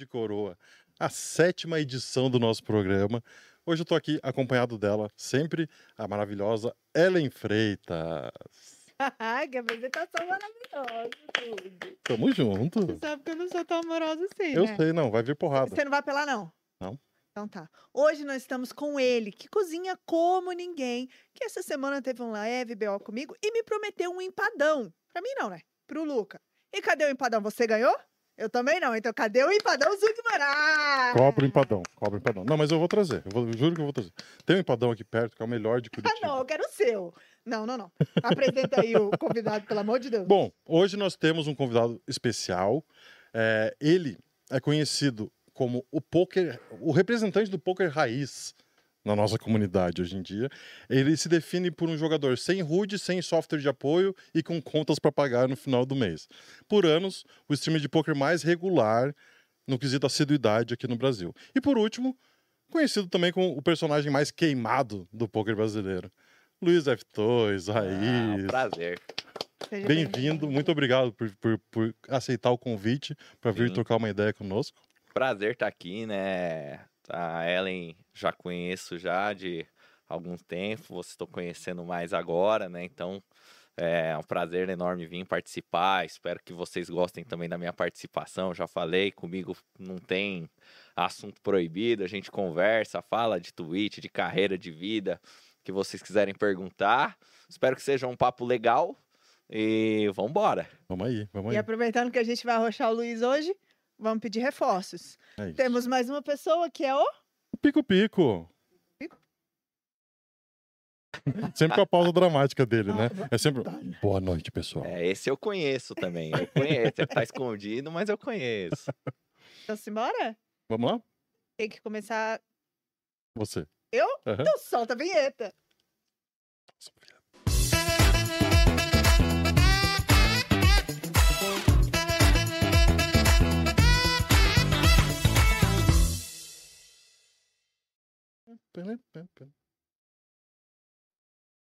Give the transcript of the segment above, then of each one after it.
de Coroa, a sétima edição do nosso programa. Hoje eu tô aqui acompanhado dela, sempre a maravilhosa Ellen Freitas. que apresentação maravilhosa, tudo. Tamo junto. Você sabe que eu não sou tão amorosa assim, Eu né? sei, não, vai vir porrada. Você não vai apelar, não? Não. Então tá. Hoje nós estamos com ele, que cozinha como ninguém, que essa semana teve um leve BO comigo e me prometeu um empadão. Pra mim não, né? Pro Luca. E cadê o empadão? Você ganhou? Eu também não. Então cadê o empadão Zugmará? Cobra o empadão, cobra o empadão. Não, mas eu vou trazer, eu, vou- eu juro que eu vou trazer. Tem um empadão aqui perto, que é o melhor de Ah, Curitiba. não, eu quero o seu. Não, não, não. Apresenta aí o convidado, pelo amor de Deus. Bom, hoje nós temos um convidado especial. É, ele é conhecido como o poker, o representante do poker raiz na nossa comunidade hoje em dia. Ele se define por um jogador sem HUD, sem software de apoio e com contas para pagar no final do mês. Por anos, o streamer de poker mais regular no quesito assiduidade aqui no Brasil. E por último, conhecido também como o personagem mais queimado do poker brasileiro. Luiz F2, Ah, Raiz. um prazer. Bem-vindo, muito obrigado por, por- por aceitar o convite para vir Sim. trocar uma ideia conosco. Prazer estar aqui, né? A Ellen já conheço já de algum tempo, você estou conhecendo mais agora, né? Então é um prazer enorme vir participar. Espero que vocês gostem também da minha participação. Já falei, comigo não tem assunto proibido, a gente conversa, fala de tweet, de carreira, de vida, que vocês quiserem perguntar. Espero que seja um papo legal e vambora. Vamos aí, vamos E aí. aproveitando que a gente vai arrochar o Luiz hoje, vamos pedir reforços. É. Temos mais uma pessoa que é o. Pico Pico. Pico? Sempre com a pausa dramática dele, né? Ah, É sempre. Boa noite, pessoal. É, esse eu conheço também. Eu conheço. Ele tá escondido, mas eu conheço. Então, simbora? Vamos lá? Tem que começar. Você. Eu? Aham. Então solta a vinheta.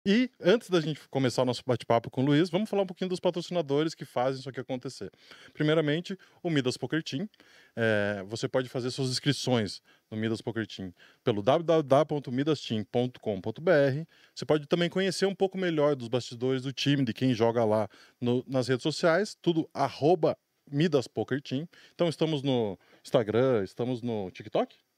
E antes da gente começar o nosso bate-papo com o Luiz, vamos falar um pouquinho dos patrocinadores que fazem isso aqui acontecer. Primeiramente, o Midas Poker Team. É, você pode fazer suas inscrições no Midas Poker Team pelo www.midasteam.com.br. Você pode também conhecer um pouco melhor dos bastidores do time, de quem joga lá no- nas redes sociais, tudo arroba Midas Poker Team. Então estamos no Instagram, estamos no TikTok?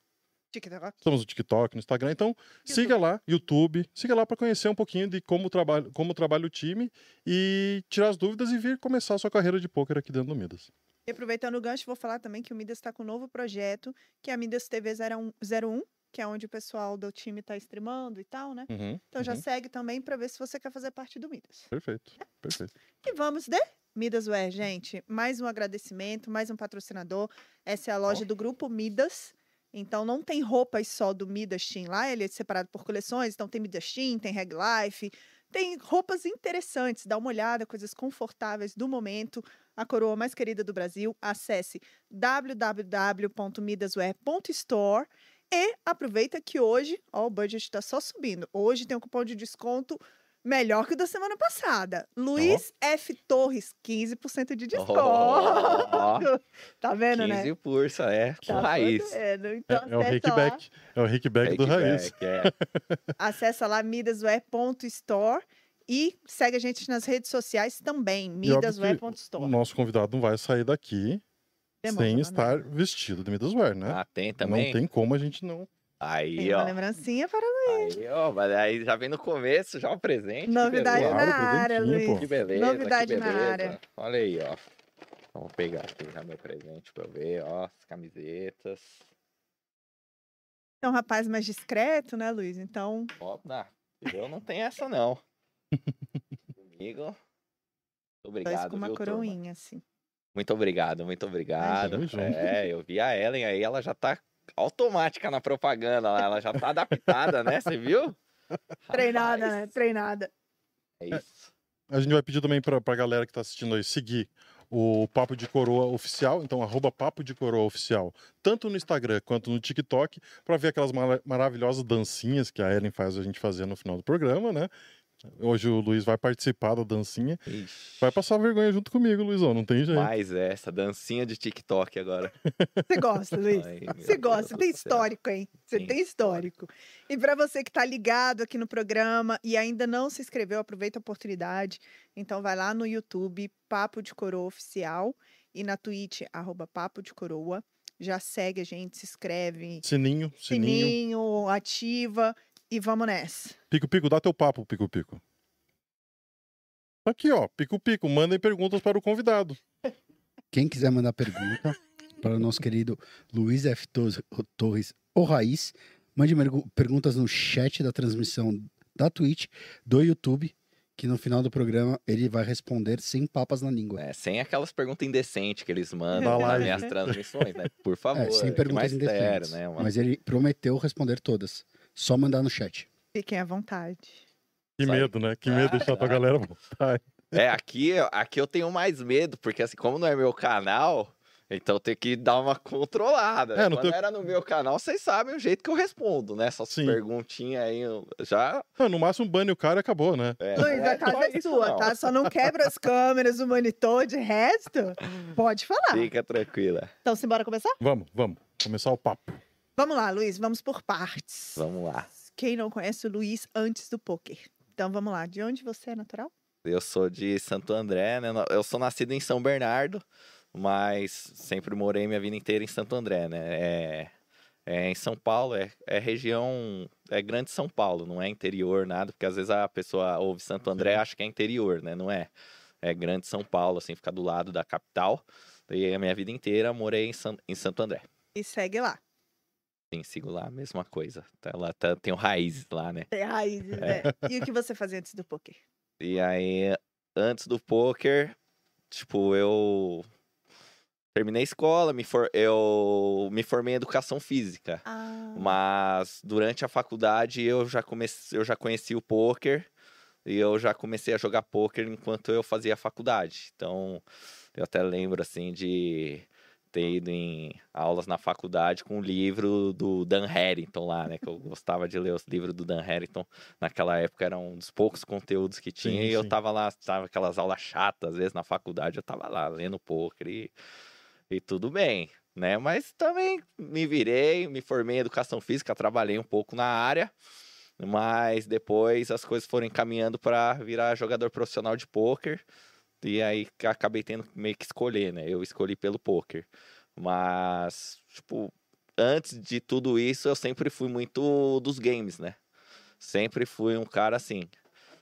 TikTok. Estamos no TikTok, no Instagram. Então, siga lá, YouTube, siga lá para conhecer um pouquinho de como trabalha, como trabalha o time e tirar as dúvidas e vir começar a sua carreira de pôquer aqui dentro do Midas. E aproveitando o gancho, vou falar também que o Midas está com um novo projeto, que é a Midas TV 01, 01 que é onde o pessoal do time está streamando e tal, né? Uhum, Então já uhum. segue também para ver se você quer fazer parte do Midas. Perfeito, perfeito. E vamos de Midasware, gente. Mais um agradecimento, mais um patrocinador. Essa é a loja do grupo Midas. Então não tem roupas só do Midas Team lá, ele é separado por coleções. Então tem Midas Team, tem Reg Life, tem roupas interessantes. Dá uma olhada, coisas confortáveis do momento. A coroa mais querida do Brasil. Acesse www.midaswear.store e aproveita que hoje, ó, o budget está só subindo. Hoje tem um cupom de desconto melhor que o da semana passada. Luiz F. Torres, 15% de desconto. Ó, Tá vendo, 15 né? pursa, é. Tá raiz. podendo. É, Então, é o acessa Rickback, é o Rickback do Raiz. Kickback, é. lá, acessa lá midaswear.store e segue a gente nas redes sociais também, E que O nosso convidado não vai sair daqui Demora, sem estar vestido de Midaswear, né? Ah, tem não também? tem como a gente não. Aí, Tem uma ó. lembrancinha para Aí, ó. Mas aí já vem no começo, já o presente. que Novidade. Claro, na área, Luiz. pô. Que beleza, Novidade que na beleza. área. Olha aí, ó. Vamos pegar aqui já meu presente pra eu ver, ó. As camisetas. É um rapaz mais discreto, né, Luiz? Então, Ó, não, eu não tenho essa, não. Comigo. Muito obrigado, isso com uma viu, turma? coroinha, assim. Muito obrigado, muito obrigado. Junto. É, eu vi a Ellen aí, ela já tá automática na propaganda lá, ela já tá adaptada, né? Você viu? Treinada, Rapaz, né? Treinada. É isso. A gente vai pedir também pra, pra galera que tá assistindo aí seguir o Papo de Coroa Oficial, então arroba Papo de Coroa Oficial, tanto no Instagram quanto no TikTok, para ver aquelas mara- maravilhosas dancinhas que a Ellen faz a gente fazer no final do programa, né? Hoje o Luiz vai participar da dancinha. Ixi, Vai passar vergonha junto comigo, Luizão, não tem jeito. mais essa dancinha de TikTok agora. Você gosta, Luiz? Ai, Você gosta, você tem histórico, hein? Você Tem tem histórico. E para você que está ligado aqui no programa e ainda não se inscreveu, aproveita a oportunidade. Então vai lá no YouTube, Papo de Coroa Oficial, e na Twitch, arroba Papo de Coroa. Já segue a gente, se inscreve, Sininho, sininho. sininho, ativa e vamos nessa. Pico Pico, dá teu papo, Pico Pico. Aqui, ó, Pico Pico, mandem perguntas para o convidado. Quem quiser mandar pergunta para o nosso querido Luiz F. Torres, o Raiz, mande perguntas no chat da transmissão da Twitch, do YouTube, que no final do programa ele vai responder sem papas na língua. É, sem aquelas perguntas indecentes que eles Da mandam nas minhas transmissões, né? Por favor. É, sem perguntas indecentes. né? Uma- Mas ele prometeu responder todas. Só mandar no chat. Fiquem à vontade. Que aí. medo, né? Que medo de deixar tua galera à vontade. É, aqui, aqui eu tenho mais medo, porque assim, como não é meu canal, então tem que dar uma controlada. É, Quando teu- era no meu canal, vocês sabem o jeito que eu respondo, né? Essas Sim. perguntinhas aí, eu já... Ah, no máximo bane o cara e acabou, né? É, Luiz, não é a casa é isso, sua, não. tá? Só não quebra as câmeras, o monitor, de resto, pode falar. Fica tranquila. Então, simbora começar? Vamos, vamos. Começar o papo. Vamos lá, Luiz, vamos por partes. Vamos lá. Quem não conhece o Luiz antes do poker? Então vamos lá, de onde você é natural? Eu sou de Santo André, né? Eu sou nascido em São Bernardo, mas sempre morei minha vida inteira em Santo André, né? É, é em São Paulo, é, é região, é grande São Paulo, não é interior, nada, porque às vezes a pessoa ouve Santo André e acha que é interior, né? Não é. É grande São Paulo, assim, fica do lado da capital. E a minha vida inteira morei em, San, em Santo André. E segue lá. Sim, sigo lá, mesma coisa. Tá lá, tá, tenho raízes lá, né? Tem raízes, né? E o que você fazia antes do poker? E aí, antes do poker, tipo, eu terminei a escola, me for... eu me formei em educação física. Ah, Mas durante a faculdade eu já comecei, eu já conheci o poker e eu já comecei a jogar poker enquanto eu fazia a faculdade. Então, eu até lembro assim de ter ido em aulas na faculdade com o livro do Dan Harrington lá, né? Que eu gostava de ler os livros do Dan Harrington. Naquela época era um dos poucos conteúdos que tinha Sim, e eu sim. tava lá, tava aquelas aulas chatas, às vezes na faculdade eu tava lá lendo poker e, e tudo bem, né? Mas também me virei, me formei em educação física, trabalhei um pouco na área, mas depois as coisas foram encaminhando para virar jogador profissional de pôquer. E aí que acabei tendo meio que escolher, né? Eu escolhi pelo pôquer. Mas, tipo, antes de tudo isso, eu sempre fui muito dos games, né? Sempre fui um cara assim.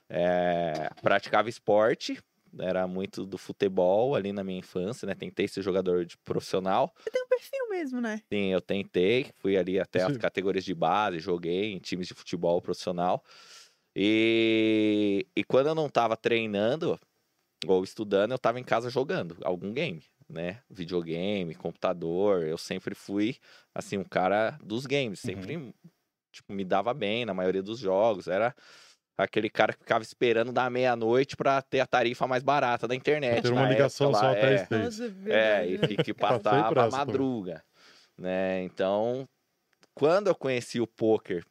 é, praticava esporte, era muito do futebol ali na minha infância, né? Tentei ser jogador de profissional. você tem um perfil mesmo, né? Sim, eu tentei, fui ali até as Sim. categorias de base, joguei em times de futebol profissional. E, e quando eu não tava treinando ou estudando, eu tava em casa jogando algum game, né? Videogame, computador. Eu sempre fui, assim, um cara dos games. Uhum. Sempre, tipo, me dava bem na maioria dos jogos. Era aquele cara que ficava esperando da meia-noite pra ter a tarifa mais barata da internet. Ter uma ligação época só lá, até é. É, e que, que passava a madruga, né? Então, quando eu conheci o poker,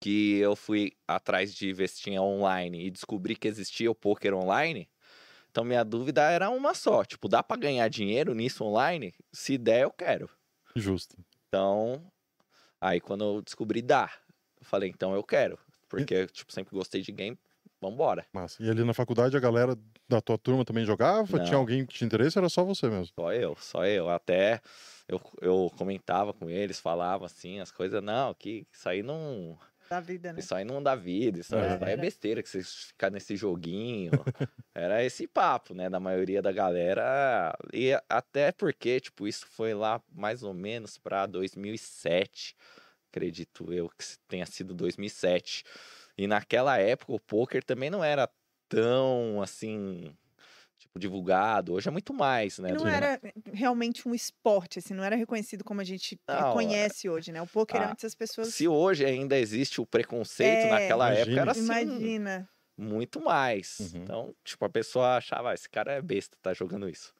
que eu fui atrás de ver se tinha online e descobri que existia o poker online, então minha dúvida era uma só, tipo, dá pra ganhar dinheiro nisso online? Se der, eu quero. Justo. Então, aí quando eu descobri dá, eu falei, então eu quero, porque tipo, sempre gostei de game, vambora. Massa. E ali na faculdade a galera da tua turma também jogava? Tinha Não. alguém que tinha interesse era só você mesmo? Só eu, só eu. Até eu, eu comentava com eles, falava assim, as coisas, não, que isso aí não. Da vida, né? Isso aí não dá vida, isso, É. isso aí é besteira, que vocês ficam nesse joguinho. Era esse papo, né, da maioria da galera. E até porque, tipo, isso foi lá mais ou menos pra 2007, acredito eu que tenha sido 2007. E naquela época o poker também não era tão assim, divulgado. Hoje é muito mais, né? E não era realmente um esporte, assim, não era reconhecido como a gente Não, conhece hoje, né? O poker ah, antes as pessoas. Se hoje ainda existe o preconceito, É. naquela época Imagine. era assim, Imagina. muito mais. Uhum. Então, tipo, a pessoa achava, "Ah, esse cara é besta, tá jogando isso.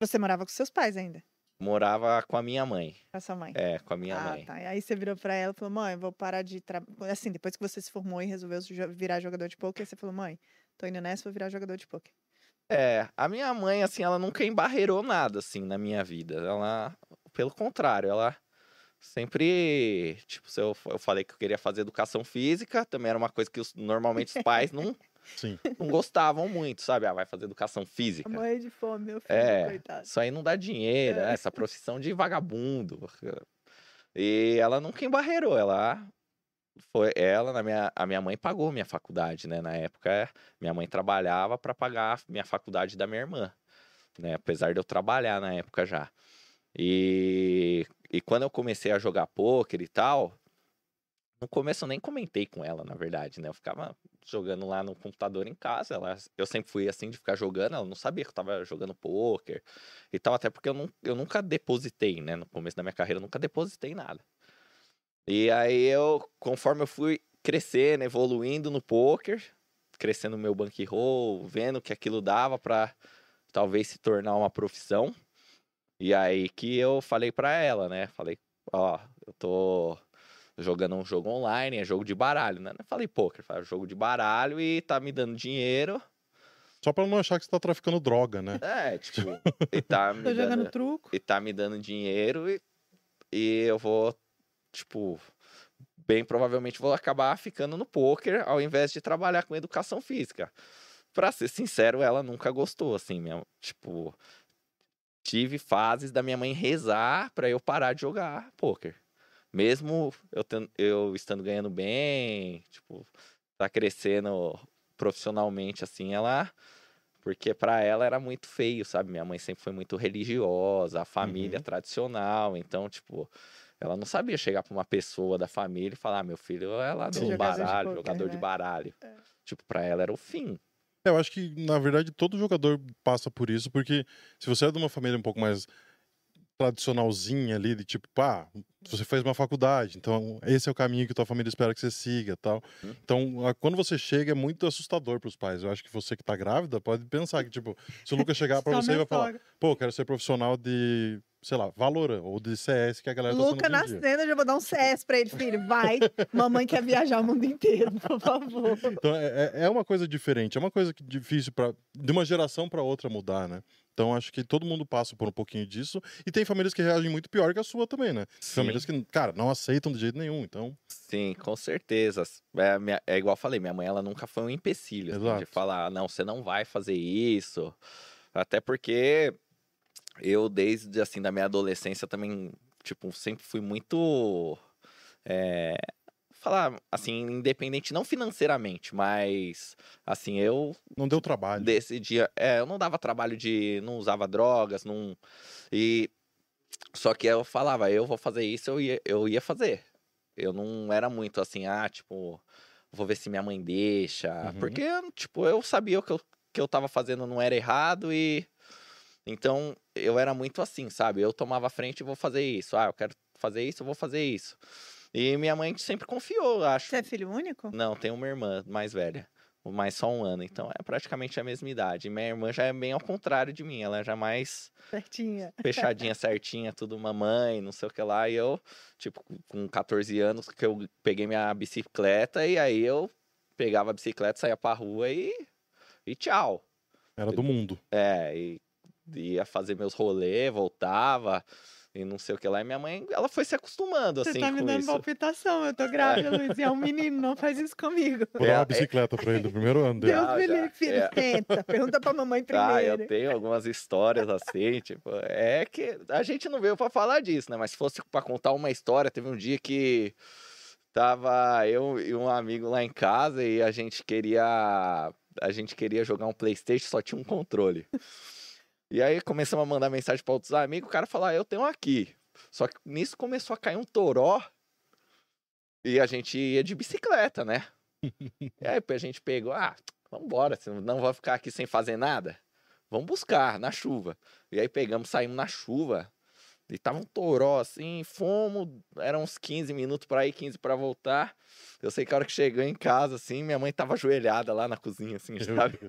Você morava com seus pais ainda. Morava com a minha mãe. Com a sua mãe. É, com a minha ah, mãe. tá. E aí você virou pra ela e falou, mãe, vou parar de trabalhar. Assim, depois que você se formou e resolveu virar jogador de poker, você falou, mãe, tô indo nessa, vou virar jogador de poker. É, a minha mãe, assim, ela nunca embarreirou nada, assim, na minha vida. Ela, pelo contrário, ela sempre, tipo, se eu, eu falei que eu queria fazer educação física, também era uma coisa que os- normalmente os pais não, Sim. não gostavam muito, sabe? Ah, vai fazer educação física. Morrer de fome, meu filho, É, coitado. Isso aí não dá dinheiro, É. essa profissão de vagabundo. E ela nunca embarreirou, ela foi ela, na minha, a minha mãe pagou minha faculdade, né? Na época, minha mãe trabalhava para pagar minha faculdade da minha irmã, né? Apesar de eu trabalhar na época já. E, e quando eu comecei a jogar pôquer e tal, no começo eu nem comentei com ela, na verdade, né? Eu ficava jogando lá no computador em casa. Ela, eu sempre fui assim de ficar jogando, ela não sabia que eu tava jogando pôquer e tal, até porque eu, não, eu nunca depositei, né? No começo da minha carreira, eu nunca depositei nada. E aí eu, conforme eu fui crescendo, evoluindo no poker, crescendo o meu bankroll, vendo que aquilo dava pra talvez se tornar uma profissão. E aí que eu falei pra ela, né? Falei, ó, eu tô jogando um jogo online, é jogo de baralho, né? Não falei poker, falei jogo de baralho e tá me dando dinheiro. Só pra não achar que você tá traficando droga, né? É, tipo, e tá me Tô jogando dando truco. e tá me dando dinheiro e, e eu vou, tipo, bem provavelmente vou acabar ficando no poker ao invés de trabalhar com educação física. Pra ser sincero, ela nunca gostou, assim, minha, tipo, tive fases da minha mãe rezar pra eu parar de jogar poker. Mesmo eu, ten- eu estando ganhando bem, tipo, tá crescendo profissionalmente, assim, ela porque pra ela era muito feio, sabe? Minha mãe sempre foi muito religiosa, a família Uhum. tradicional, então, tipo, ela não sabia chegar pra uma pessoa da família e falar: ah, meu filho é lá do Jogador de baralho, pôquer, jogador de né? baralho. É. Tipo, pra ela era o fim. É, Eu acho que, na verdade, todo jogador passa por isso, porque se você é de uma família um pouco mais tradicionalzinha ali, de tipo, pá, você fez uma faculdade, então esse é o caminho que tua família espera que você siga tal. Hum. Então, a- quando você chega, é muito assustador pros pais. Eu acho que você que tá grávida pode pensar que, tipo, se o Lucas chegar pra Só você e vai falar, pô, quero ser profissional de, sei lá, Valorant ou de CS, que a galera tá Luca dia. nascendo, eu já vou dar um CS pra ele, filho. Vai. Mamãe quer viajar o mundo inteiro, por favor. Então é, é- é uma coisa diferente, é uma coisa que difícil para de uma geração para outra mudar, né? Então acho que todo mundo passa por um pouquinho disso e tem famílias que reagem muito pior que a sua também, né? Famílias que, cara, não aceitam de jeito nenhum, então. Sim, com certeza. É, minha- é igual eu falei, minha mãe ela nunca foi um empecilho assim, de falar, não, você não vai fazer isso. Até porque eu, desde assim, da minha adolescência, também, tipo, sempre fui muito. É, falar assim, independente, não financeiramente, mas assim, eu Não deu trabalho. decidia. É, eu não dava trabalho de. não usava drogas, não. E. Só que eu falava, eu vou fazer isso, eu ia, eu ia fazer. Eu não era muito assim, ah, tipo, vou ver se minha mãe deixa. Uhum. Porque, tipo, eu sabia o que eu, que eu tava fazendo não era errado e. Então, eu era muito assim, sabe? Eu tomava a frente e vou fazer isso. Ah, eu quero fazer isso, eu vou fazer isso. E minha mãe sempre confiou, acho. Você é filho único? Não, tem uma irmã mais velha. Mais só um ano. Então é praticamente a mesma idade. Minha irmã já é bem ao contrário de mim. Ela já é mais Certinha. fechadinha, certinha, tudo mamãe, não sei o que lá. E eu, tipo, com 14 anos, que eu peguei minha bicicleta e aí eu pegava a bicicleta, saía pra rua e. E tchau. Era do mundo. É, e ia fazer meus rolês, voltava e não sei o que lá. E minha mãe, ela foi se acostumando, Você assim, tá me dando isso. palpitação. Eu tô grávida, Luiz. E é um menino, não faz isso comigo. Vou dar É, uma é- bicicleta pra ele do primeiro ano dele. Deus Já, me livre, filho. É. Tenta. Pergunta pra mamãe Ah, eu primeiro. tenho algumas histórias assim, tipo, é que a gente não veio pra falar disso, né? Mas se fosse pra contar uma história, teve um dia que tava eu e um amigo lá em casa e a gente queria a gente queria jogar um PlayStation, só tinha um controle. E aí começamos a mandar mensagem pra outros amigos, o cara falou: ah, "Eu tenho aqui". Só que nisso começou a cair um toró e a gente ia de bicicleta, né? e aí a gente pegou, ah, vambora, não vai ficar aqui sem fazer nada. Vamos buscar na chuva. E aí pegamos, saímos na chuva. E tava um toró assim, fomos, eram uns 15 minutos pra ir, 15 pra voltar. Eu sei que a hora que chegou em casa, assim, minha mãe tava ajoelhada lá na cozinha, assim, sabe?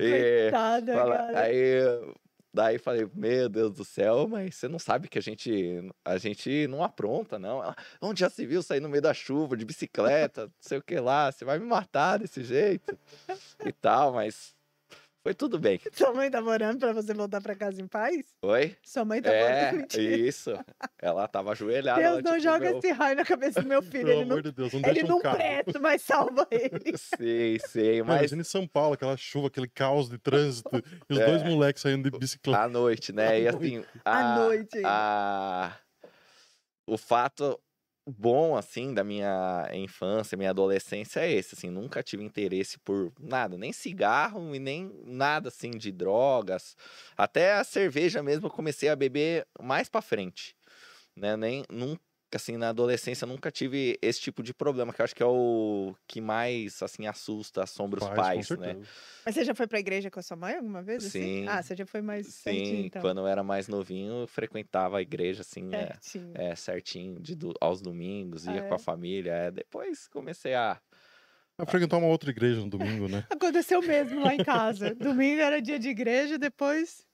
E, Coitada, fala- cara. aí Daí falei, meu Deus do céu, mas você não sabe que a gente, a gente não apronta, não. Ela, Onde já se viu sair no meio da chuva, de bicicleta, não sei o que lá, você vai me matar desse jeito e tal, mas foi tudo bem. Sua mãe tá morando pra você voltar pra casa em paz? Oi? Sua mãe tá É, morando. Mentira. isso. Ela tava ajoelhada. Deus ela, não tipo, joga meu- esse raio na cabeça do meu filho. Pelo Ele não, amor de Deus, não ele deixa não um carro. presta, mas salva ele. Sei, sei, mas Imagina em São Paulo, aquela chuva, aquele caos de trânsito, e os É. dois moleques saindo de bicicleta. à noite, né? E assim, À a, noite ainda. a- o fato bom, assim, da minha infância, minha adolescência é esse, assim, nunca tive interesse por nada, nem cigarro e nem nada, assim, de drogas. Até a cerveja mesmo eu comecei a beber mais pra frente, né? Nem, nunca, assim, na adolescência eu nunca tive esse tipo de problema, que eu acho que é o que mais, assim, assusta, assombra os Pais, com pais, né? Mas você já foi pra igreja com a sua mãe alguma vez? assim? Sim. Ah, você já foi mais certinho, Sim, então. quando eu era mais novinho, eu frequentava a igreja, assim, é, Certinho. é, certinho, de, do- aos domingos, ia Ah, com é? a família. é, depois comecei a. Vai frequentar uma outra igreja no domingo, né? Aconteceu mesmo lá em casa. Domingo era dia de igreja, depois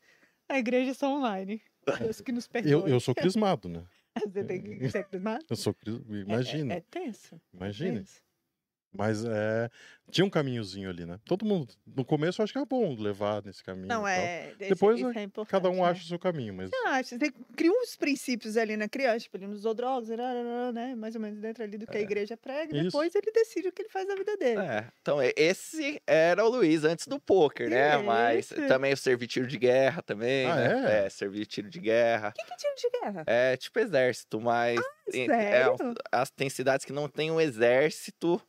a igreja só online. Deus que nos perdoe. Eu, eu sou crismado, né? Você tem que ser crismado? Eu sou. É- Imagina, É, é tenso. é imagina. tenso. Mas é, tinha um caminhozinho ali, né? Todo mundo, no começo eu acho que é bom levar nesse caminho. Não, é. esse- Depois, isso é importante, Cada um né? acha o seu caminho, mas Eu acho. Você cria uns princípios ali na criança, tipo, ele não usou drogas, né? Mais ou menos dentro ali do que a É. igreja prega, Isso. depois ele decide o que ele faz da vida dele. É, então, esse era o Luiz antes do poker, né? Mas também eu servi tiro de guerra também, Ah, né? é? servi tiro de guerra. Que tiro de guerra? É tipo exército, mas. em- é, Ah, sério? as, tem cidades que não tem um exército,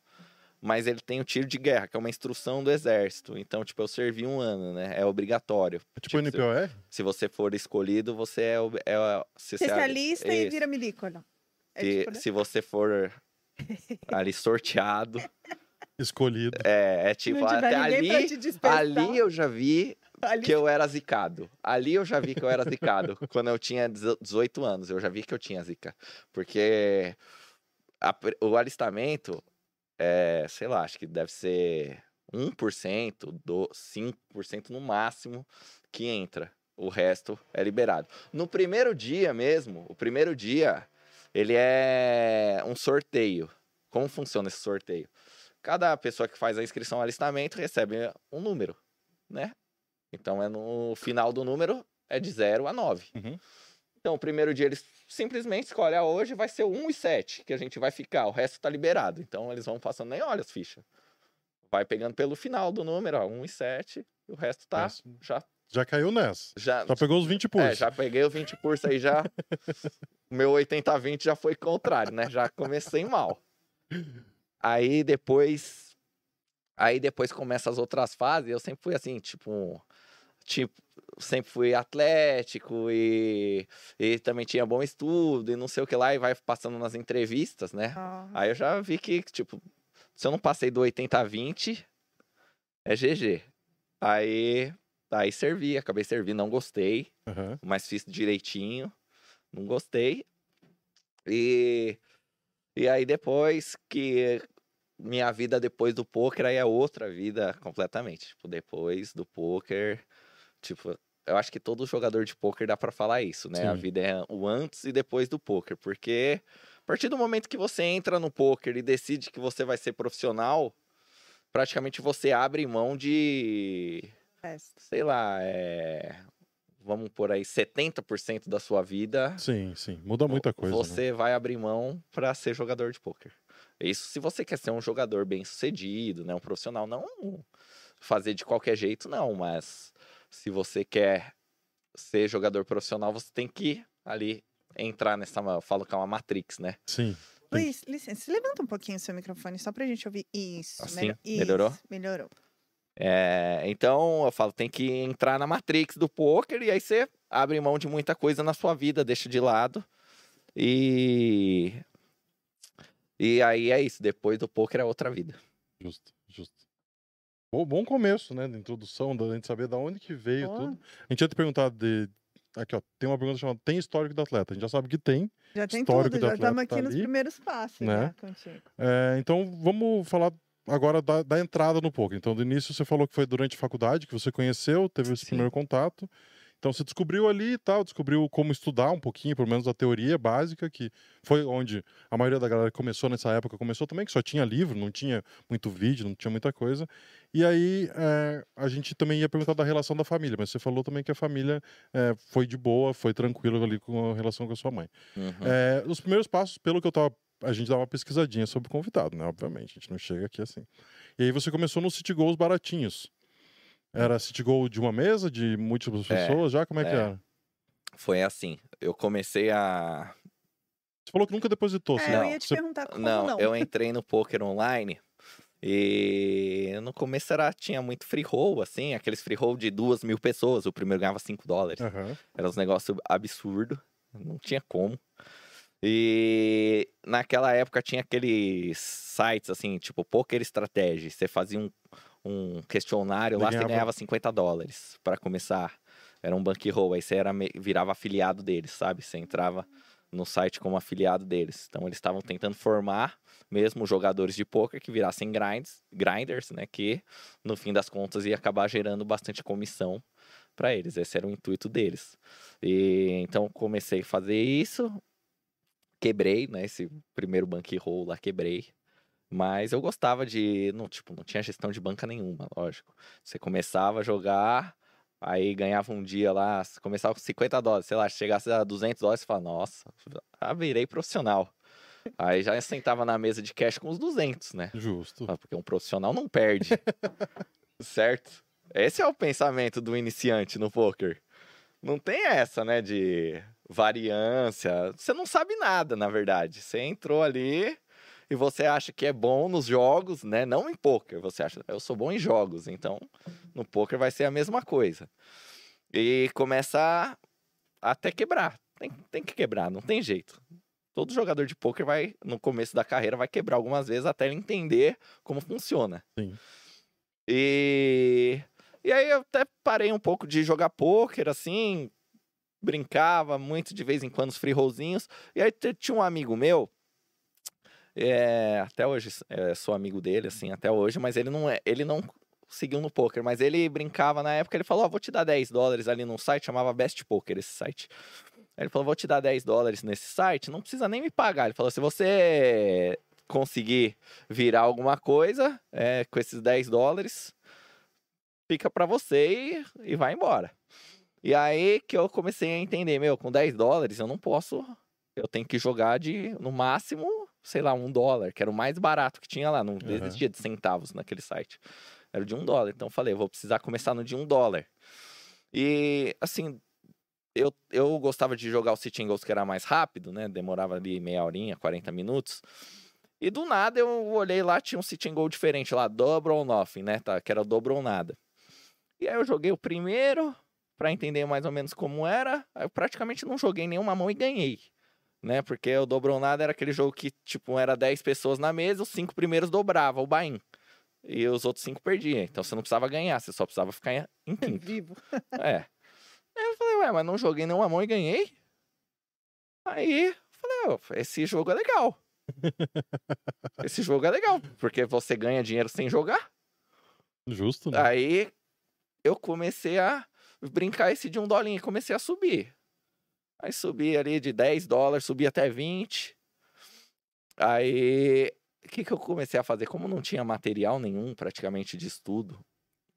mas ele tem o tiro de guerra, que é uma instrução do exército. Então, tipo, eu servi um ano, né? É obrigatório. é tipo Tipo, se- NPOR? Se você for escolhido, você é. é, você se- Especialista e Isso. vira milícono. É Se, tipo, né? se você for ali sorteado, Escolhido. é, é Se tipo, até ali, ali eu já vi ali- que eu era zicado. Ali eu já vi que eu era zicado. quando eu tinha 18 anos, eu já vi que eu tinha zica. Porque a o alistamento, é, sei lá, acho que deve ser 1%, do 5% no máximo que entra. O resto é liberado. No primeiro dia mesmo, o primeiro dia, ele é um sorteio. Como funciona esse sorteio? Cada pessoa que faz a inscrição ao alistamento recebe um número, né? Então é no final do número é de 0 a 9. Uhum. Então o primeiro dia eles simplesmente escolhem, ah, hoje vai ser o 1 e 7 que a gente vai ficar, o resto tá liberado. Então eles vão passando, nem olha as fichas. Vai pegando pelo final do número, ó, 1 e 7, e o resto tá Essa- já Já caiu nessa. já Já pegou os 20 por. é, já peguei o 20 curso aí já. o meu 80-20 já foi contrário, né? Já comecei mal. Aí depois. Aí depois começa as outras fases. Eu sempre fui assim, tipo. Tipo, sempre fui atlético e, e também tinha bom estudo e não sei o que lá, e vai passando nas entrevistas, né? Aí eu já vi que, tipo, se eu não passei do 80-20, é GG. Aí, aí servi, acabei servindo, não gostei Aham. mas fiz direitinho, não gostei. E, e aí depois que minha vida depois do poker aí é outra vida completamente. Tipo, depois do poker, tipo, eu acho que todo jogador de poker dá pra falar isso, né? A Sim. vida é o antes e depois do poker, porque a partir do momento que você entra no poker e decide que você vai ser profissional, praticamente você abre mão de festa. sei lá, é... vamos por aí, 70% da sua vida, Sim, sim. Muda muita coisa. né? você vai abrir mão para ser jogador de poker. Isso se você quer ser um jogador bem sucedido, né, um profissional, não fazer de qualquer jeito, não, mas se você quer ser jogador profissional, você tem que ali entrar nessa, eu falo que é uma matrix, né? Sim. Luiz, licença, levanta um pouquinho o seu microfone só pra gente ouvir. Isso. Assim? melhor- Melhorou? Isso, melhorou. É, então, eu falo, tem que entrar na Matrix do poker e aí você abre mão de muita coisa na sua vida, deixa de lado. E. E aí é isso, depois do poker é outra vida. Justo, justo. Bom, bom começo, né? Da introdução, da gente saber da onde que veio Boa. tudo. A gente tinha te perguntado de. Aqui, ó. Tem uma pergunta chamada Tem histórico do atleta? A gente já sabe que tem. Já tem Histórico tudo, do já estamos atleta aqui tá nos ali, primeiros passos né? já contigo. É, então, vamos falar agora da, da entrada no poker. Então, do início, você falou que foi durante a faculdade que você conheceu, teve esse Sim. primeiro contato. Então você descobriu ali e tal, descobriu como estudar um pouquinho, pelo menos a teoria básica, que foi onde a maioria da galera começou nessa época, começou também, que só tinha livro, não tinha muito vídeo, não tinha muita coisa. E aí é, a gente também ia perguntar da relação da família, mas você falou também que a família é, foi de boa, foi tranquilo ali com a relação com a sua mãe. Uhum. É, os primeiros passos, pelo que eu tava. A gente dá uma pesquisadinha sobre o convidado, né? Obviamente, a gente não chega aqui assim. E aí você começou nos City Goals baratinhos. Era City Goal de uma mesa, de múltiplas É, pessoas já? Como é, que é. era? Foi assim. Eu comecei a. Você falou que nunca depositou. É, assim, eu Não, ia te você- perguntar como Não, não. eu entrei no poker online e no começo era, tinha muito free roll, assim, aqueles free roll de duas mil pessoas. O primeiro ganhava 5 dólares. Aham. Era uns negócios absurdo, não tinha como. E naquela época tinha aqueles sites assim, tipo Poker Strategy. Você fazia um, um questionário lá, você Ganhava- ganhava 50 dólares para começar. Era um bankroll, aí você era, virava afiliado deles, sabe? Você entrava no site como afiliado deles. Então eles estavam tentando formar mesmo jogadores de poker que virassem grinds, grinders, né? Que no fim das contas ia acabar gerando bastante comissão para eles. Esse era o intuito deles. E então comecei a fazer isso, quebrei, né? Esse primeiro bankroll lá quebrei. Mas eu gostava de, não, tipo, não tinha gestão de banca nenhuma, lógico. Você começava a jogar, aí ganhava um dia lá, começava com 50 dólares, sei lá, chegasse a 200 dólares, você fala, nossa, já virei profissional. Aí já sentava na mesa de cash com os 200, né? Justo. Ah, Porque um profissional não perde. certo? Esse é o pensamento do iniciante no poker. Não tem essa, né, de variância. Você não sabe nada, na verdade. Você entrou ali e você acha que é bom nos jogos, né? Não em poker. Você acha, eu sou bom em jogos, então no poker vai ser a mesma coisa. E começa a até quebrar. Tem, tem que quebrar, não tem jeito. Todo jogador de poker vai, no começo da carreira, vai quebrar algumas vezes até ele entender como funciona. Sim. E, e aí eu até parei um pouco de jogar poker, assim, brincava muito de vez em quando os free rollzinhos. E aí tinha um amigo meu, é, até hoje é, sou amigo dele, assim, até hoje, mas ele não é, ele não seguiu no poker, mas ele brincava na época, ele falou, ó, vou te dar 10 dólares ali num site, chamava Best Poker esse site. Ele falou, vou te dar 10 dólares nesse site, não precisa nem me pagar. Ele falou, se você conseguir virar alguma coisa é, com esses 10 dólares, fica pra você e, e vai embora. E aí que eu comecei a entender, meu, com 10 dólares eu não posso, eu tenho que jogar de, no máximo, sei lá, um dólar, que era o mais barato que tinha lá, não Uhum. existia de centavos naquele site. Era de um dólar. Então eu falei, eu vou precisar começar no de um dólar. E, assim, eu, eu gostava de jogar o Sitting Goals que era mais rápido, né? Demorava ali meia horinha, 40 minutos. E do nada eu olhei lá, tinha um Sitting Goal diferente lá, Double or Nothing, né? Tá, que era o dobro ou nada. E aí eu joguei o primeiro, pra entender mais ou menos como era. Aí eu praticamente não joguei nenhuma mão e ganhei. Né? Porque o dobro ou nada era aquele jogo que, tipo, era 10 pessoas na mesa, os cinco primeiros dobrava o buy-in. E os outros cinco perdiam. Então você não precisava ganhar, você só precisava ficar em- em quinto. Vivo. É. Aí eu falei, ué, mas não joguei nenhuma mão e ganhei? Aí eu falei, esse jogo é legal. esse jogo é legal, porque você ganha dinheiro sem jogar. Justo, né? Aí eu comecei a brincar esse de um dolinho, comecei a subir. Aí subi ali de 10 dólares, subi até 20. Aí, o que, que eu comecei a fazer? Como não tinha material nenhum praticamente de estudo,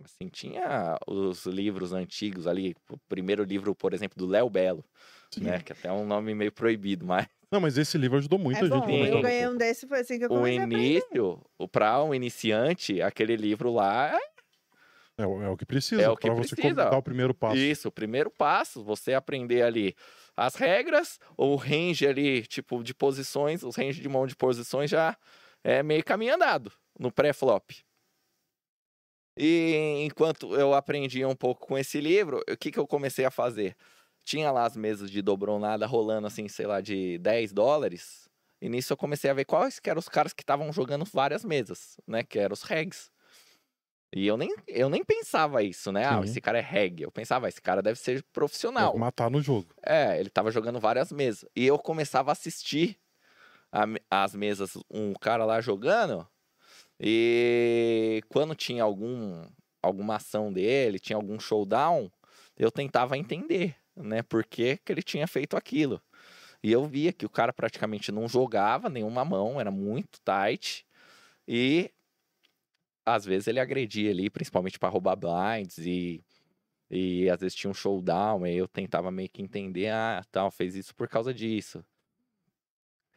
assim, tinha os livros antigos ali, o primeiro livro, por exemplo, do Léo Belo, Sim. né? Que até é um nome meio proibido, mas Não, mas esse livro ajudou muito É a gente. bom, eu ganhei um desse, foi assim que eu o comecei a aprender. início, o para um iniciante, aquele livro lá É, o- é o que precisa. É o que pra você precisa. dar o primeiro passo. Isso, o primeiro passo, você aprender ali as regras, o range ali, tipo, de posições, os range de mão de posições já é meio caminho andado no pré-flop. E enquanto eu aprendia um pouco com esse livro, o que, que eu comecei a fazer? Tinha lá as mesas de dobronada rolando assim, sei lá, de 10 dólares. E nisso eu comecei a ver quais que eram os caras que estavam jogando várias mesas, né? Que eram os regs. E eu nem, eu nem pensava isso, né? Ah, Sim. esse cara é reg. Eu pensava, ah, esse cara deve ser profissional. É matar no jogo. É, ele tava jogando várias mesas. E eu começava a assistir a as mesas, um cara lá jogando. E quando tinha algum, alguma ação dele, tinha algum showdown, eu tentava entender, né, por que, que ele tinha feito aquilo. E eu via que o cara praticamente não jogava nenhuma mão, era muito tight. E às vezes ele agredia ali, principalmente para roubar blinds e e às vezes tinha um showdown, e eu tentava meio que entender, ah, tal, fez isso por causa disso.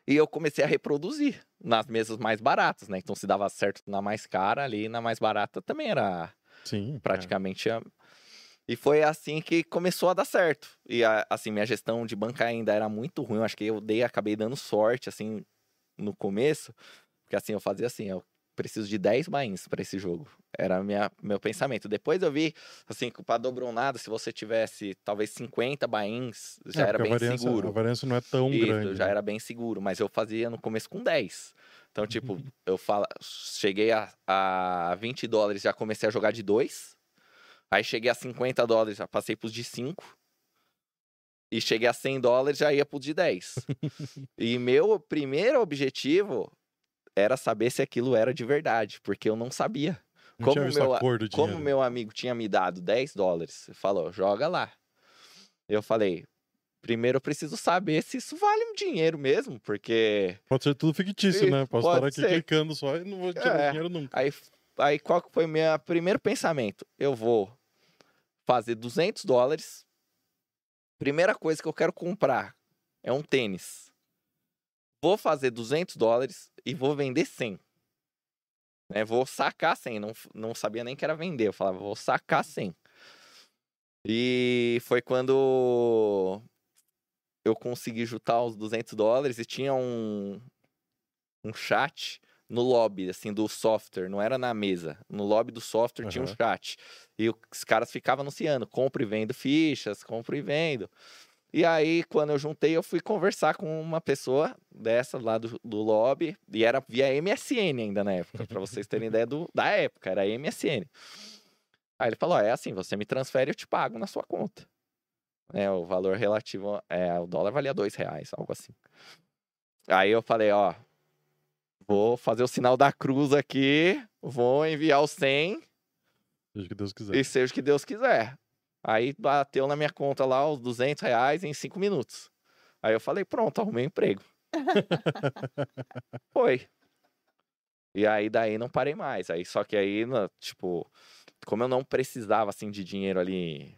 E eu comecei a reproduzir nas mesas mais baratas, né? Então se dava certo na mais cara ali, na mais barata também era Sim. é. praticamente a... E foi assim que começou a dar certo. E assim, minha gestão de banca ainda era muito ruim. Eu acho que eu dei, acabei dando sorte, assim, no começo. Porque assim, eu fazia assim, eu preciso de 10 bains para esse jogo. Era minha, meu pensamento. Depois eu vi, assim, que para dobrou nada, se você tivesse talvez 50 bains, já É, era bem a variância, seguro. A variância não é tão Isso, grande. já né? era bem seguro, mas eu fazia no começo com 10. Então, tipo, Uhum. eu fala, cheguei a, a 20 dólares, já comecei a jogar de 2. Aí cheguei a 50 dólares, já passei pros de 5. E cheguei a 100 dólares, já ia pros de 10. e meu primeiro objetivo era saber se aquilo era de verdade, porque eu não sabia. Não como meu-. Como meu amigo tinha me dado 10 dólares, falou, joga lá. Eu falei, primeiro eu preciso saber se isso vale um dinheiro mesmo, porque Pode ser tudo fictício, Isso, né? Posso pode estar aqui ser. clicando só e não vou tirar É. dinheiro nunca. aí, aí qual foi o meu primeiro pensamento? Eu vou fazer 200 dólares. Primeira coisa que eu quero comprar é um tênis. Vou fazer 200 dólares e vou vender 100. Né? Vou sacar 100. Não, não sabia nem que era vender. Eu falava, vou sacar 100. E foi quando eu consegui juntar os 200 dólares e tinha um, um chat no lobby, assim, do software, não era na mesa. No lobby do software tinha um chat. E os caras ficavam anunciando, compro e vendo fichas, compro e vendo. E aí, quando eu juntei, eu fui conversar com uma pessoa dessa lá do, do lobby, e era via MSN ainda na época, pra vocês terem ideia do, da época, era MSN. Aí ele falou, é assim, você me transfere, eu te pago na sua conta. É, o valor relativo, é, o dólar valia dois reais, algo assim. Aí eu falei, ó, vou fazer o sinal da cruz aqui, vou enviar o 100 Seja o que Deus quiser. e seja o que Deus quiser. Aí bateu na minha conta lá os 200 reais em cinco minutos. Aí eu falei, pronto, arrumei um emprego. Foi. E aí daí não parei mais. Aí só que aí, tipo, como eu não precisava assim de dinheiro ali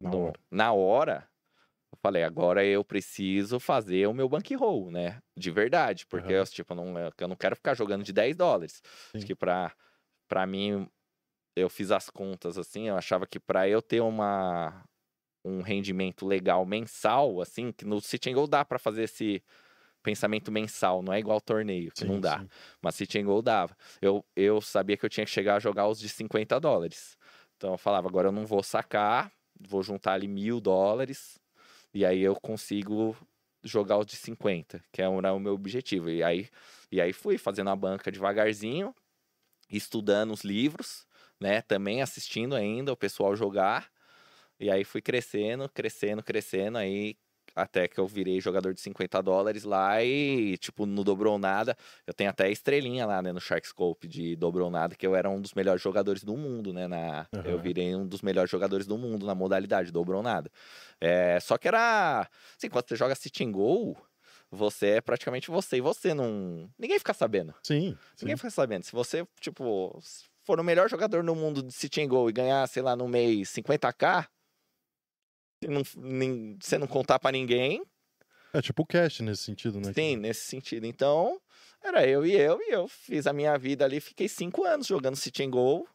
Na no- hora. na hora, eu falei, agora eu preciso fazer o meu bankroll, né? De verdade. Porque Aham. eu, tipo, não, eu não quero ficar jogando de 10 dólares. Sim. Acho que pra, pra mim, eu fiz as contas assim, eu achava que pra eu ter uma um rendimento legal mensal, assim, que no City dá pra fazer esse pensamento mensal, não é igual torneio, que Sim, não dá. sim. Mas City dava. Eu, eu sabia que eu tinha que chegar a jogar os de 50 dólares. Então eu falava, agora eu não vou sacar, vou juntar ali mil dólares, e aí eu consigo jogar os de 50, que era o meu objetivo. E aí, e aí fui fazendo a banca devagarzinho, estudando os livros, né? Também assistindo ainda o pessoal jogar. E aí fui crescendo, crescendo, crescendo, aí até que eu virei jogador de 50 dólares lá e, tipo, não dobrou nada. Eu tenho até estrelinha lá, né, no Sharkscope de dobrou nada, que eu era um dos melhores jogadores do mundo, né, na... Eu Aham. virei um dos melhores jogadores do mundo na modalidade, dobrou nada. É, só que era... Assim, quando você joga sit and go, você é praticamente você e você não... Ninguém fica sabendo. Sim, sim. Ninguém fica sabendo. Se você, tipo, for o melhor jogador no mundo de sit and go e ganhar, sei lá, no mês 50k, se não, nin- você não contar pra ninguém, É tipo o cash nesse sentido, né? sim, nesse sentido. Então, era eu e eu, e eu fiz a minha vida ali, fiquei cinco anos jogando sit and go.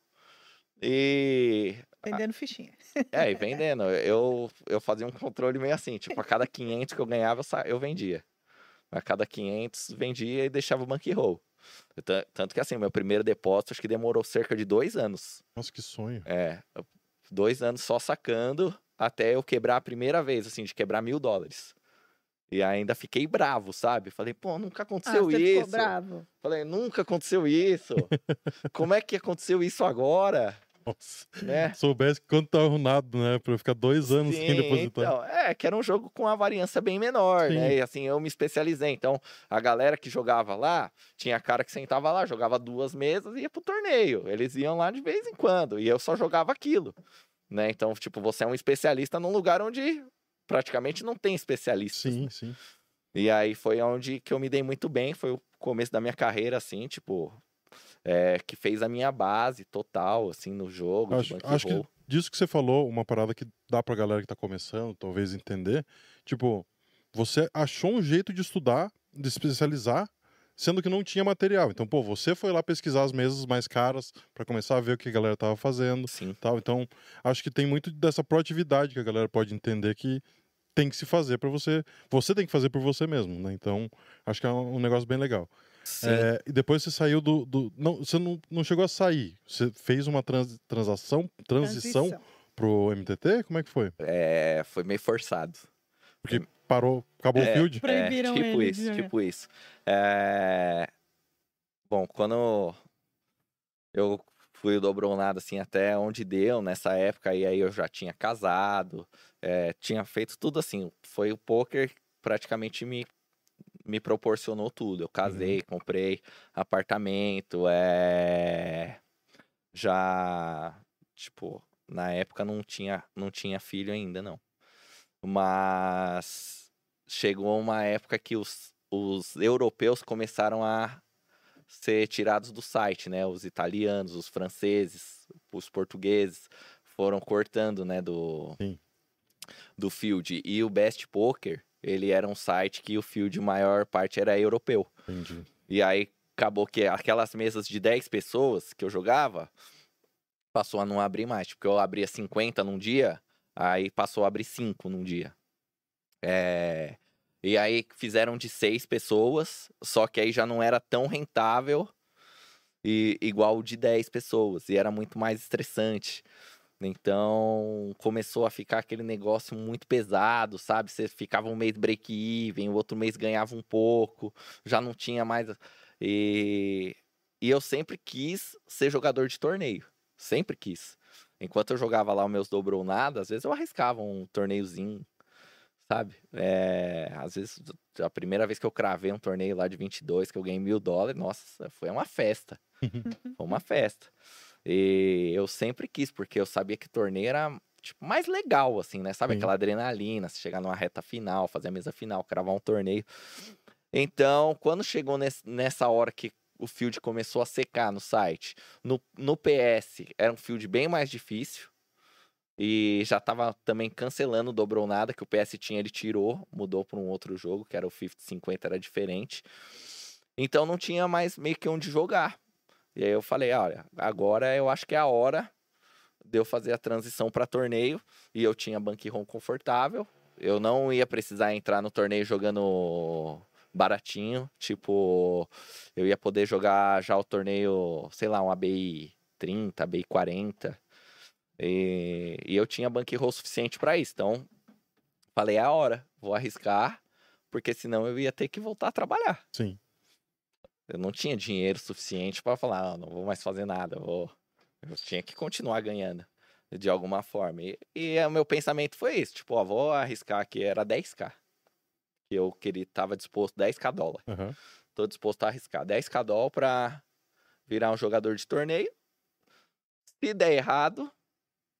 E. Vendendo fichinha. É, e vendendo. Eu, eu fazia um controle meio assim, tipo, a cada 500 que eu ganhava, eu vendia. A cada 500, vendia e deixava o bankroll. Tan- Tanto que assim, meu primeiro depósito acho que demorou cerca de dois anos. Nossa, que sonho. É, dois anos só sacando até eu quebrar a primeira vez, assim, de quebrar mil dólares. E ainda fiquei bravo, sabe? Falei, pô, nunca Ah, aconteceu você isso. ficou bravo? Falei, nunca aconteceu isso. Como é que aconteceu isso agora? Nossa. Né? Soubesse quanto tá arruinado, né? Pra eu ficar dois anos sem Sim, depositar. Então, é, que era um jogo com uma variância bem menor, né? Sim. E assim, eu me especializei. Então, a galera que jogava lá, tinha cara que sentava lá, jogava duas mesas e ia pro torneio. Eles iam lá de vez em quando. E eu só jogava aquilo. né? Então, tipo, você é um especialista num lugar onde praticamente não tem especialistas. Sim, né? sim. E aí foi onde que eu me dei muito bem, foi o começo da minha carreira, assim, tipo, é, que fez a minha base total, assim, no jogo, Acho, acho que disso que você falou, uma parada que dá pra galera que tá começando, talvez entender. Tipo, você achou um jeito de estudar, de especializar, sendo que não tinha material. Então, pô, você foi lá pesquisar as mesas mais caras pra começar a ver o que a galera tava fazendo. Sim, Tal. Então, acho que tem muito dessa proatividade que a galera pode entender que tem que se fazer pra você. Você tem que fazer por você mesmo, né? Então, acho que é um negócio bem legal. É, e depois você saiu do. do- não, você não, não chegou a sair. Você fez uma trans- transação, transição pro MTT? Como é que foi? É, foi meio forçado. Porque parou, acabou É. o field? Proibiram é, tipo ele isso, jogar. tipo isso. É... Bom, quando eu fui dobronado assim até onde deu nessa época, e aí eu já tinha casado, é, tinha feito tudo assim. Foi o poker praticamente me, me proporcionou tudo. Eu casei, comprei apartamento, é... já, tipo, na época não tinha, não tinha filho ainda, não. Mas chegou uma época que os, os europeus começaram a ser tirados do site, né? Os italianos, os franceses, os portugueses foram cortando, né, do Sim. do field. E o Best Poker, ele era um site que o field maior parte era europeu. Entendi. E aí acabou que aquelas mesas de 10 pessoas que eu jogava passou a não abrir mais, porque eu abria 50 num dia, aí passou a abrir 5 num dia. É, E aí fizeram de 6 pessoas, só que aí já não era tão rentável e igual de 10 pessoas, e era muito mais estressante. Então começou a ficar aquele negócio muito pesado, sabe? Você ficava um mês break-even, o outro mês ganhava um pouco, já não tinha mais. E, e eu sempre quis ser jogador de torneio. Sempre quis. Enquanto eu jogava lá os meus dobrou nada, às vezes eu arriscava um torneiozinho, sabe? É, às vezes, a primeira vez que eu cravei um torneio lá de 22, que eu ganhei mil dólares, nossa, foi uma festa. foi uma festa. E eu sempre quis, porque eu sabia que torneio era tipo, mais legal, assim, né? Sabe Sim. aquela adrenalina, você chegar numa reta final, fazer a mesa final, cravar um torneio. Então, quando chegou nesse- nessa hora que o field começou a secar no site, no, no PS era um field bem mais difícil. E já tava também cancelando Dobrou Nada, que o PS tinha, ele tirou, mudou para um outro jogo, que era o 50-50, era diferente. Então não tinha mais meio que onde jogar. E aí eu falei, olha, agora eu acho que é a hora de eu fazer a transição para torneio. E eu tinha bankroll confortável. Eu não ia precisar entrar no torneio jogando baratinho. Tipo, eu ia poder jogar já o torneio, sei lá, um ABI 30, ABI 40. E, e eu tinha bankroll suficiente para isso. Então, falei, é a hora, vou arriscar, porque senão eu ia ter que voltar a trabalhar. Sim. Eu não tinha dinheiro suficiente para falar, ah, não vou mais fazer nada, vou... eu tinha que continuar ganhando de alguma forma. E, e o meu pensamento foi isso, tipo, ó, vou arriscar que era 10k. Que eu queria, tava disposto 10k dólar. Aham. Tô disposto a arriscar 10k dólar pra virar um jogador de torneio. Se der errado,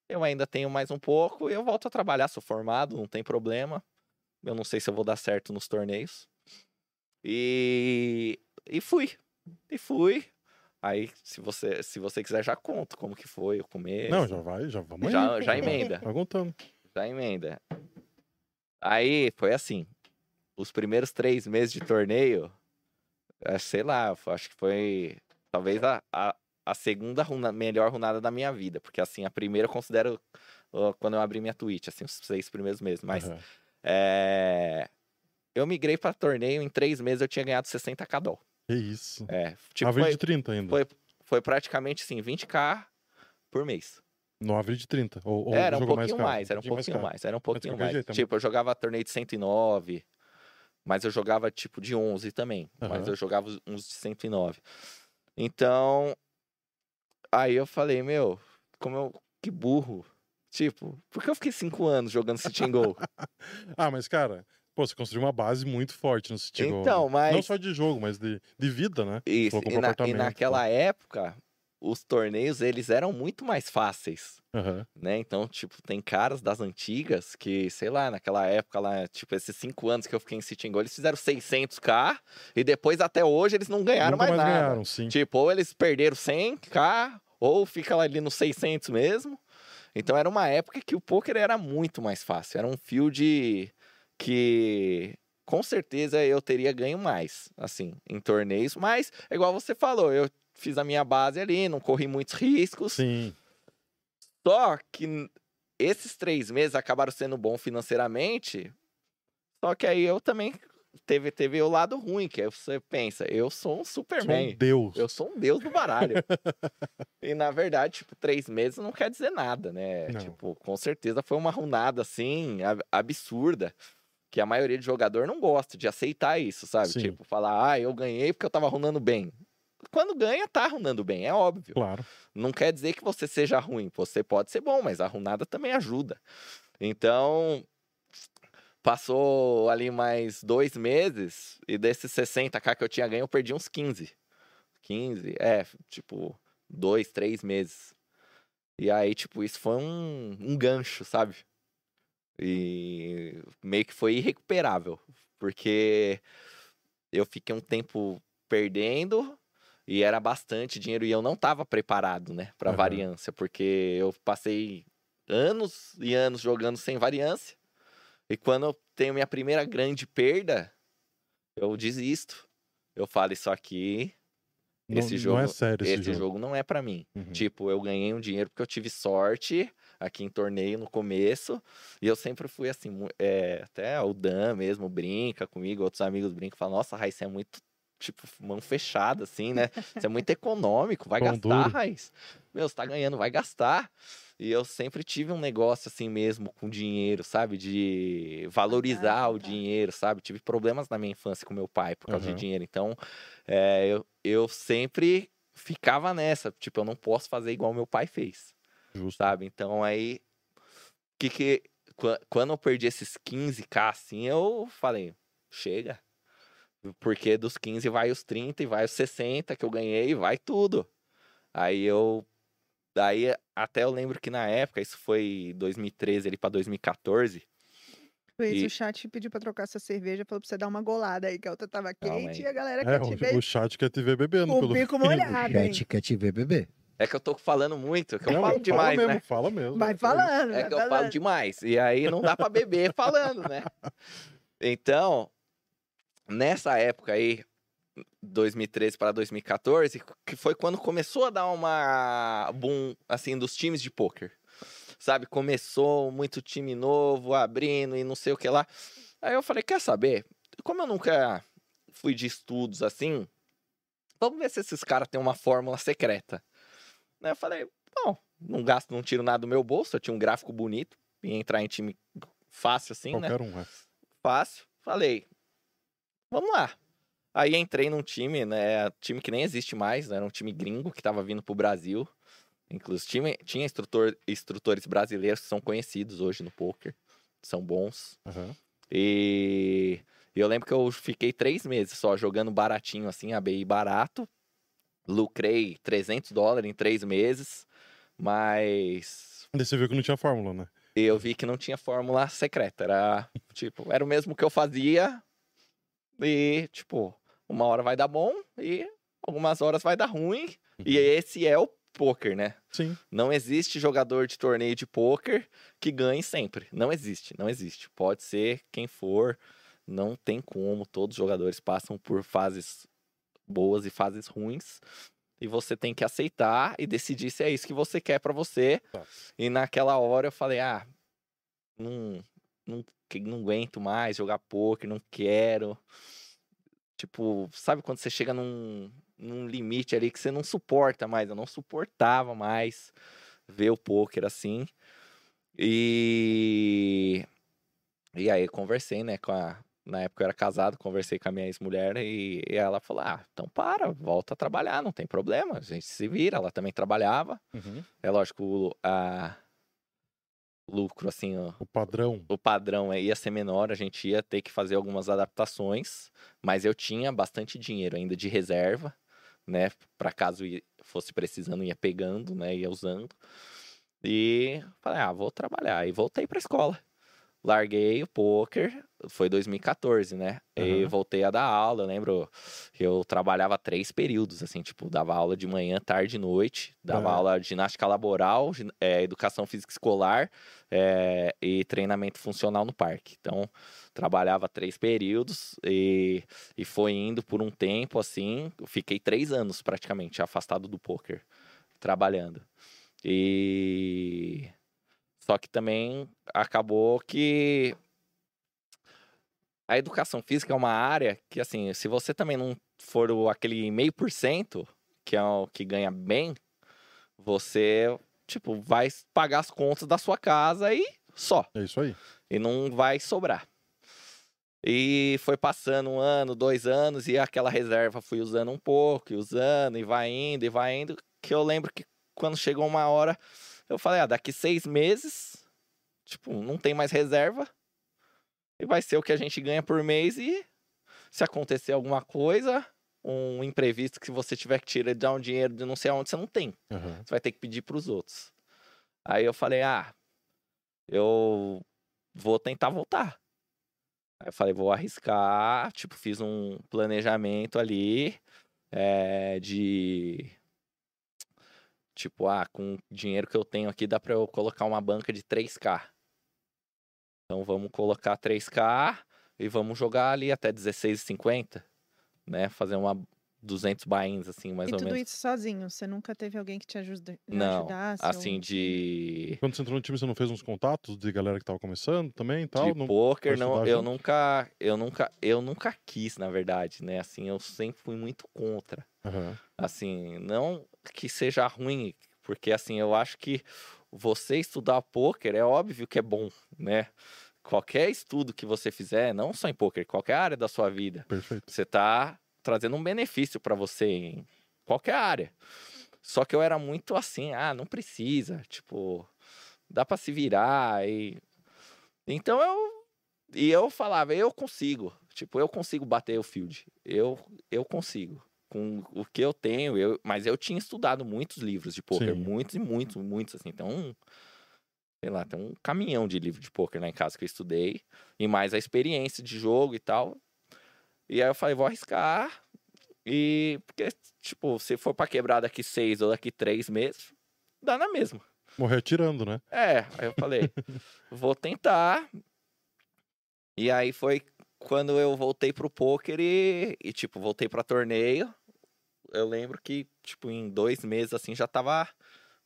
eu ainda tenho mais um pouco e eu volto a trabalhar, sou formado, não tem problema. Eu não sei se eu vou dar certo nos torneios. E, e fui. E fui. Aí, se você, se você quiser, já conto como que foi o começo. Não, já vai, já vamos já, aí. já emenda. Vai contando. Já emenda. Aí, foi assim. Os primeiros três meses de torneio, eh, sei lá, acho que foi talvez a, a, a segunda runa- melhor runada da minha vida. Porque, assim, a primeira eu considero ó, quando eu abri minha Twitch, assim, os seis primeiros meses. Mas, Aham. é, eu migrei pra torneio, em três meses eu tinha ganhado 60k dólar. Que isso. É, tipo, foi, de 30 ainda. foi, foi praticamente, assim, 20k por mês. No average de 30. Ou, ou era um pouquinho caro? mais, era um pouquinho caro. mais, era um pouquinho mais. jeito, é tipo, eu jogava torneio de 109, mas eu jogava tipo de 11 também, mas Aham. eu jogava uns de 109. Então, aí eu falei, meu, como eu, que burro. Tipo, por que eu fiquei cinco anos jogando City Go? Ah, mas cara, pô, você construiu uma base muito forte no City então, né? mas... Não só de jogo, mas de, de vida, né? Isso, e, na- e naquela época, os torneios, eles eram muito mais fáceis, Aham. né? Então, tipo, tem caras das antigas que, sei lá, naquela época lá, tipo, esses cinco anos que eu fiquei em City and Go, eles fizeram 600k e depois até hoje eles não ganharam Nunca mais, mais nada. ganharam, sim. Tipo, ou eles perderam 100k, ou fica ali nos 600 mesmo. Então era uma época que o poker era muito mais fácil. Era um field que com certeza eu teria ganho mais, assim, em torneios. Mas, igual você falou, eu fiz a minha base ali, não corri muitos riscos. Sim. Só que esses três meses acabaram sendo bom financeiramente. Só que aí eu também teve, teve o lado ruim, que aí você pensa, eu sou um Sou Superman. um deus. Eu sou um deus do baralho. e na verdade, tipo, três meses não quer dizer nada, né? Não. Tipo, com certeza foi uma runada assim, ab- absurda. Que a maioria de jogador não gosta de aceitar isso, sabe? Sim. Tipo, falar, ah, eu ganhei porque eu tava runando bem. Quando ganha, tá runando bem, é óbvio. Claro. Não quer dizer que você seja ruim. Você pode ser bom, mas a runada também ajuda. Então, passou ali mais dois meses e desses 60k que eu tinha ganho, eu perdi uns 15. 15, é, tipo, dois, três meses. E aí, tipo, isso foi um, um gancho, sabe? E meio que foi irrecuperável. Porque eu fiquei um tempo perdendo e era bastante dinheiro e eu não tava preparado, né, para Aham. variância, porque eu passei anos e anos jogando sem variância. E quando eu tenho minha primeira grande perda, eu desisto. Eu falo isso aqui, Não, Esse não jogo- é sério esse, esse jogo. jogo não é para mim. Uhum. Tipo, eu ganhei um dinheiro porque eu tive sorte aqui em torneio no começo. E eu sempre fui assim, é, até o Dan mesmo brinca comigo, outros amigos brincam, falam, nossa, Raiz, você é muito, tipo, mão fechada, assim, né? Você é muito econômico, vai Pão gastar, duro. Raiz. Meu, você tá ganhando, vai gastar. E eu sempre tive um negócio assim mesmo com dinheiro, sabe? De valorizar o juntar. dinheiro, sabe? Tive problemas na minha infância com meu pai por causa Aham. de dinheiro. Então, é, eu, eu sempre ficava nessa. Tipo, eu não posso fazer igual meu pai fez, Justo. sabe? Então, aí, que que, qua- quando eu perdi esses 15k, assim, eu falei, chega. Porque dos 15 vai os 30 e vai os 60 que eu ganhei, vai tudo. Aí eu. Daí até eu lembro que na época, isso foi 2013 ali pra 2014. Fez E- o chat pediu pra trocar sua cerveja, falou pra você dar uma golada aí, que a outra tava quente e a galera É, quer te o, ver o chat quer te ver bebendo. o pelo bico O molhado, hein? chat quer te ver beber. É que eu tô falando muito, que eu Não, falo fala demais, mesmo, né? Fala mesmo. Vai É falando, É vai que eu falo falando. demais. E aí não dá pra beber falando, né? Então, nessa época aí, 2013 para 2014, que foi quando começou a dar uma boom, assim, dos times de pôquer. Sabe, começou muito time novo, abrindo e não sei o que lá. Aí eu falei, quer saber? Como eu nunca fui de estudos assim, vamos ver se esses caras têm uma fórmula secreta. Né, Eu falei, bom, não gasto, não tiro nada do meu bolso, eu tinha um gráfico bonito, ia entrar em time fácil assim, né? Qualquer um, é. Fácil. Falei, vamos lá. Aí entrei num time, né? Time que nem existe mais, né? Era um time gringo que tava vindo pro Brasil. Inclusive, time, tinha instrutor, instrutores brasileiros que são conhecidos hoje no poker. São bons. Aham. E eu lembro que eu fiquei três meses só jogando baratinho, assim, ABI barato. Lucrei 300 dólares em três meses. Mas Daí você viu que não tinha fórmula, né? eu vi que não tinha fórmula secreta. Era, tipo, era o mesmo que eu fazia. E, tipo, uma hora vai dar bom e algumas horas vai dar ruim. E esse é o poker, né? Sim. Não existe jogador de torneio de poker que ganhe sempre. Não existe, não existe. Pode ser quem for, não tem como. Todos os jogadores passam por fases boas e fases ruins. E você tem que aceitar e decidir se é isso que você quer pra você. Tá. E naquela hora eu falei: ah, não, não, não aguento mais jogar poker, não quero. Tipo, sabe quando você chega num, num limite ali que você não suporta mais? Eu não suportava mais ver o poker assim. E. E aí conversei, né, com a. Na época eu era casado, conversei com a minha ex-mulher e, e ela falou: Ah, então para, volta a trabalhar, não tem problema, a gente se vira. Ela também trabalhava. Uhum. É lógico, a, lucro, assim, ó, O padrão. o padrão é- ia ser menor, a gente ia ter que fazer algumas adaptações, mas eu tinha bastante dinheiro ainda de reserva, né? Para caso fosse precisando, ia pegando, né? Ia usando. E falei, ah, vou trabalhar. E voltei pra escola. Larguei o poker, foi 2014, né? E Aham. voltei a dar aula. Eu lembro que eu trabalhava três períodos, assim, tipo, dava aula de manhã, tarde e noite, dava Ah. aula de ginástica laboral, eh, educação física escolar eh, e treinamento funcional no parque. Então, trabalhava três períodos e, e foi indo por um tempo, assim. Fiquei três anos praticamente afastado do poker, trabalhando. E. Só que também acabou que a educação física é uma área que, assim, se você também não for o, aquele meio por cento, que é o que ganha bem, você, tipo, vai pagar as contas da sua casa e só. É isso aí. E não vai sobrar. E foi passando um ano, dois anos, e aquela reserva fui usando um pouco, e usando, e vai indo, e vai indo. Que eu lembro que quando chegou uma hora, eu falei, ah, daqui seis meses, tipo, não tem mais reserva. E vai ser o que a gente ganha por mês, e se acontecer alguma coisa, um imprevisto que você tiver que tirar dar um dinheiro de não sei aonde, você não tem. Aham. Você vai ter que pedir para os outros. Aí eu falei, ah, eu vou tentar voltar. Aí eu falei, vou arriscar. Tipo, fiz um planejamento ali eh, de. Tipo, ah, com o dinheiro que eu tenho aqui dá para eu colocar uma banca de 3K. Então vamos colocar 3K e vamos jogar ali até 16,50, né? Fazer uma 200 bains assim, mais e ou tudo menos. isso sozinho? Você nunca teve alguém que te ajuda, Não, ajudasse? Assim ou- de Quando você entrou no time, você não fez uns contatos de galera que tava começando também e tal? de Não- poker, pra não, eu junto? nunca, eu nunca, eu nunca quis, na verdade, né? Assim, eu sempre fui muito contra. Aham. Assim, não que seja ruim, porque assim, eu acho que você estudar poker é óbvio que é bom, né? Qualquer estudo que você fizer, não só em poker, qualquer área da sua vida, Perfeito. você tá trazendo um benefício para você em qualquer área. Só que eu era muito assim, ah, não precisa, tipo, dá para se virar e então eu e eu falava, eu consigo, tipo, eu consigo bater o field. Eu eu consigo com o que eu tenho, eu, mas eu tinha estudado muitos livros de poker, Sim. muitos e muitos, muitos assim. Então, sei lá, tem um caminhão de livro de poker lá em casa que eu estudei e mais a experiência de jogo e tal. E aí eu falei, vou arriscar. E porque, tipo, se for pra quebrar daqui seis ou daqui três meses, dá na mesma. Morrer atirando, né? É, aí eu falei, vou tentar. E aí foi quando eu voltei pro poker e, e, tipo, voltei pra torneio. Eu lembro que, tipo, em dois meses, assim, já tava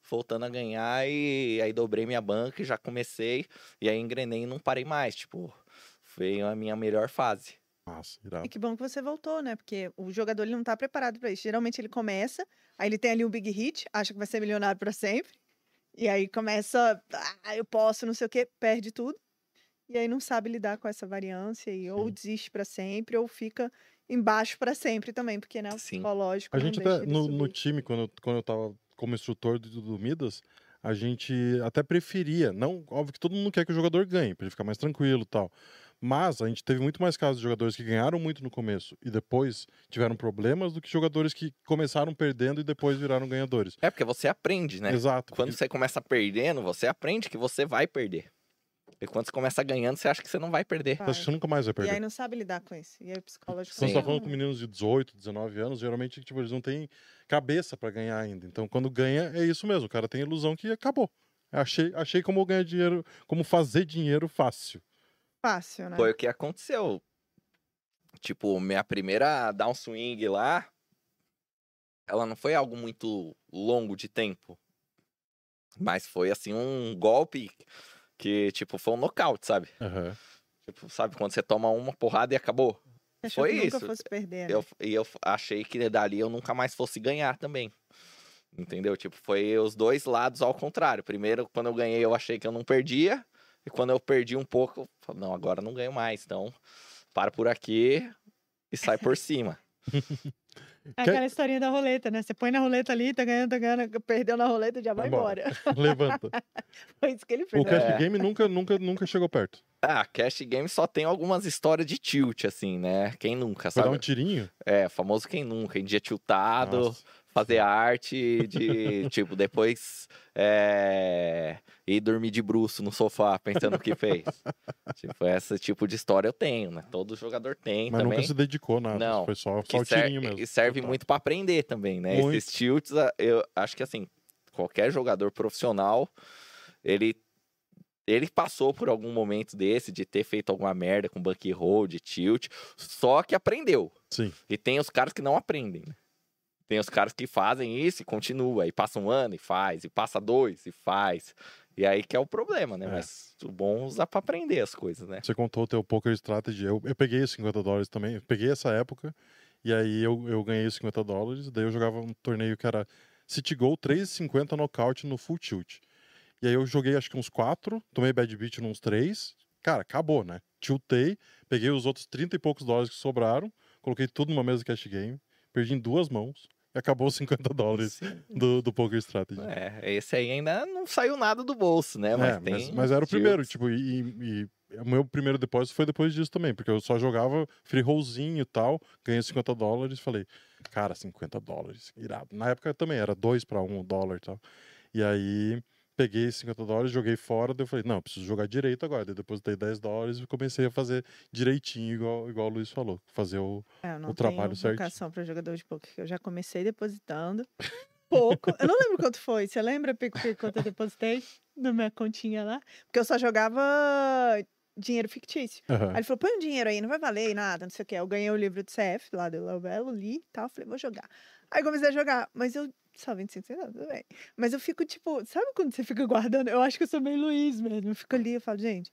voltando a ganhar e aí dobrei minha banca e já comecei. E aí engrenei e não parei mais, tipo, foi a minha melhor fase. Nossa, irado. E que bom que você voltou, né? Porque o jogador ele não tá preparado para isso. Geralmente ele começa, aí ele tem ali um big hit, acha que vai ser milionário para sempre. E aí começa, ah, eu posso, não sei o quê, perde tudo. E aí não sabe lidar com essa variância e ou Sim. desiste para sempre ou fica embaixo para sempre também, porque né, o Sim. psicológico A gente até, no, no time, quando eu, quando eu tava como instrutor do, do Midas, a gente até preferia, não, óbvio que todo mundo quer que o jogador ganhe, pra ele ficar mais tranquilo e tal. Mas a gente teve muito mais casos de jogadores que ganharam muito no começo e depois tiveram problemas do que jogadores que começaram perdendo e depois viraram ganhadores. É porque você aprende, né? Exato. Quando porque- você começa perdendo, você aprende que você vai perder. E quando você começa ganhando, você acha que você não vai perder. Você acha que você nunca mais vai E perder. aí não sabe lidar com isso. E aí o psicológico Quando você tá falando com meninos de 18, 19 anos, geralmente tipo, eles não têm cabeça pra ganhar ainda. Então, quando ganha, é isso mesmo. O cara tem a ilusão que acabou. Achei, achei como ganhar dinheiro, como fazer dinheiro fácil. fácil, né? Foi o que aconteceu. Tipo, minha primeira downswing lá, ela não foi algo muito longo de tempo. Mas foi assim um golpe que, tipo, foi um nocaute, sabe? Aham. Tipo, sabe quando você toma uma porrada e acabou? Você achou foi que nunca isso. fosse perder, né? Eu, e eu achei que dali eu nunca mais fosse ganhar também. Entendeu? Tipo, foi os dois lados ao contrário. Primeiro, quando eu ganhei, eu achei que eu não perdia. E quando eu perdi um pouco, eu falei, não, agora eu não ganho mais. Então, para por aqui e sai por cima. É Quer- aquela historinha da roleta, né? Você põe na roleta ali, tá ganhando, tá ganhando, perdeu na roleta, já vai embora. embora. Levanta. Foi isso que ele fez. O Cash É. Game nunca, nunca, nunca chegou perto. Ah, Cash Game só tem algumas histórias de tilt, assim, né? Quem nunca, Foi dar sabe? um tirinho? É, famoso quem nunca. Em dia tiltado, Nossa. Fazer arte de, tipo, depois é, ir dormir de bruço no sofá, pensando o que fez. tipo, esse tipo de história eu tenho, né? Todo jogador tem Mas também. nunca se dedicou nada. Não, Foi só, só o tirinho mesmo. e serve muito pra aprender também, né? Muito. Esses tilts, a- eu acho que assim, qualquer jogador profissional, ele ele passou por algum momento desse de ter feito alguma merda com bankroll, de tilt, só que aprendeu. Sim. E tem os caras que não aprendem, né? Tem os caras que fazem isso e continua, e passa um ano e faz, e passa dois e faz. E aí que é o problema, né? É. Mas o bom é usar pra aprender as coisas, né? Você contou o teu Poker Strategy. Eu, eu peguei os 50 dólares também. Eu peguei essa época. E aí eu, eu ganhei os 50 dólares. Daí eu jogava um torneio que era City Goal 3,50 nocaute no full tilt. E aí eu joguei acho que uns 4. Tomei bad beat nos 3. Cara, acabou, né? Tiltei. Peguei os outros 30 e poucos dólares que sobraram. Coloquei tudo numa mesa cash game. Perdi em duas mãos. Acabou os 50 dólares do, do Poker Strategy. É, esse aí ainda não saiu nada do bolso, né? Mas, É, tem mas, mas era o primeiro, tipo, e, e- o meu primeiro depósito foi depois disso também, porque eu só jogava free rollzinho e tal, ganhei 50 dólares, falei, cara, 50 dólares, irado. Na época também era 2 para 1 dólar e tal. E aí peguei 50 dólares, joguei fora, daí eu falei, não, preciso jogar direito agora. Daí depositei 10 dólares e comecei a fazer direitinho, igual, igual o Luiz falou, fazer o. É, eu não o trabalho vocação para jogador de poker, que eu já comecei depositando pouco. Eu não lembro quanto foi. Você lembra Pico, quanto eu depositei na minha continha lá? Porque eu só jogava dinheiro fictício. Aham. Aí ele falou, põe um dinheiro aí, não vai valer nada, não sei o que. Eu ganhei o livro do CF lá do Laubelo, li e tal. Falei, vou jogar. Aí comecei a jogar, mas eu. Só 25 centavos, tudo bem. Mas eu fico, tipo, sabe quando você fica guardando? Eu acho que eu sou meio Luiz mesmo. Eu fico ali e falo, gente,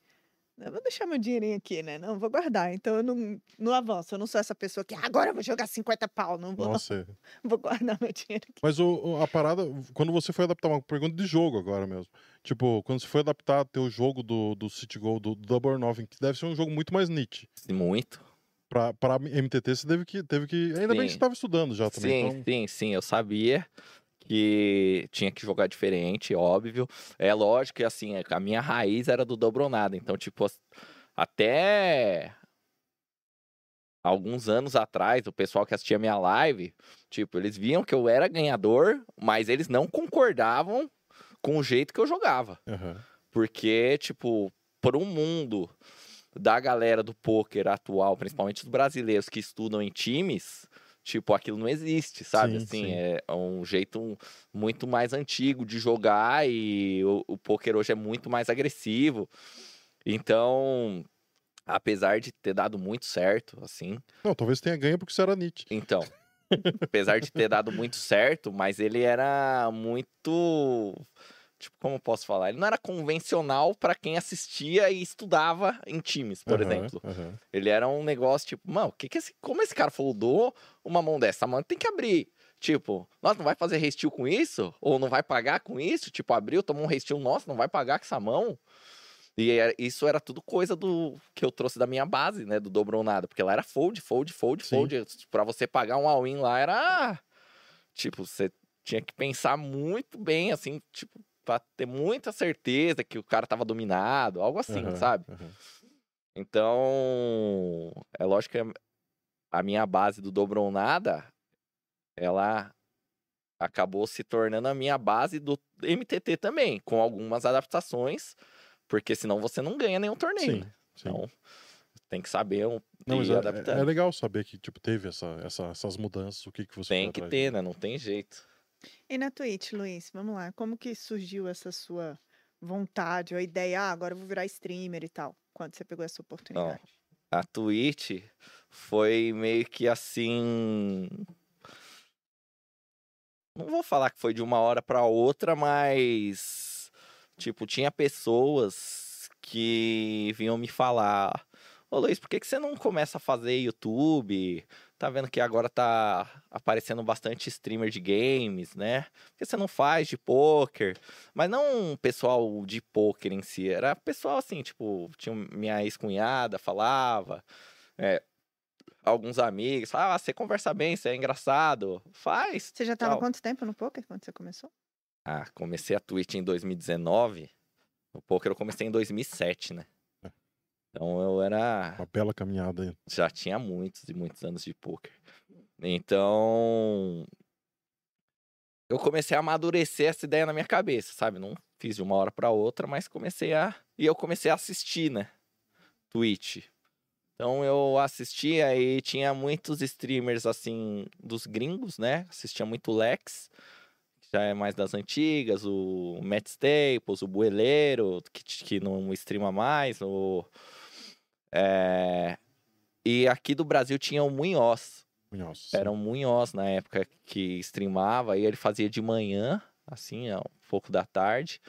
eu vou deixar meu dinheirinho aqui, né? Não, vou guardar. Então eu não, não avanço. Eu não sou essa pessoa que "Ah, agora eu vou jogar 50 pau. Não vou, Nossa. vou guardar meu dinheiro aqui. Mas o, a parada, quando você foi adaptar, uma pergunta de jogo agora mesmo. Tipo, quando você foi adaptar teu jogo do, do City Goal, do, do Double Nothing, que deve ser um jogo muito mais niche. Muito. Pra MTT, você teve que, teve que. Ainda bem que Sim. você estava estudando já também. Sim, então, sim, sim. Eu sabia que tinha que jogar diferente, óbvio. É lógico que, assim, a minha raiz era do dobronada. Então, tipo, até alguns anos atrás, o pessoal que assistia minha live, tipo, eles viam que eu era ganhador, mas eles não concordavam com o jeito que eu jogava. aham. Porque, tipo, por um mundo da galera do poker atual, principalmente os brasileiros que estudam em times, tipo, aquilo não existe, sabe? Sim, assim, sim. é um jeito muito mais antigo de jogar e o, o poker hoje é muito mais agressivo. Então, apesar de ter dado muito certo, assim, Não, talvez tenha ganho porque você era Nietzsche. então, apesar de ter dado muito certo, mas ele era muito. Tipo, como posso falar? Ele não era convencional pra quem assistia e estudava em times, por Aham, exemplo. aham. Ele era um negócio tipo, mano, que que esse, como esse cara foldou uma mão dessa? Mano, tem que abrir. Tipo, nossa, não vai fazer resteel com isso? Ou não vai pagar com isso? Tipo, abriu, tomou um resteel, nossa, não vai pagar com essa mão? E era- isso era tudo coisa do que eu trouxe da minha base, né? Do dobro ou nada. Porque lá era fold, fold, fold, Sim. fold. Pra você pagar um all-in lá era. Tipo, você tinha que pensar muito bem, assim, tipo, pra ter muita certeza que o cara tava dominado, algo assim, aham, sabe? aham. Então, é lógico que a minha base do dobro ou nada, ela acabou se tornando a minha base do MTT também, com algumas adaptações, porque senão você não ganha nenhum torneio. Sim, né? sim. Então, tem que saber um, Não, mas ir é, adaptando. é legal saber que tipo, teve essa, essa- essas mudanças, o que, que você tem que atrás, ter, né? Não tem jeito. E na Twitch, Luiz, vamos lá. Como que surgiu essa sua vontade ou ideia? Ah, agora eu vou virar streamer e tal. Quando você pegou essa oportunidade? A Twitch foi meio que assim. Não vou falar que foi de uma hora para outra, mas. Tipo, tinha pessoas que vinham me falar: Ô Luiz, por que, que você não começa a fazer YouTube? Tá vendo que agora tá aparecendo bastante streamer de games, né? Por que você não faz de poker? Mas não um pessoal de poker em si, era pessoal assim, tipo, tinha minha ex-cunhada falava, é, alguns amigos, falavam, ah, você conversa bem, você é engraçado, faz. Você já tava tal. quanto tempo no poker quando você começou? Ah, comecei a Twitch em 2019. O poker eu comecei em 2007, né? Então eu era. Uma bela caminhada aí. Já tinha muitos e muitos anos de poker. Então. Eu comecei a amadurecer essa ideia na minha cabeça, sabe? Não fiz de uma hora para outra, mas comecei a. E eu comecei a assistir, né? Twitch. Então eu assistia e tinha muitos streamers assim dos gringos, né? Assistia muito Lex, que já é mais das antigas, o Matt Staples, o Bueleiro, que, que não streama mais, o é, E aqui do Brasil tinha o Munhoz. Nossa. Era um Munhoz na época que streamava, e ele fazia de manhã, assim, um pouco da tarde.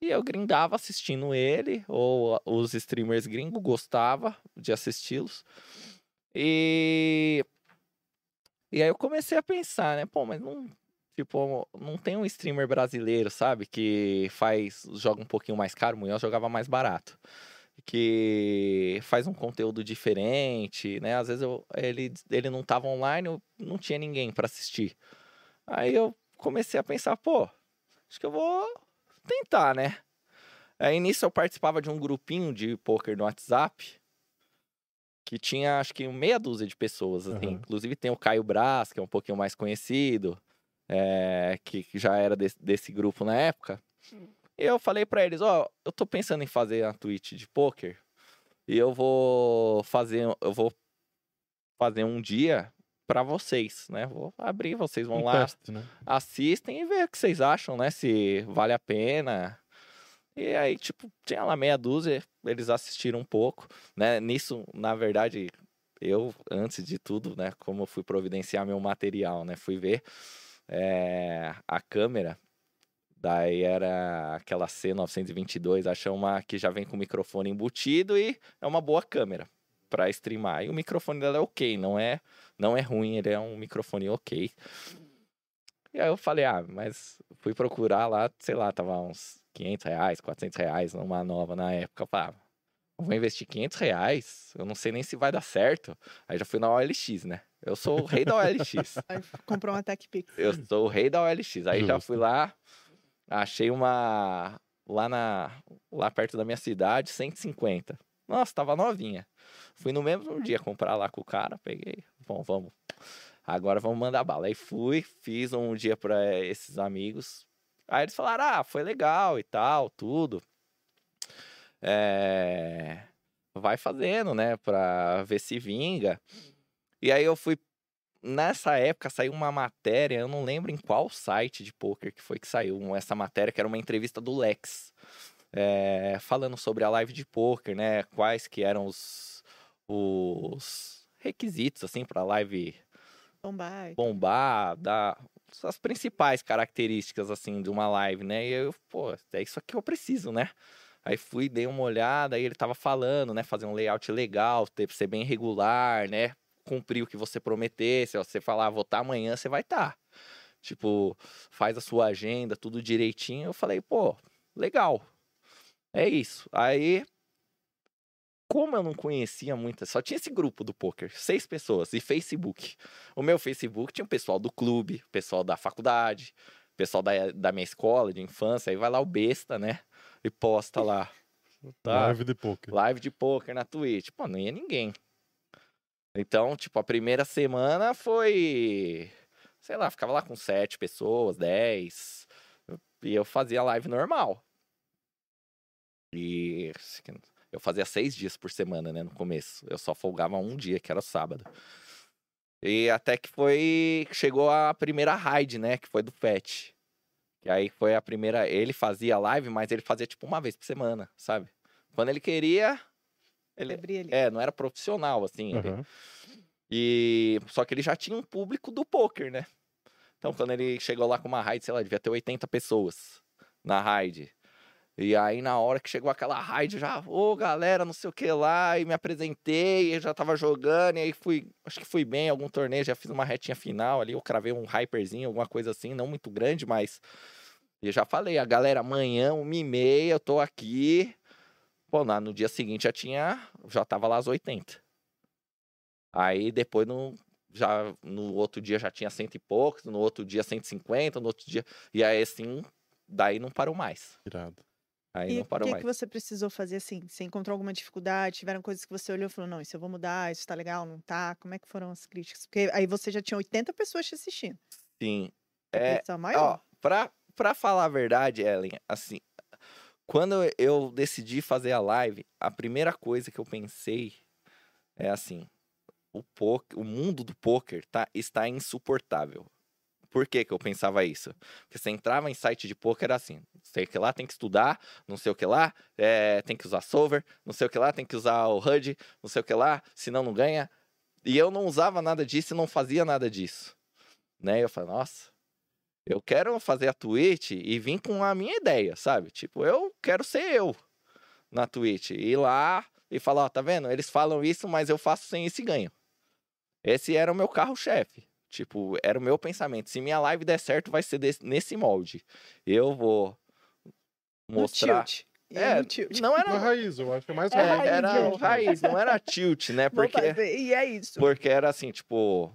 E eu grindava assistindo ele, ou os streamers gringos gostava de assisti-los. E e aí eu comecei a pensar, né, pô, mas não tipo, não tem um streamer brasileiro, sabe, que faz joga um pouquinho mais caro, o Munhoz jogava mais barato. Que faz um conteúdo diferente, né? Às vezes eu, ele, ele não tava online, eu não tinha ninguém para assistir. Aí eu comecei a pensar, pô, acho que eu vou tentar, né? Aí nisso eu participava de um grupinho de poker no WhatsApp que tinha acho que meia dúzia de pessoas, assim. Aham. Inclusive tem o Caio Brás, que é um pouquinho mais conhecido, é, que, já era desse, desse grupo na época. E eu falei pra eles, ó, eu tô pensando em fazer a Twitch de poker e eu vou fazer, eu vou fazer um dia pra vocês, né? Vou abrir, vocês vão um lá, teste, né? assistem e vê o que vocês acham, né? Se vale a pena. E aí, tipo, tinha lá meia dúzia, eles assistiram um pouco, né? Nisso, na verdade, eu, antes de tudo, né? Como eu fui providenciar meu material, né? Fui ver é, a câmera, daí era aquela C922, acho uma que já vem com o microfone embutido e é uma boa câmera para streamar. E o microfone dela é ok, não é, não é ruim, ele é um microfone ok. E aí eu falei, ah, mas fui procurar lá, sei lá, tava uns 500 reais, 400 reais numa nova na época. Eu falei, ah, vou investir 500 reais, eu não sei nem se vai dar certo. Aí já fui na OLX, né? Eu sou o rei da OLX. Aí comprou uma TechPix. Eu sou o rei da OLX. Aí já Justo. fui lá, achei uma lá na lá perto da minha cidade, 150. Nossa, tava novinha. Fui no mesmo dia comprar lá com o cara, peguei. Bom, vamos. Agora vamos mandar bala. Aí fui, fiz um dia para esses amigos. Aí eles falaram: "Ah, foi legal e tal, tudo". É, vai fazendo, né, pra ver se vinga. E aí eu fui nessa época saiu uma matéria, eu não lembro em qual site de poker que foi que saiu essa matéria, que era uma entrevista do Lex, é, falando sobre a live de poker, né? Quais que eram os, os requisitos, assim, pra live Bombar. bombar, dar as principais características, assim, de uma live, né? E eu, pô, é isso aqui que eu preciso, né? Aí fui, dei uma olhada, aí ele tava falando, né? Fazer um layout legal, ter, ser bem regular, né? Cumprir o que você prometer. Se você falar, "Ah, vou estar amanhã, você vai estar. Tipo, faz a sua agenda, tudo direitinho. Eu falei, pô, legal. É isso. Aí, como eu não conhecia muita, só tinha esse grupo do poker, seis pessoas, e Facebook. O meu Facebook tinha o pessoal do clube, o pessoal da faculdade, o pessoal da, da minha escola de infância. Aí vai lá o besta, né? E posta lá. Tá? Live de poker. live de poker na Twitch. Pô, não ia ninguém. Então, tipo, a primeira semana foi. Sei lá, ficava lá com sete pessoas, dez. E eu fazia live normal. E eu fazia seis dias por semana, né, no começo. Eu só folgava um dia, que era sábado. E até que foi. Chegou a primeira raid, né? Que foi do Pet. Que aí foi a primeira. Ele fazia live, mas ele fazia tipo uma vez por semana, sabe? Quando ele queria. Ele, ali. é, não era profissional, assim. Aham. E só que ele já tinha um público do poker, né? Então, quando ele chegou lá com uma raid, sei lá, devia ter 80 pessoas na raid. E aí, na hora que chegou aquela raid, já, ô galera, não sei o que lá, e me apresentei, e já tava jogando, e aí fui, acho que fui bem em algum torneio, já fiz uma retinha final ali, eu cravei um hyperzinho, alguma coisa assim, não muito grande, mas. E já falei, a galera, amanhã, uma e meia, eu tô aqui. Pô, lá no dia seguinte já tinha, já tava lá às 80. Aí depois no, já, no outro dia já tinha cento e poucos, no outro dia 150, no outro dia. E aí assim, daí não parou mais. Irado. Aí E não o parou que, mais. que você precisou fazer assim? Você encontrou alguma dificuldade? Tiveram coisas que você olhou e falou, não, isso eu vou mudar, isso tá legal, não tá? Como é que foram as críticas? Porque aí você já tinha 80 pessoas te assistindo. Sim. A É, pressão maior. Ó, pra, pra falar a verdade, Ellen, assim, quando eu decidi fazer a live, a primeira coisa que eu pensei é assim, o, poker, o mundo do poker tá, está insuportável. Por que, que eu pensava isso? Porque você entrava em site de poker assim, sei que lá tem que estudar, não sei o que lá, é, tem que usar solver, não sei o que lá, tem que usar o HUD, não sei o que lá, senão não ganha. E eu não usava nada disso e não fazia nada disso. Né? Eu falei, nossa, eu quero fazer a Twitch e vir com a minha ideia, sabe? Tipo, eu quero ser eu na Twitch. Ir lá e falar, ó, tá vendo? Eles falam isso, mas eu faço sem esse ganho. Esse era o meu carro-chefe. Tipo, era o meu pensamento. Se minha live der certo, vai ser desse- nesse molde. Eu vou mostrar. No tilt. Aí É, no tilt. não Na era. raiz, eu acho que é mais É, raiz. raiz, era o raiz, não era tilt, né? Porque fazer, E é isso. porque era assim, tipo,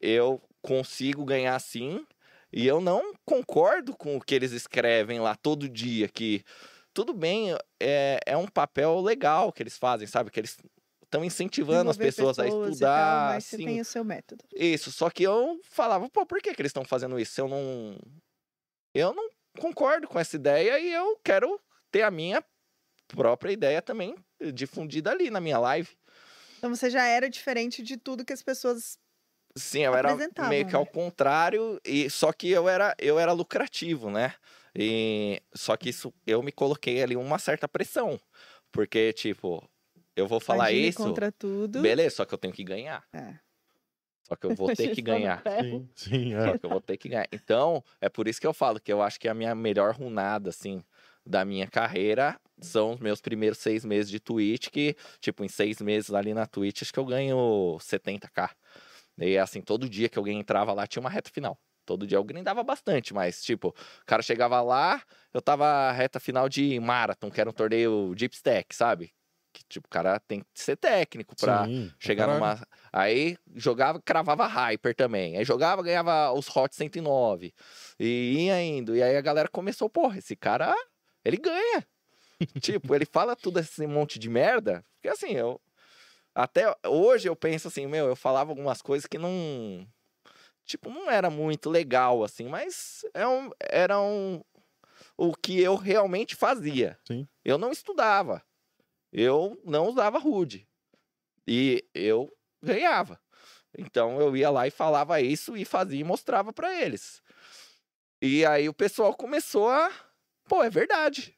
eu consigo ganhar sim, e eu não concordo com o que eles escrevem lá todo dia, que tudo bem, é, é um papel legal que eles fazem, sabe? Que eles estão incentivando as Desenvolver pessoas a e tal, estudar, mas você assim, tem o seu método. isso. Só que eu falava, pô, por que, que eles estão fazendo isso? Eu não. Eu não concordo com essa ideia e eu quero ter a minha própria ideia também difundida ali na minha live. Então você já era diferente de tudo que as pessoas. Sim, eu era meio que né? ao contrário, e só que eu era, eu era lucrativo, né? E só que isso eu me coloquei ali uma certa pressão, porque tipo, eu vou falar agir isso, contra tudo. beleza, só que eu tenho que ganhar. É. Só que eu vou ter que do ganhar. Sim, sim, é. Só que eu vou ter que ganhar. Então, é por isso que eu falo que eu acho que a minha melhor runada, assim, da minha carreira são os meus primeiros seis meses de Twitch, que, tipo, em seis meses ali na Twitch, acho que eu ganho 70k. E assim, todo dia que alguém entrava lá tinha uma reta final. Todo dia eu grindava bastante, mas, tipo, o cara chegava lá, eu tava reta final de Marathon, que era um torneio Deep Stack, sabe? Que, tipo, o cara tem que ser técnico pra, Sim, pra Chegar caralho. numa. Aí jogava, cravava Hyper também. Aí jogava, ganhava os Hot 109. E ia indo. E aí a galera começou, porra, esse cara, ele ganha. tipo, ele fala tudo esse monte de merda. Porque assim, eu. Até hoje eu penso assim, meu, eu falava algumas coisas que não. Tipo, não era muito legal, assim, mas é um, era um, o que eu realmente fazia. Sim. Eu não estudava. Eu não usava rude. E eu ganhava. Então eu ia lá e falava isso e fazia e mostrava pra eles. E aí o pessoal começou a, pô, é verdade.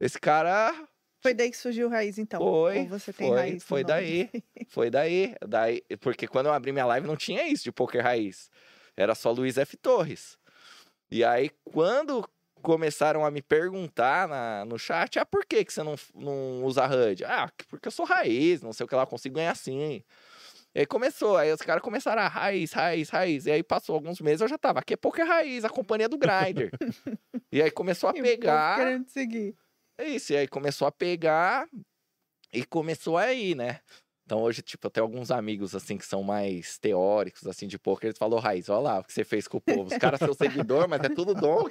Esse cara Foi daí que surgiu Raiz, então. Foi, Ou você tem foi, Raiz foi daí. foi daí, daí, porque quando eu abri minha live não tinha isso de poker raiz. Era só Luiz F Torres. E aí quando começaram a me perguntar na, no chat, ah, por que, que você não, não usa HUD? Ah, porque eu sou raiz, não sei o que lá, eu consigo ganhar assim. E aí começou, aí os caras começaram a raiz, raiz, raiz. E aí passou alguns meses, eu já tava, aqui é poker raiz, a companhia do Grinder. e aí começou a E povo pegar. querendo seguir. É isso, e aí começou a pegar e começou a ir, né? Então hoje, tipo, eu tenho alguns amigos, assim, que são mais teóricos, assim, de poker, eles falam, Raiz, olha lá o que você fez com o povo. Os caras são seguidor, mas é tudo dom.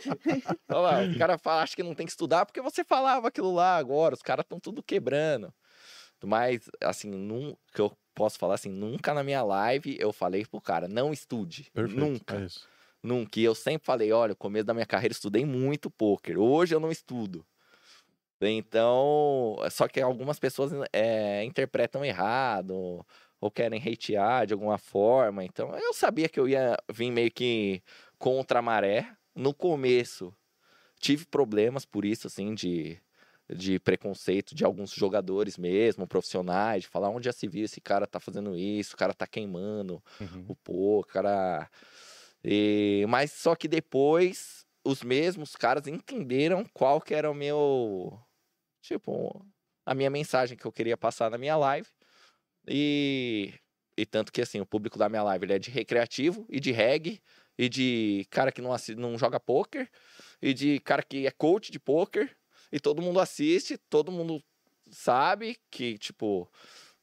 Olha lá, os caras acho que não tem que estudar porque você falava aquilo lá agora, os caras estão tudo quebrando. Mas, assim, nunca, que eu posso falar assim, nunca na minha live eu falei pro cara, não estude. Perfeito. Nunca. É. Nunca. E eu sempre falei, olha, no começo da minha carreira eu estudei muito poker. Hoje eu não estudo. Então, só que algumas pessoas é, interpretam errado ou querem hatear de alguma forma. Então, eu sabia que eu ia vir meio que contra a maré. No começo, tive problemas por isso, assim, de, de preconceito de alguns jogadores mesmo, profissionais, de falar onde já se viu esse cara tá fazendo isso, o cara tá queimando Uhum. o pô, cara. E, mas só que depois os mesmos caras entenderam qual que era o meu. Tipo, a minha mensagem que eu queria passar na minha live. E, e tanto que assim, o público da minha live ele é de recreativo e de reggae e de cara que não, não joga poker e de cara que é coach de poker e todo mundo assiste, todo mundo sabe que, tipo,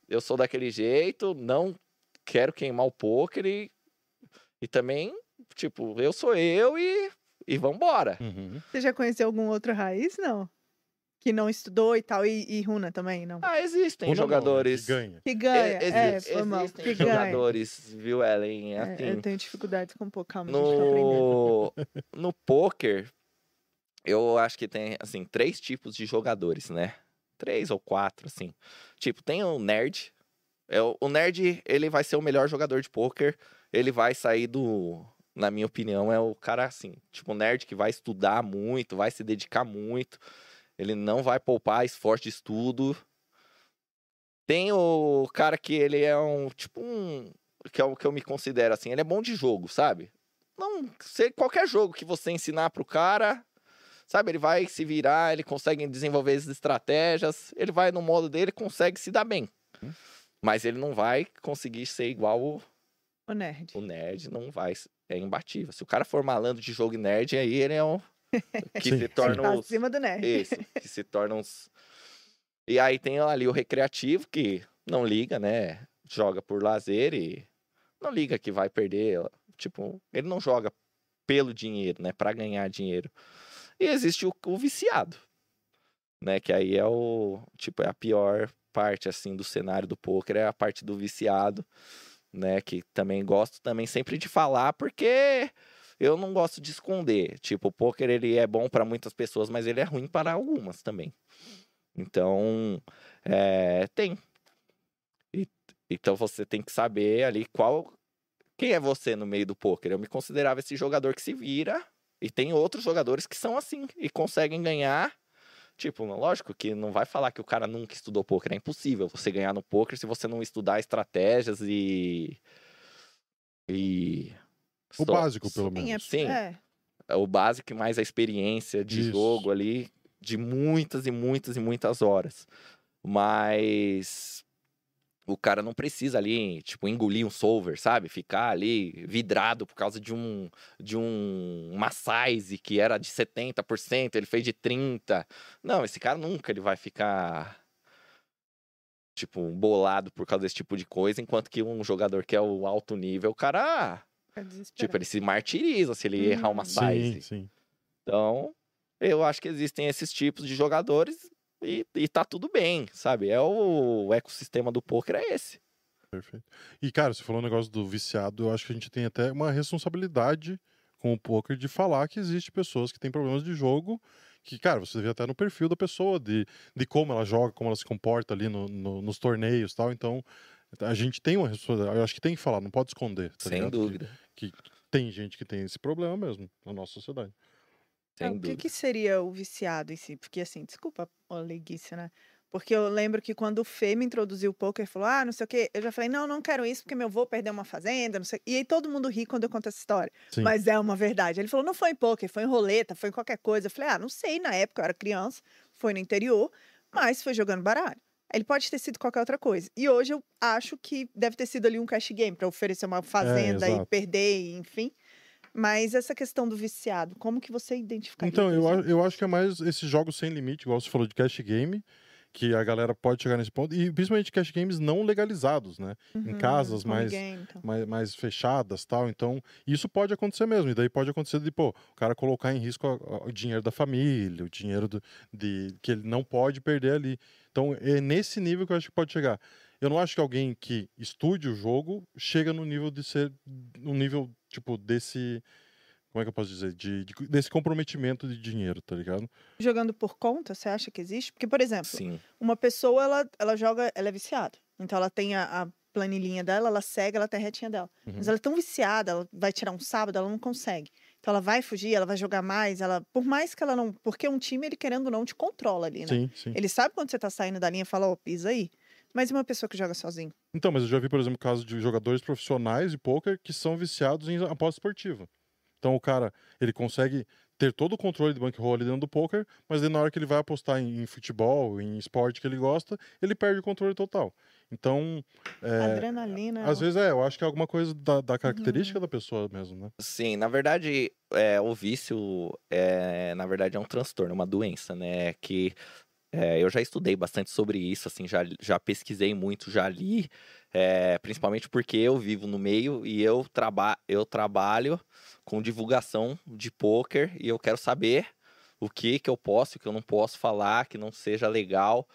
eu sou daquele jeito, não quero queimar o poker e, e também, tipo, eu sou eu e, e vambora. Uhum. Você já conheceu algum outro raiz? Não. Que não estudou e tal, e, e Runa também, não. Ah, existem Ou não, não, jogadores. que ganha. Que ganha. É, mal. existem Que ganha. jogadores, viu, Ellen? É, Assim, eu tenho dificuldades com um pouco, calma, gente tá aprendendo. no, no poker, eu acho que tem, assim, três tipos de jogadores, né? Três ou quatro, assim. Tipo, tem o nerd. É, o nerd, ele vai ser o melhor jogador de poker. Ele vai sair do... Na minha opinião, é o cara, assim, tipo, o nerd que vai estudar muito, vai se dedicar muito. Ele não vai poupar esforço de estudo. Tem o cara que ele é um, tipo, um... Que é o que eu me considero, assim, ele é bom de jogo, sabe? Não, se qualquer jogo que você ensinar pro cara, sabe, ele vai se virar, ele consegue desenvolver as estratégias, ele vai no modo dele, consegue se dar bem. Mas ele não vai conseguir ser igual o, O nerd. o nerd, não vai, é imbatível. Se o cara for malandro de jogo nerd, aí ele é um que Sim, se sim. torna Tá os, acima do nerd. isso, que se torna uns E aí tem ali o recreativo que não liga, né? Joga por lazer e não liga que vai perder, tipo, ele não joga pelo dinheiro, né, Pra ganhar dinheiro. E existe o, o viciado, né, que aí é o, tipo, é a pior parte assim do cenário do poker, é a parte do viciado, né, que também gosto também sempre de falar porque eu não gosto de esconder. Tipo, o poker ele é bom para muitas pessoas, mas ele é ruim para algumas também. Então, é, tem. E- então você tem que saber ali qual quem é você no meio do poker. Eu me considerava esse jogador que se vira e tem outros jogadores que são assim e conseguem ganhar. Tipo, lógico que não vai falar que o cara nunca estudou poker, é impossível você ganhar no poker se você não estudar estratégias e e O só- básico, pelo Sim, é, menos. Sim. é. é o básico e mais a experiência de Isso. jogo ali de muitas e muitas e muitas horas. Mas o cara não precisa ali, tipo, engolir um solver, sabe? Ficar ali vidrado por causa de um de um uma size que era de 70%, ele fez de 30. Não, esse cara nunca ele vai ficar tipo bolado por causa desse tipo de coisa, enquanto que um jogador que é o alto nível, o cara, Fica tipo, ele se martiriza se ele errar uma Hum. size. Sim, sim. Então, eu acho que existem esses tipos de jogadores e, e tá tudo bem, sabe? É o, o ecossistema do poker é esse. Perfeito. E, cara, você falou um negócio do viciado, eu acho que a gente tem até uma responsabilidade com o poker de falar que existe pessoas que têm problemas de jogo, que, cara, você vê até no perfil da pessoa, de, de como ela joga, como ela se comporta ali no- no- nos torneios e tal. Então, a gente tem uma responsabilidade, eu acho que tem que falar, não pode esconder. tá sem ligado? Dúvida. Que, tem gente que tem esse problema mesmo na nossa sociedade. Sem Ah, o que, que seria o viciado em si? Porque, assim, desculpa a leguice, né? Porque eu lembro que quando o Fê me introduziu o poker, falou, ah, não sei o quê, eu já falei, não, não quero isso porque meu avô perdeu uma fazenda, não sei. E aí todo mundo ri quando eu conto essa história. Sim. Mas é uma verdade. Ele falou, não foi em poker, foi em roleta, foi em qualquer coisa. Eu falei, ah, não sei, na época eu era criança, foi no interior, mas foi jogando baralho. Ele pode ter sido qualquer outra coisa. E hoje eu acho que deve ter sido ali um cash game para oferecer uma fazenda e exato. perder, e enfim. Mas essa questão do viciado, como que você identificaria? Então, eu, eu acho que é mais esses jogos sem limite, igual você falou de cash game, que a galera pode chegar nesse ponto, e principalmente cash games não legalizados, né? em Uhum, casas home mais- game, então. mais, mais fechadas tal. Então, isso pode acontecer mesmo. E daí pode acontecer de, pô, o cara colocar em risco a- a- o dinheiro da família, o dinheiro do, de, que ele não pode perder ali. Então, é nesse nível que eu acho que pode chegar. Eu não acho que alguém que estude o jogo chega no nível de ser. no nível, tipo, desse. Como é que eu posso dizer? De, de- desse comprometimento de dinheiro, tá ligado? Jogando por conta, você acha que existe? Porque, por exemplo, Sim. uma pessoa, ela, ela joga, ela é viciada. Então, ela tem a, a planilhinha dela, ela segue, ela tem a retinha dela. Mas Uhum. ela é tão viciada, ela vai tirar um sábado, ela não consegue. Então, ela vai fugir, ela vai jogar mais, ela... Por mais que ela não... Porque um time, ele querendo ou não, te controla ali, né? Sim, sim. Ele sabe quando você tá saindo da linha e fala, ô, pisa aí. Mas e uma pessoa que joga sozinho? Então, mas eu já vi, por exemplo, casos de jogadores profissionais de pôquer que são viciados em aposta esportiva. Então, o cara, ele consegue ter todo o controle de bankroll ali dentro do poker, mas na hora que ele vai apostar em, em futebol, em esporte que ele gosta, ele perde o controle total. Então, é, Adrenalina. às vezes é, eu acho que é alguma coisa da, da Uhum. característica da pessoa mesmo, né? Sim, na verdade, é, o vício é, na verdade, é um transtorno, uma doença, né? Que é, eu já estudei bastante sobre isso, assim, já, já pesquisei muito, já li É, principalmente porque eu vivo no meio e eu, traba eu trabalho com divulgação de poker e eu quero saber o que que eu posso o que eu não posso falar que não seja legal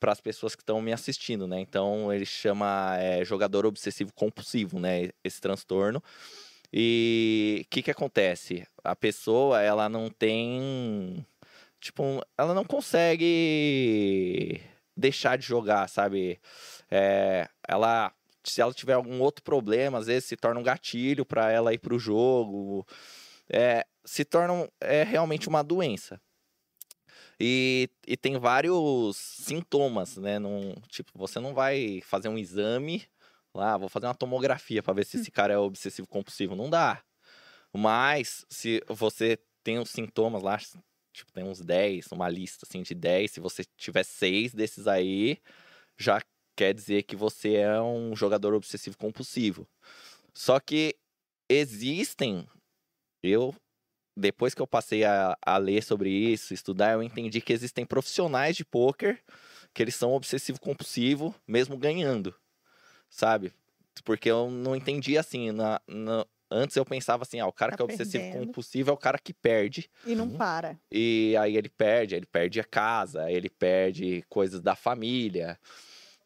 para as pessoas que estão me assistindo, né? Então ele chama é, jogador obsessivo compulsivo, né? Esse transtorno. E o que que acontece? A pessoa ela não tem tipo ela não consegue deixar de jogar, sabe? É, ela se ela tiver algum outro problema, às vezes se torna um gatilho para ela ir para o jogo. É, se torna é, realmente uma doença. E, e tem vários sintomas, né? Num, tipo, você não vai fazer um exame lá, vou fazer uma tomografia para ver se esse cara é obsessivo compulsivo. Não dá. Mas se você tem os sintomas lá, tipo, tem uns 10, uma lista assim de 10, se você tiver seis desses aí, já quer dizer que você é um jogador obsessivo compulsivo. Só que existem eu depois que eu passei a, a ler sobre isso, estudar, eu entendi que existem profissionais de poker que eles são obsessivo compulsivo, mesmo ganhando, sabe? Porque eu não entendi assim, na, na antes eu pensava assim, ah, o cara Tá que é obsessivo perdendo. compulsivo é o cara que perde. E não Uhum. para. E aí ele perde, ele perde a casa, ele perde coisas da família,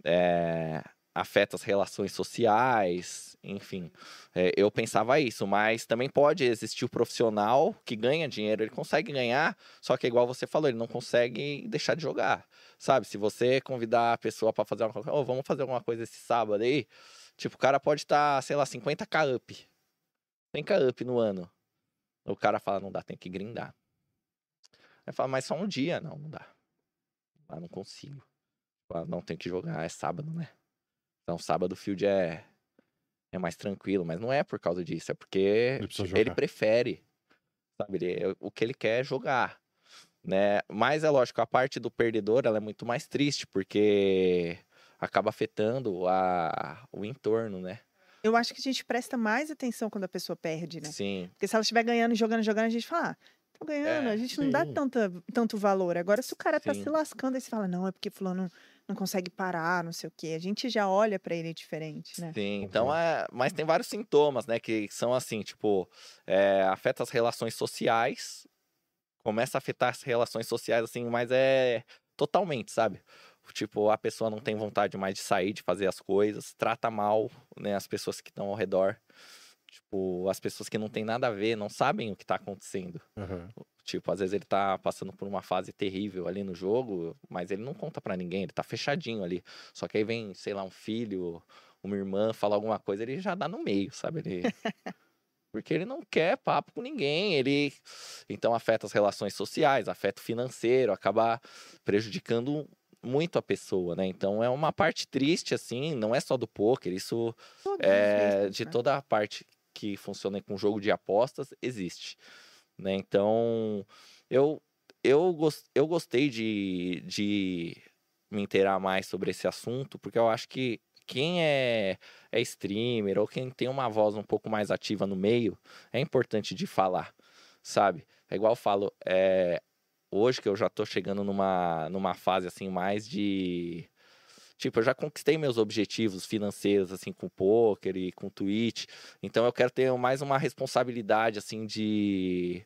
é, afeta as relações sociais, enfim. É, eu pensava isso, mas também pode existir o profissional que ganha dinheiro, ele consegue ganhar, só que é igual você falou, ele não consegue deixar de jogar, sabe? Se você convidar a pessoa para fazer uma coisa, oh, vamos fazer alguma coisa esse sábado aí, tipo, o cara pode estar, sei lá, 50k up, 100k up no ano. O cara fala, não dá, tem que grindar. Aí fala, mas só um dia. Não, não dá. Ah, não consigo. Não, tem que jogar, é sábado, né? Então, sábado o field é, é mais tranquilo, mas não é por causa disso, é porque Ele ele prefere, sabe? Ele, o que ele quer é jogar, né? Mas é lógico, a parte do perdedor, ela é muito mais triste, porque acaba afetando a, o entorno, né? Eu acho que a gente presta mais atenção quando a pessoa perde, né? Sim, Porque se ela estiver ganhando, jogando, jogando, a gente fala, ah, tô ganhando, É, a gente não dá sim. tanta, tanto valor. Agora, se o cara tá Sim. se lascando, aí você fala, não, é porque fulano não consegue parar, não sei o quê. A gente já olha pra ele diferente, né? Sim, então é. Mas tem vários sintomas, né? Que são assim, tipo, é, afeta as relações sociais, começa a afetar as relações sociais, assim, mas é totalmente, sabe? Tipo, a pessoa não tem vontade mais de sair, de fazer as coisas, trata mal, né, as pessoas que estão ao redor. Tipo, as pessoas que não tem nada a ver, não sabem o que tá acontecendo. Aham. Tipo, às vezes ele tá passando por uma fase terrível ali no jogo, mas ele não conta pra ninguém, ele tá fechadinho ali. Só que aí vem, sei lá, um filho, uma irmã, fala alguma coisa, ele já dá no meio, sabe? Ele... Porque ele não quer papo com ninguém, ele então afeta as relações sociais, afeta o financeiro, acaba prejudicando muito a pessoa, né? Então é uma parte triste assim, não é só do poker, isso Todas as é, vezes, de né? toda a parte que funciona com jogo de apostas existe, né? Então eu eu, gos- eu gostei de, de me inteirar mais sobre esse assunto porque eu acho que quem é, é streamer ou quem tem uma voz um pouco mais ativa no meio é importante de falar, sabe? É igual eu falo, é, hoje que eu já tô chegando numa, numa fase assim mais de Tipo, eu já conquistei meus objetivos financeiros, assim, com o poker e com o Twitch. Então eu quero ter mais uma responsabilidade, assim, de.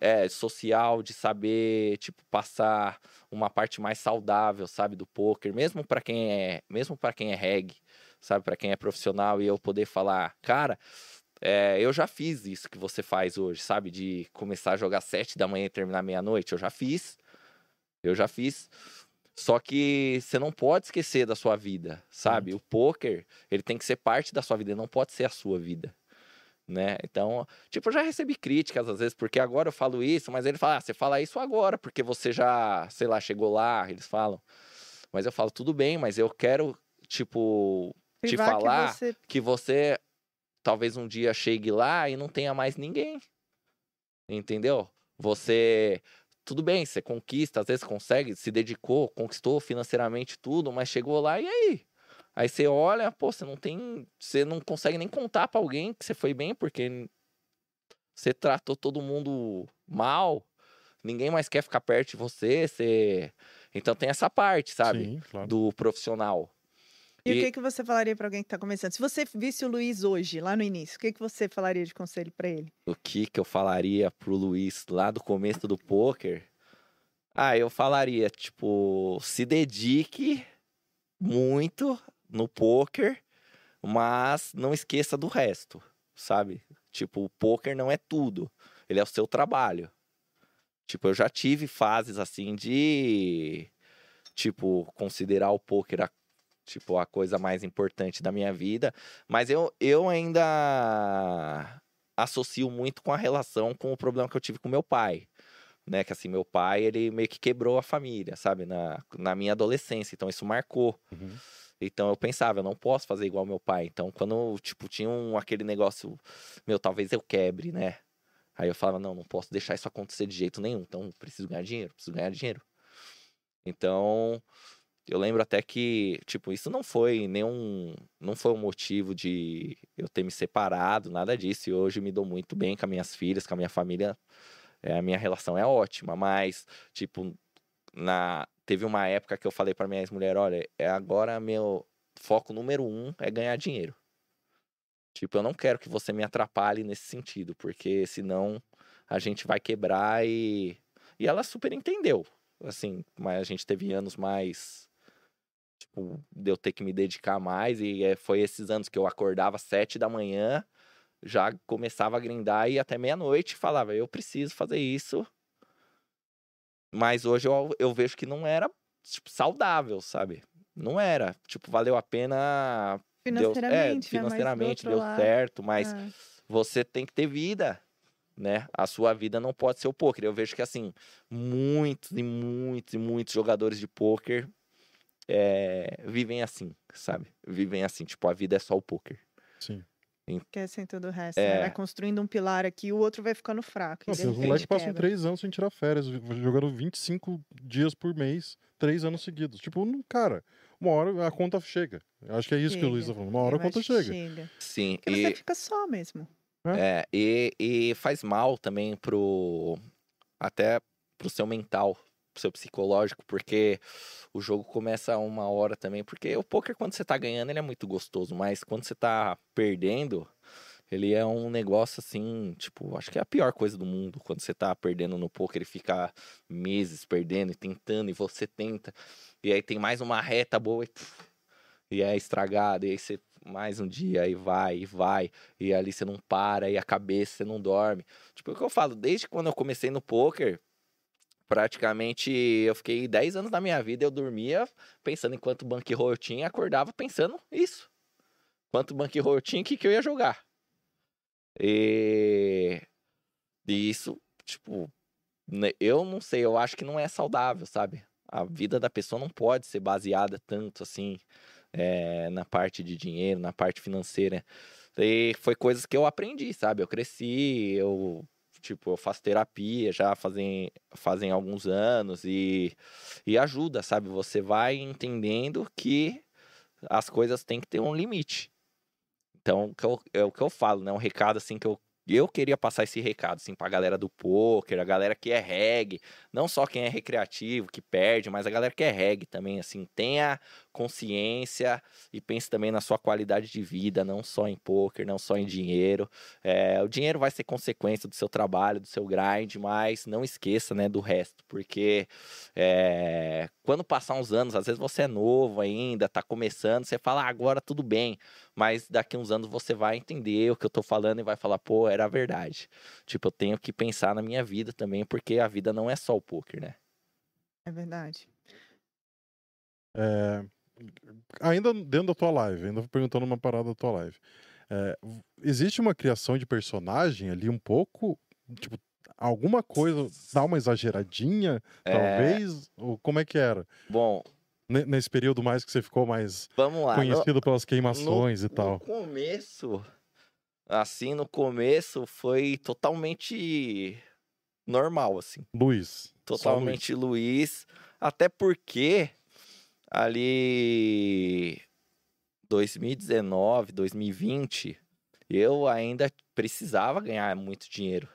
É, social, de saber, tipo, passar uma parte mais saudável, sabe, do poker. Mesmo para quem é. Mesmo para quem é reg, sabe, para quem é profissional, e eu poder falar, cara. é, eu já fiz isso que você faz hoje, sabe? De começar a jogar sete da manhã e terminar meia-noite. Eu já fiz. Eu já fiz. Só que você não pode esquecer da sua vida, sabe? O poker, ele tem que ser parte da sua vida, ele não pode ser a sua vida, né? Então, tipo, eu já recebi críticas às vezes, porque agora eu falo isso, mas ele fala, ah, você fala isso agora, porque você já, sei lá, chegou lá, eles falam. Mas eu falo, tudo bem, mas eu quero, tipo, te Privar que falar você- que você talvez um dia chegue lá e não tenha mais ninguém. Entendeu? Você. Tudo bem, você conquista, às vezes consegue, se dedicou, conquistou financeiramente tudo, mas chegou lá e aí? Aí você olha, pô, você não tem. Você não consegue nem contar pra alguém que você foi bem, porque você tratou todo mundo mal, ninguém mais quer ficar perto de você, você. Então tem essa parte, sabe? Sim, claro. do profissional. E, o E- que, que você falaria pra alguém que tá começando? Se você visse o Luiz hoje, lá no início, o que, que você falaria de conselho pra ele? o que que eu falaria pro Luiz lá do começo do poker? Ah, eu falaria, tipo, se dedique muito no poker, mas não esqueça do resto, sabe? Tipo, o poker não é tudo, ele é o seu trabalho. Tipo, eu já tive fases assim de tipo considerar o poker a, tipo a coisa mais importante da minha vida, mas eu, eu ainda associo muito com a relação com o problema que eu tive com meu pai. Né, que assim, meu pai, ele meio que quebrou a família, sabe, na, na minha adolescência, então isso marcou. Uhum. Então eu pensava, eu não posso fazer igual meu pai. Então quando, tipo, tinha um, aquele negócio, meu, talvez eu quebre, né? Aí eu falava, não, não posso deixar isso acontecer de jeito nenhum. Então preciso ganhar dinheiro, preciso ganhar dinheiro. Então, eu lembro até que, tipo, isso não foi nenhum, não foi um motivo de eu ter me separado, nada disso. E hoje me dou muito bem com as minhas filhas, com a minha família. É, a minha relação é ótima, mas, tipo, na teve uma época que eu falei para minha ex-mulher, olha, é agora meu foco número um é ganhar dinheiro. Tipo, eu não quero que você me atrapalhe nesse sentido, porque senão a gente vai quebrar e e ela super entendeu, assim, mas a gente teve anos mais tipo, de eu ter que me dedicar mais e é, foi esses anos que eu acordava às sete da manhã, já começava a grindar e até meia-noite falava, eu preciso fazer isso. Mas hoje eu, eu vejo que não era tipo, saudável, sabe? Não era. Tipo, valeu a pena. deu- Financeiramente, é, né? Mas do financeiramente outro deu lado, certo, mas ah, você tem que ter vida, né? A sua vida não pode ser o poker. Eu vejo que, assim, muitos e muitos e muitos jogadores de poker é, vivem assim, sabe? Vivem assim, tipo, a vida é só o poker. Sim. esquecem todo o resto. É. né? Vai construindo um pilar aqui, o outro vai ficando fraco. Nossa, os moleques passam quebra. três anos sem tirar férias, jogando 25 dias por mês, três anos seguidos. Tipo, cara, uma hora a conta chega. Acho que é isso que o Luiz tá Chega. falando. Uma hora a Eu acho conta que chega. Sim, Porque e... você fica só mesmo. É, e, e faz mal também pro. Até pro seu mental, seu psicológico, porque o jogo começa a uma hora também. Porque o poker, quando você tá ganhando, ele é muito gostoso, mas quando você tá perdendo, ele é um negócio assim, tipo, acho que é a pior coisa do mundo. Quando você tá perdendo no poker e fica meses perdendo e tentando, e você tenta, e aí tem mais uma reta boa e. puf, e é estragado, e aí você mais um dia, e vai, e vai. E ali você não para, e a cabeça você não dorme. Tipo, é o que eu falo, desde quando eu comecei no poker, praticamente eu fiquei 10 anos da minha vida, eu dormia pensando em quanto bankroll eu tinha, acordava pensando isso. Quanto bankroll eu tinha, o que, que eu ia jogar. E... e isso, tipo, né, eu não sei, eu acho que não é saudável, sabe? A vida da pessoa não pode ser baseada tanto assim é, na parte de dinheiro, na parte financeira. E foi coisas que eu aprendi, sabe? Eu cresci, eu tipo, eu faço terapia já fazem, fazem alguns anos e, e ajuda, sabe? Você vai entendendo que as coisas têm que ter um limite. Então, que eu- é o que eu falo, né? Um recado assim que eu, eu queria passar esse recado assim pra galera do poker, a galera que é reggae, não só quem é recreativo, que perde, mas a galera que é reggae também, assim, tenha consciência e pense também na sua qualidade de vida, não só em poker, não só em dinheiro. É, o dinheiro vai ser consequência do seu trabalho, do seu grind, mas não esqueça, né, do resto, porque é, quando passar uns anos, às vezes você é novo ainda, tá começando, você fala, ah, agora tudo bem, mas daqui uns anos você vai entender o que eu tô falando e vai falar, pô, era verdade. Tipo, eu tenho que pensar na minha vida também, porque a vida não é só o poker, né? É verdade. É, ainda dentro da tua live, ainda perguntando uma parada da tua live. É, existe uma criação de personagem ali um pouco? Tipo, alguma coisa dá uma exageradinha, É, talvez? Ou como é que era? Bom, Ne- Nesse período mais que você ficou mais lá. No- conhecido pelas queimações e No tal. começo, assim, no começo foi totalmente normal, assim. Luiz. só Luiz. Totalmente Luiz. Até porque ali 2019, 2020, eu ainda precisava ganhar muito dinheiro.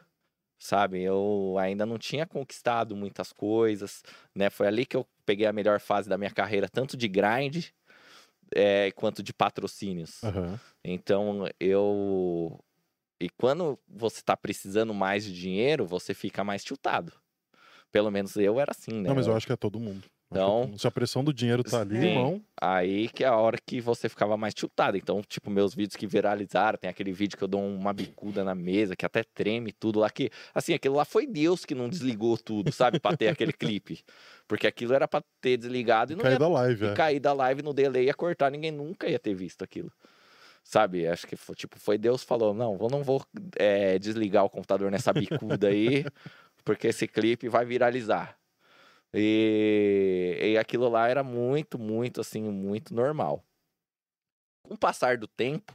Sabe, eu ainda não tinha conquistado muitas coisas, né? Foi ali que eu peguei a melhor fase da minha carreira, tanto de grind, é, quanto de patrocínios. Aham. Então, eu. E quando você tá precisando mais de dinheiro, você fica mais tiltado. Pelo menos eu era assim, né? Não, mas eu acho que é todo mundo. Então- que se a pressão do dinheiro tá ali, Sim. irmão. Aí que é a hora que você ficava mais tiltado. Então, tipo, meus vídeos que viralizaram, tem aquele vídeo que eu dou uma bicuda na mesa, que até treme tudo lá, que, assim, aquilo lá foi Deus que não desligou tudo, sabe? Pra ter aquele clipe. Porque aquilo era pra ter desligado e não Cair ia da live, e é. cair da live no delay ia cortar, ninguém nunca ia ter visto aquilo. Sabe? Acho que foi, tipo, foi Deus que falou: não, eu não vou é, desligar o computador nessa bicuda aí, porque esse clipe vai viralizar. E, e aquilo lá era muito, muito, assim, muito normal. Com o passar do tempo,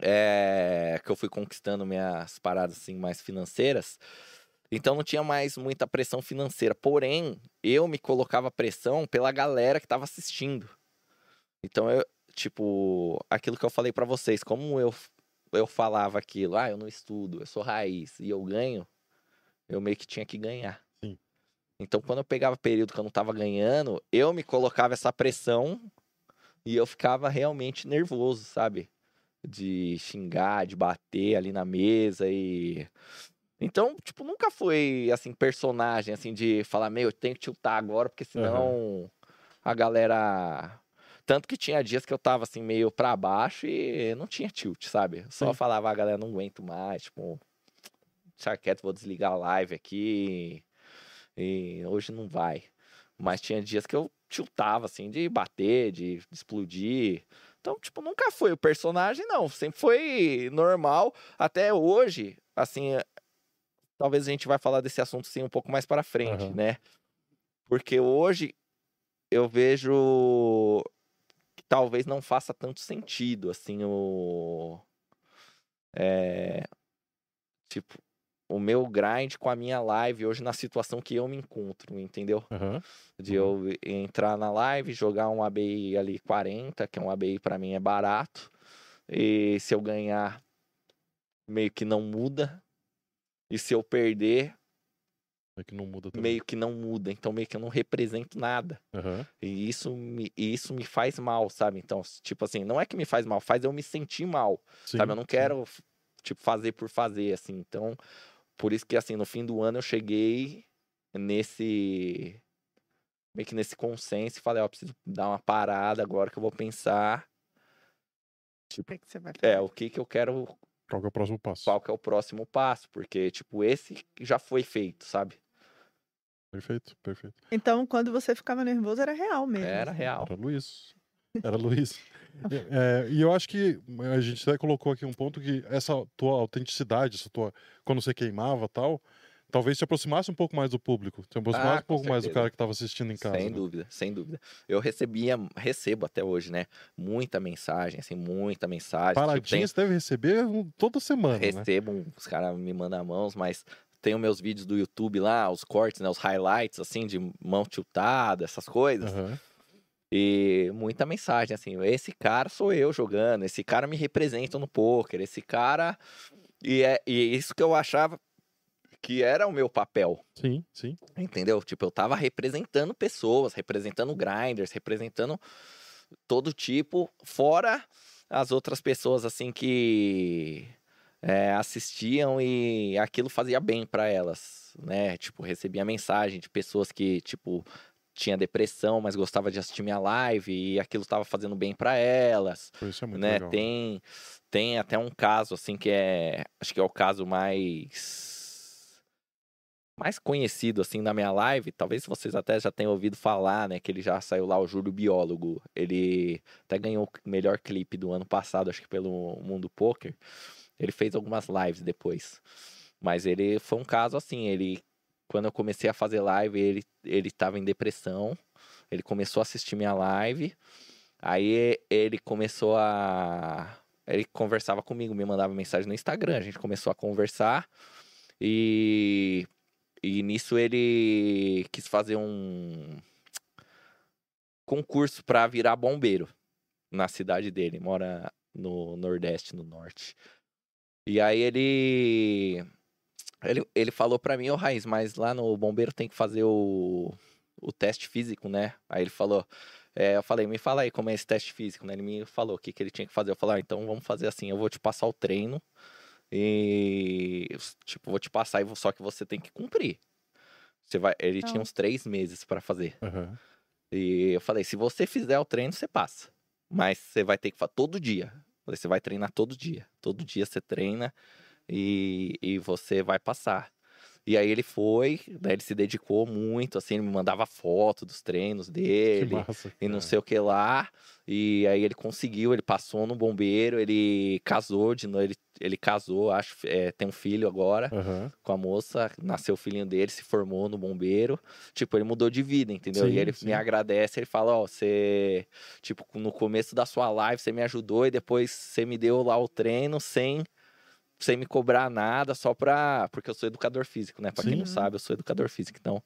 é, que eu fui conquistando minhas paradas assim mais financeiras, então não tinha mais muita pressão financeira. Porém, eu me colocava pressão pela galera que tava assistindo. Então eu, tipo, aquilo que eu falei pra vocês, como eu eu falava aquilo, ah, eu não estudo, eu sou raiz e eu ganho, eu meio que tinha que ganhar. Então quando eu pegava período que eu não tava ganhando, eu me colocava essa pressão e eu ficava realmente nervoso, sabe? De xingar, de bater ali na mesa e então, tipo, nunca foi assim personagem assim de falar, meu, eu tenho que tiltar agora porque senão a galera tanto que tinha dias que eu tava assim meio pra baixo e não tinha tilt, sabe? Só Sim. falava, a galera não aguento mais, tipo, deixa quieto, vou desligar a live aqui. E hoje não vai. Mas tinha dias que eu tiltava, assim, de bater, de, de explodir. Então, tipo, nunca foi o personagem, não. Sempre foi normal. Até hoje, assim, é- talvez a gente vai falar desse assunto, sim, um pouco mais para frente, Aham. né? Porque hoje eu vejo que talvez não faça tanto sentido, assim, o... É... Tipo, o meu grind com a minha live hoje na situação que eu me encontro, entendeu? Aham. De eu entrar na live, jogar um ABI ali 40, que é um ABI pra mim é barato. E se eu ganhar, meio que não muda. E se eu perder, É que não muda também. meio que não muda. Então meio que eu não represento nada. Aham. E isso me, e isso me faz mal, sabe? Então, tipo assim, não é que me faz mal, faz eu me sentir mal. Sim, sabe? Eu não sim. quero, tipo, fazer por fazer, assim. Então, por isso que, assim, no fim do ano eu cheguei nesse. meio que nesse consenso e falei, ó, preciso dar uma parada agora que eu vou pensar. O que, que você vai É, fazer? o que que eu quero, Qual que é o próximo passo? qual que é o próximo passo, porque, tipo, esse já foi feito, sabe? Perfeito, perfeito. Então, quando você ficava nervoso, era real mesmo. Era assim. real. Era Luiz. Era Luiz. E, é, e eu acho que a gente até colocou aqui um ponto que essa tua autenticidade, essa tua, quando você queimava tal, talvez te aproximasse um pouco mais do público, te aproximasse Ah, um pouco com mais do certeza. cara que estava assistindo em casa. Sem né? dúvida, sem dúvida. Eu recebia, recebo até hoje, né? Muita mensagem, assim, muita mensagem. Tipo, Paradinha tem- você deve receber toda semana, né? recebo, um- os caras me mandam mãos, mas tenho meus vídeos do YouTube lá, os cortes, né? Os highlights, assim, de mão tiltada, essas coisas. Aham. E muita mensagem, assim, esse cara sou eu jogando, esse cara me representa no poker, esse cara. E é e isso que eu achava que era o meu papel. Sim, sim. Entendeu? Tipo, eu tava representando pessoas, representando grinders, representando todo tipo, fora as outras pessoas, assim, que é, assistiam e aquilo fazia bem pra elas, né? Tipo, recebia mensagem de pessoas que, tipo, tinha depressão, mas gostava de assistir minha live e aquilo tava fazendo bem pra elas Isso é muito né? legal. Tem, tem até um caso, assim, que é. Acho que é o caso mais. Mais conhecido, assim, na minha live. Talvez vocês até já tenham ouvido falar, né? Que ele já saiu lá, o Júlio Biólogo. Ele até ganhou o melhor clipe do ano passado, acho que pelo Mundo Poker. Ele fez algumas lives depois. Mas ele foi um caso assim, ele. Quando eu comecei a fazer live, ele, ele tava em depressão. Ele começou a assistir minha live. Aí ele começou a. Ele conversava comigo, me mandava mensagem no Instagram. A gente começou a conversar. E. E nisso ele quis fazer um concurso para virar bombeiro na cidade dele. Mora no Nordeste, no Norte. E aí ele. Ele, ele falou pra mim, ô Raiz, mas lá no bombeiro tem que fazer o, o teste físico, né? Aí ele falou, é, eu falei, me fala aí como é esse teste físico, né? Ele me falou o que, que ele tinha que fazer. Eu falei, ah, então vamos fazer assim, eu vou te passar o treino e, tipo, vou te passar, só que você tem que cumprir. Você vai, ele tinha Então. uns três meses pra fazer. Aham. E eu falei, se você fizer o treino, você passa. Mas você vai ter que fazer todo dia. Falei, você vai treinar todo dia. Todo dia você treina e, e você vai passar. E aí ele foi, né, ele se dedicou muito, assim, ele me mandava foto dos treinos dele massa. e não sei o que lá. E aí ele conseguiu, ele passou no bombeiro, ele casou de novo, ele, ele casou, acho, é, tem um filho agora Aham. com a moça, nasceu o filhinho dele, se formou no bombeiro. Tipo, ele mudou de vida, entendeu? Sim, e ele sim. me agradece, ele fala, ó, você, tipo, no começo da sua live você me ajudou e depois você me deu lá o treino sem sem me cobrar nada, só pra. Porque eu sou educador físico, né? Pra quem Sim. não sabe, eu sou educador físico, então.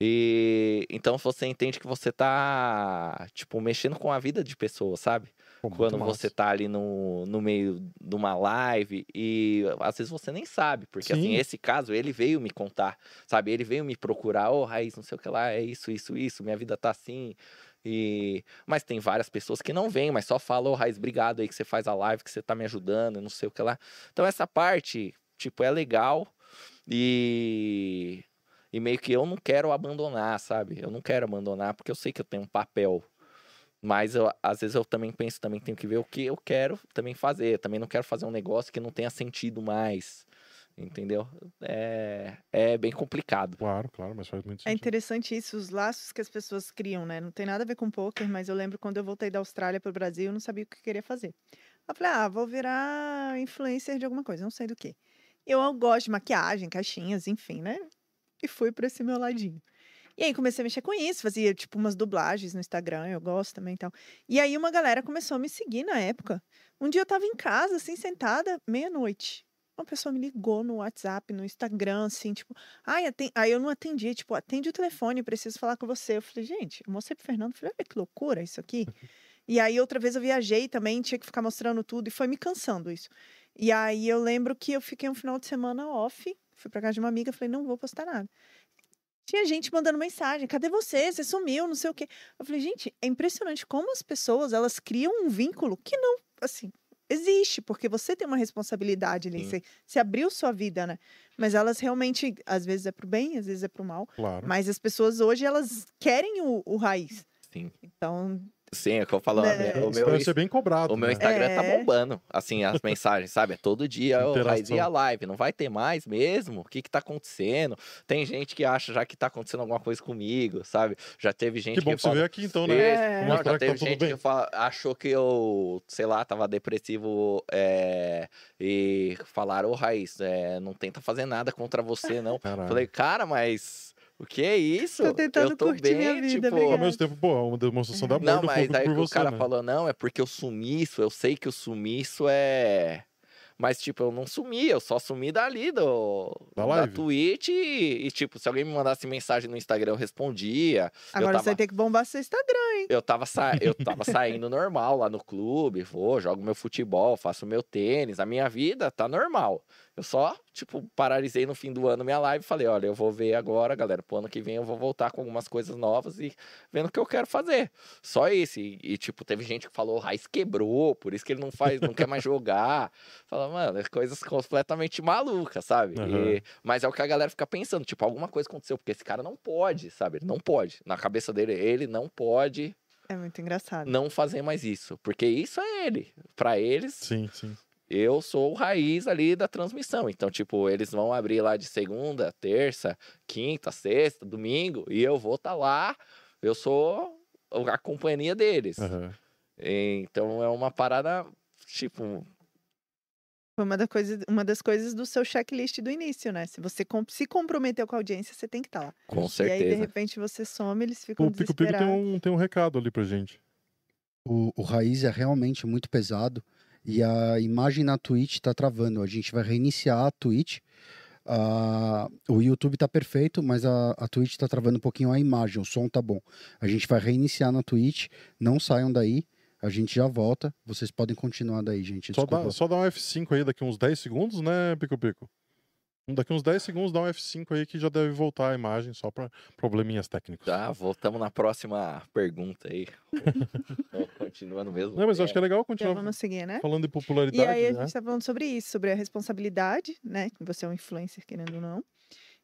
E então você entende que você tá, tipo, mexendo com a vida de pessoas, sabe? Pô, quando massa. você tá ali no, no meio de uma live e às vezes você nem sabe, porque assim, Sim. esse caso ele veio me contar, sabe? Ele veio me procurar, ô Raiz, não sei o que lá, é isso, isso, isso, minha vida tá assim. E mas tem várias pessoas que não vêm, mas só falam, ô Raiz, obrigado aí que você faz a live, que você tá me ajudando, não sei o que lá. Então essa parte, tipo, é legal e e meio que eu não quero abandonar, sabe? Eu não quero abandonar porque eu sei que eu tenho um papel mas eu, às vezes eu também penso, também tenho que ver o que eu quero também fazer. Também não quero fazer um negócio que não tenha sentido mais. Entendeu? É, é bem complicado. Claro, claro, mas faz muito É sentido. interessante isso, os laços que as pessoas criam, né? Não tem nada a ver com poker, mas eu lembro quando eu voltei da Austrália para o Brasil, eu não sabia o que eu queria fazer. Eu falei, ah, vou virar influencer de alguma coisa, não sei do que. Eu gosto de maquiagem, caixinhas, enfim, né? E fui para esse meu ladinho. E aí comecei a mexer com isso, fazia tipo umas dublagens no Instagram, eu gosto também e tal. E aí uma galera começou a me seguir na época. Um dia eu tava em casa, assim, sentada, meia-noite. Uma pessoa me ligou no WhatsApp, no Instagram, assim, tipo, Ai, Aí eu não atendi, tipo, atende o telefone, preciso falar com você. Eu falei, gente, eu mostrei pro Fernando, falei, olha que loucura isso aqui. e aí outra vez eu viajei também, tinha que ficar mostrando tudo, e foi me cansando isso. E aí eu lembro que eu fiquei um final de semana off, fui pra casa de uma amiga, falei, não vou postar nada. Tinha gente mandando mensagem, cadê você? Você sumiu, não sei o quê. Eu falei, gente, é impressionante como as pessoas, elas criam um vínculo que não, assim, existe, porque você tem uma responsabilidade ali, você, você abriu sua vida, né? Mas elas realmente, às vezes é pro bem, às vezes é pro mal. Claro. Mas as pessoas hoje, elas querem o, o raiz. Sim. Então, Sim, é o que eu falo. Né? O Isso meu, deve ser bem cobrado. o meu né? Instagram tá É. bombando. Assim, as mensagens, sabe? É todo dia, ô, Raiz, e a Interação. live? Não vai ter mais mesmo? O que que tá acontecendo? Tem gente que acha já que tá acontecendo alguma coisa comigo, sabe? Já teve gente Que bom que você fala, veio aqui então, né? É. Não, já que teve tá gente bem. que fa- achou que eu, sei lá, tava depressivo é, e falaram, ô Raiz, é, não tenta fazer nada contra você, não. Caralho. Falei, cara, mas o que é isso? Tô tentando eu tô curtir bem, minha vida, tipo... Ao mesmo tempo, pô, é uma demonstração de amor Não, do mas aí o você, cara né? falou, não, é porque o sumiço, eu sei que o sumiço é... Mas, tipo, eu não sumi, eu só sumi dali do, Da live. Twitch e, e, tipo, se alguém me mandasse mensagem no Instagram, eu respondia. agora eu você vai tava, ter que bombar seu Instagram. eu tava, sa... eu tava saindo normal lá no clube, vou, jogo meu futebol, faço meu tênis, a minha vida tá normal. Eu só, tipo, paralisei no fim do ano minha live e falei, olha, eu vou ver agora, galera, pro ano que vem eu vou voltar com algumas coisas novas e vendo o que eu quero fazer. Só isso. E, e, tipo, teve gente que falou, o Raiz quebrou, por isso que ele não faz, não quer mais jogar. Fala, mano, é coisas completamente malucas, sabe? Aham. E- mas é o que a galera fica pensando, tipo, alguma coisa aconteceu, porque esse cara não pode, sabe? Ele não pode. Na cabeça dele, ele não pode É muito engraçado. não fazer mais isso. Porque isso é ele. Pra eles, Sim, sim. Eu sou o raiz ali da transmissão. Então, tipo, eles vão abrir lá de segunda, terça, quinta, sexta, domingo, e eu vou estar lá. Eu sou a companhia deles. Aham. Então é uma parada, tipo, Foi uma, da coisa, uma das coisas do seu checklist do início, né? Se você com- se comprometeu com a audiência, você tem que estar lá. com E aí, de certeza. repente, você some, eles ficam O Pico Pico tem desesperados. um, tem um recado ali pra gente. O, o raiz é realmente muito pesado e a imagem na Twitch tá travando. A gente vai reiniciar a Twitch. Ah, o YouTube tá perfeito, mas a, a Twitch tá travando um pouquinho a imagem, o som tá bom. A gente vai reiniciar na Twitch, não saiam daí, a gente já volta. Vocês podem continuar daí, gente. Só dá, só dá um F5 aí daqui uns 10 segundos, né, Pico Pico? Daqui uns 10 segundos dá um F5 aí que já deve voltar a imagem só para probleminhas técnicos. Tá, voltamos na próxima pergunta aí. Tô Continuando mesmo. Não, mas eu acho que é legal Já continuar vamos seguir, né? falando de E popularidade. aí a né? gente tá falando sobre isso, sobre a responsabilidade, né? Que você é um influencer, querendo ou não.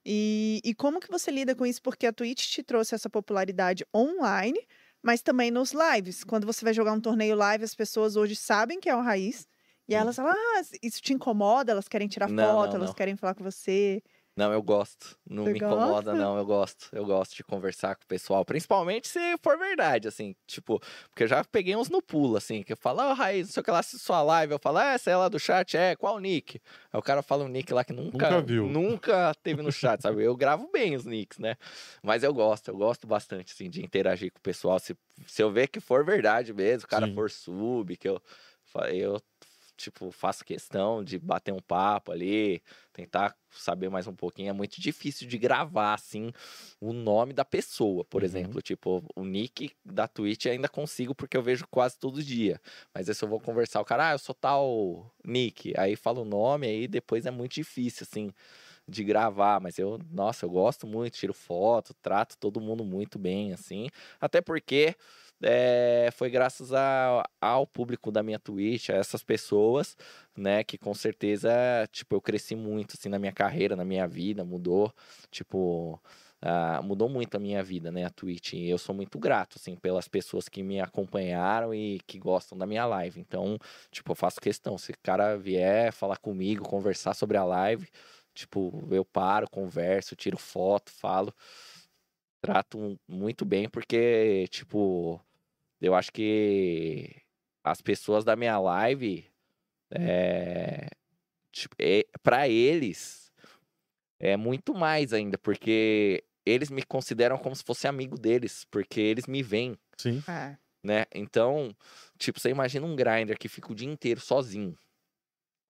E, e como que você lida com isso? Porque a Twitch te trouxe essa popularidade online, mas também nos lives. Quando você vai jogar um torneio live, as pessoas hoje sabem que é o Raiz. E elas falam, ah, isso te incomoda? Elas querem tirar Não, foto, não, elas não. querem falar com você. Não, eu gosto. Não Você me incomoda, gosta? não. Eu gosto. Eu gosto de conversar com o pessoal. Principalmente se for verdade, assim. Tipo, porque eu já peguei uns no pulo, assim. Que eu falo, ó, Raiz, não sei o que lá, assisto sua live. Eu falo, é, essa é lá do chat? É, qual o nick? Aí o cara fala um nick lá que nunca, Nunca viu. Nunca teve no chat, sabe? Eu gravo bem os nicks, né? Mas eu gosto, eu gosto bastante, assim, de interagir com o pessoal. Se, se eu ver que for verdade mesmo, o cara Sim. for sub, que eu, eu, tipo, faço questão de bater um papo ali, tentar saber mais um pouquinho. É muito difícil de gravar, assim, o nome da pessoa, por Uhum. exemplo. Tipo, o nick da Twitch ainda consigo porque eu vejo quase todo dia. Mas aí se eu vou conversar, o cara, ah, eu sou tal nick. Aí fala o nome, aí depois é muito difícil, assim, de gravar. Mas eu, nossa, eu gosto muito, tiro foto, trato todo mundo muito bem, assim. Até porque é, foi graças a- ao público da minha Twitch, a essas pessoas, né, que com certeza, tipo, eu cresci muito, assim, na minha carreira, na minha vida, mudou, tipo, ah, mudou muito a minha vida, né, a Twitch, e eu sou muito grato, assim, pelas pessoas que me acompanharam e que gostam da minha live, então, tipo, eu faço questão, se o cara vier falar comigo, conversar sobre a live, tipo, eu paro, converso, tiro foto, falo, trato muito bem, porque, tipo, eu acho que as pessoas da minha live, é, tipo, é, para eles, é muito mais ainda, porque eles me consideram como se fosse amigo deles, porque eles me veem, Sim. Ah, né? Então, tipo, você imagina um grinder que fica o dia inteiro sozinho,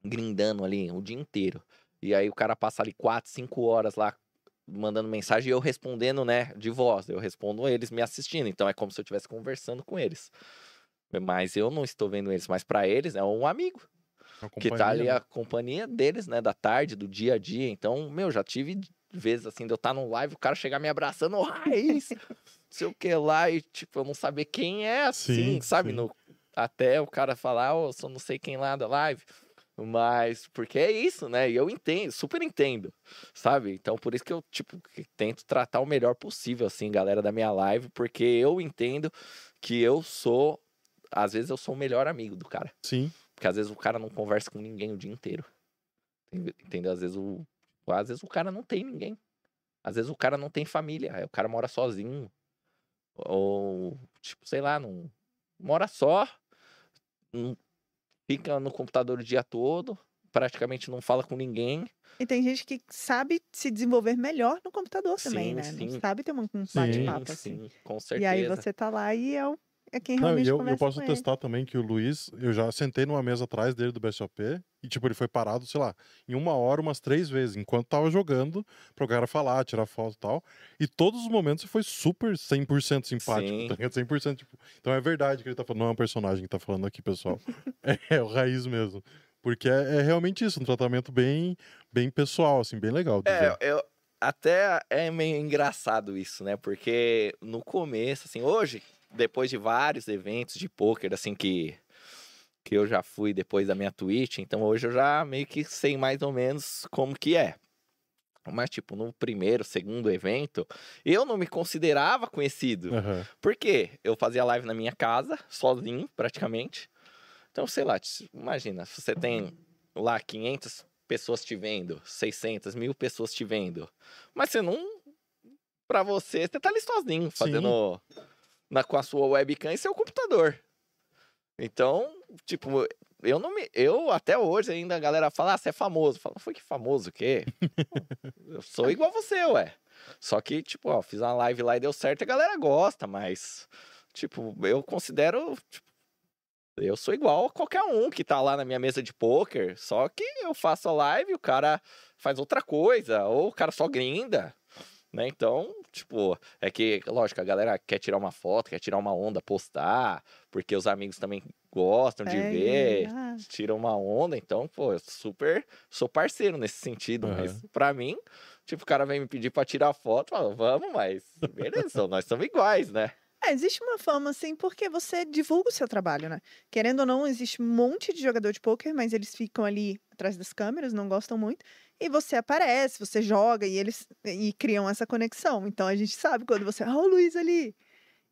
grindando ali o dia inteiro. E aí o cara passa ali quatro, cinco horas lá mandando mensagem e eu respondendo, né, de voz. Eu respondo eles me assistindo. Então é como se eu estivesse conversando com eles. Mas eu não estou vendo eles, mas para eles é um amigo que tá ali companhia, a companhia deles, né, da tarde, do dia a dia. Então, meu, já tive vezes assim de eu estar num live, o cara chegar me abraçando, ô Raiz, não sei o que lá, e tipo, eu não saber quem é assim, Sim, sabe? sim. No, até o cara falar, ô, sou não sei quem lá da live. Mas, porque é isso, né? E eu entendo, super entendo, sabe? Então, por isso que eu, tipo, tento tratar o melhor possível, assim, galera da minha live, porque eu entendo que eu sou, às vezes eu sou o melhor amigo do cara. Sim. Porque às vezes o cara não conversa com ninguém o dia inteiro. Entende- Entendeu? Às vezes o, às vezes o cara não tem ninguém. Às vezes o cara não tem família. O cara mora sozinho. Ou, tipo, sei lá, não mora só. não- fica no computador o dia todo. Praticamente não fala com ninguém. E tem gente que sabe se desenvolver melhor no computador também, Sim, né? sim. Não sabe ter um, um bate-papo assim. sim, com certeza. E aí você tá lá e é, o- é quem Não, realmente e eu, conversa eu posso com ele. testar também que o Luiz, eu já sentei numa mesa atrás dele do BSOP e, tipo, ele foi parado, sei lá, em uma hora, umas três vezes, enquanto tava jogando, pro cara falar, tirar foto e tal. E todos os momentos foi super 100% simpático, Sim. tá ligado? 100%, tipo... Então é verdade que ele tá falando, não é um personagem que tá falando aqui, pessoal. é, é o raiz mesmo. Porque é, é realmente isso, um tratamento bem, bem pessoal, assim, bem legal. É, eu, até é meio engraçado isso, né? Porque no começo, assim, hoje, depois de vários eventos de pôquer, assim, que, que eu já fui depois da minha Twitch, então hoje eu já meio que sei mais ou menos como que é. Mas, tipo, no primeiro, segundo evento, eu não me considerava conhecido. Aham. Por quê? Eu fazia live na minha casa, sozinho, praticamente. Então, sei lá, t- imagina, se você tem lá 500 pessoas te vendo, 600 mil pessoas te vendo, mas você não. Pra você, você tá ali sozinho, fazendo na, com a sua webcam e seu computador. Então, tipo, eu não me. Eu até hoje ainda a galera fala, ah, você é famoso. Fala, foi que famoso o quê? eu sou igual você, ué. Só que, tipo, ó, fiz uma live lá e deu certo e a galera gosta, mas, tipo, eu considero. tipo, eu sou igual a qualquer um que tá lá na minha mesa de poker, só que eu faço a live e o cara faz outra coisa, ou o cara só grinda, né? Então, tipo, é que, lógico, a galera quer tirar uma foto, quer tirar uma onda, postar, porque os amigos também gostam de É, ver, ah, tiram uma onda, então, pô, eu super sou parceiro nesse sentido, Aham. mas pra mim, tipo, o cara vem me pedir pra tirar foto, eu falo, vamos, mas beleza, nós somos iguais, né? É, existe uma fama, assim, porque você divulga o seu trabalho, né? Querendo ou não, existe um monte de jogador de pôquer, mas eles ficam ali atrás das câmeras, não gostam muito. E você aparece, você joga e eles e criam essa conexão. Então a gente sabe quando você. Ah, o Luiz ali!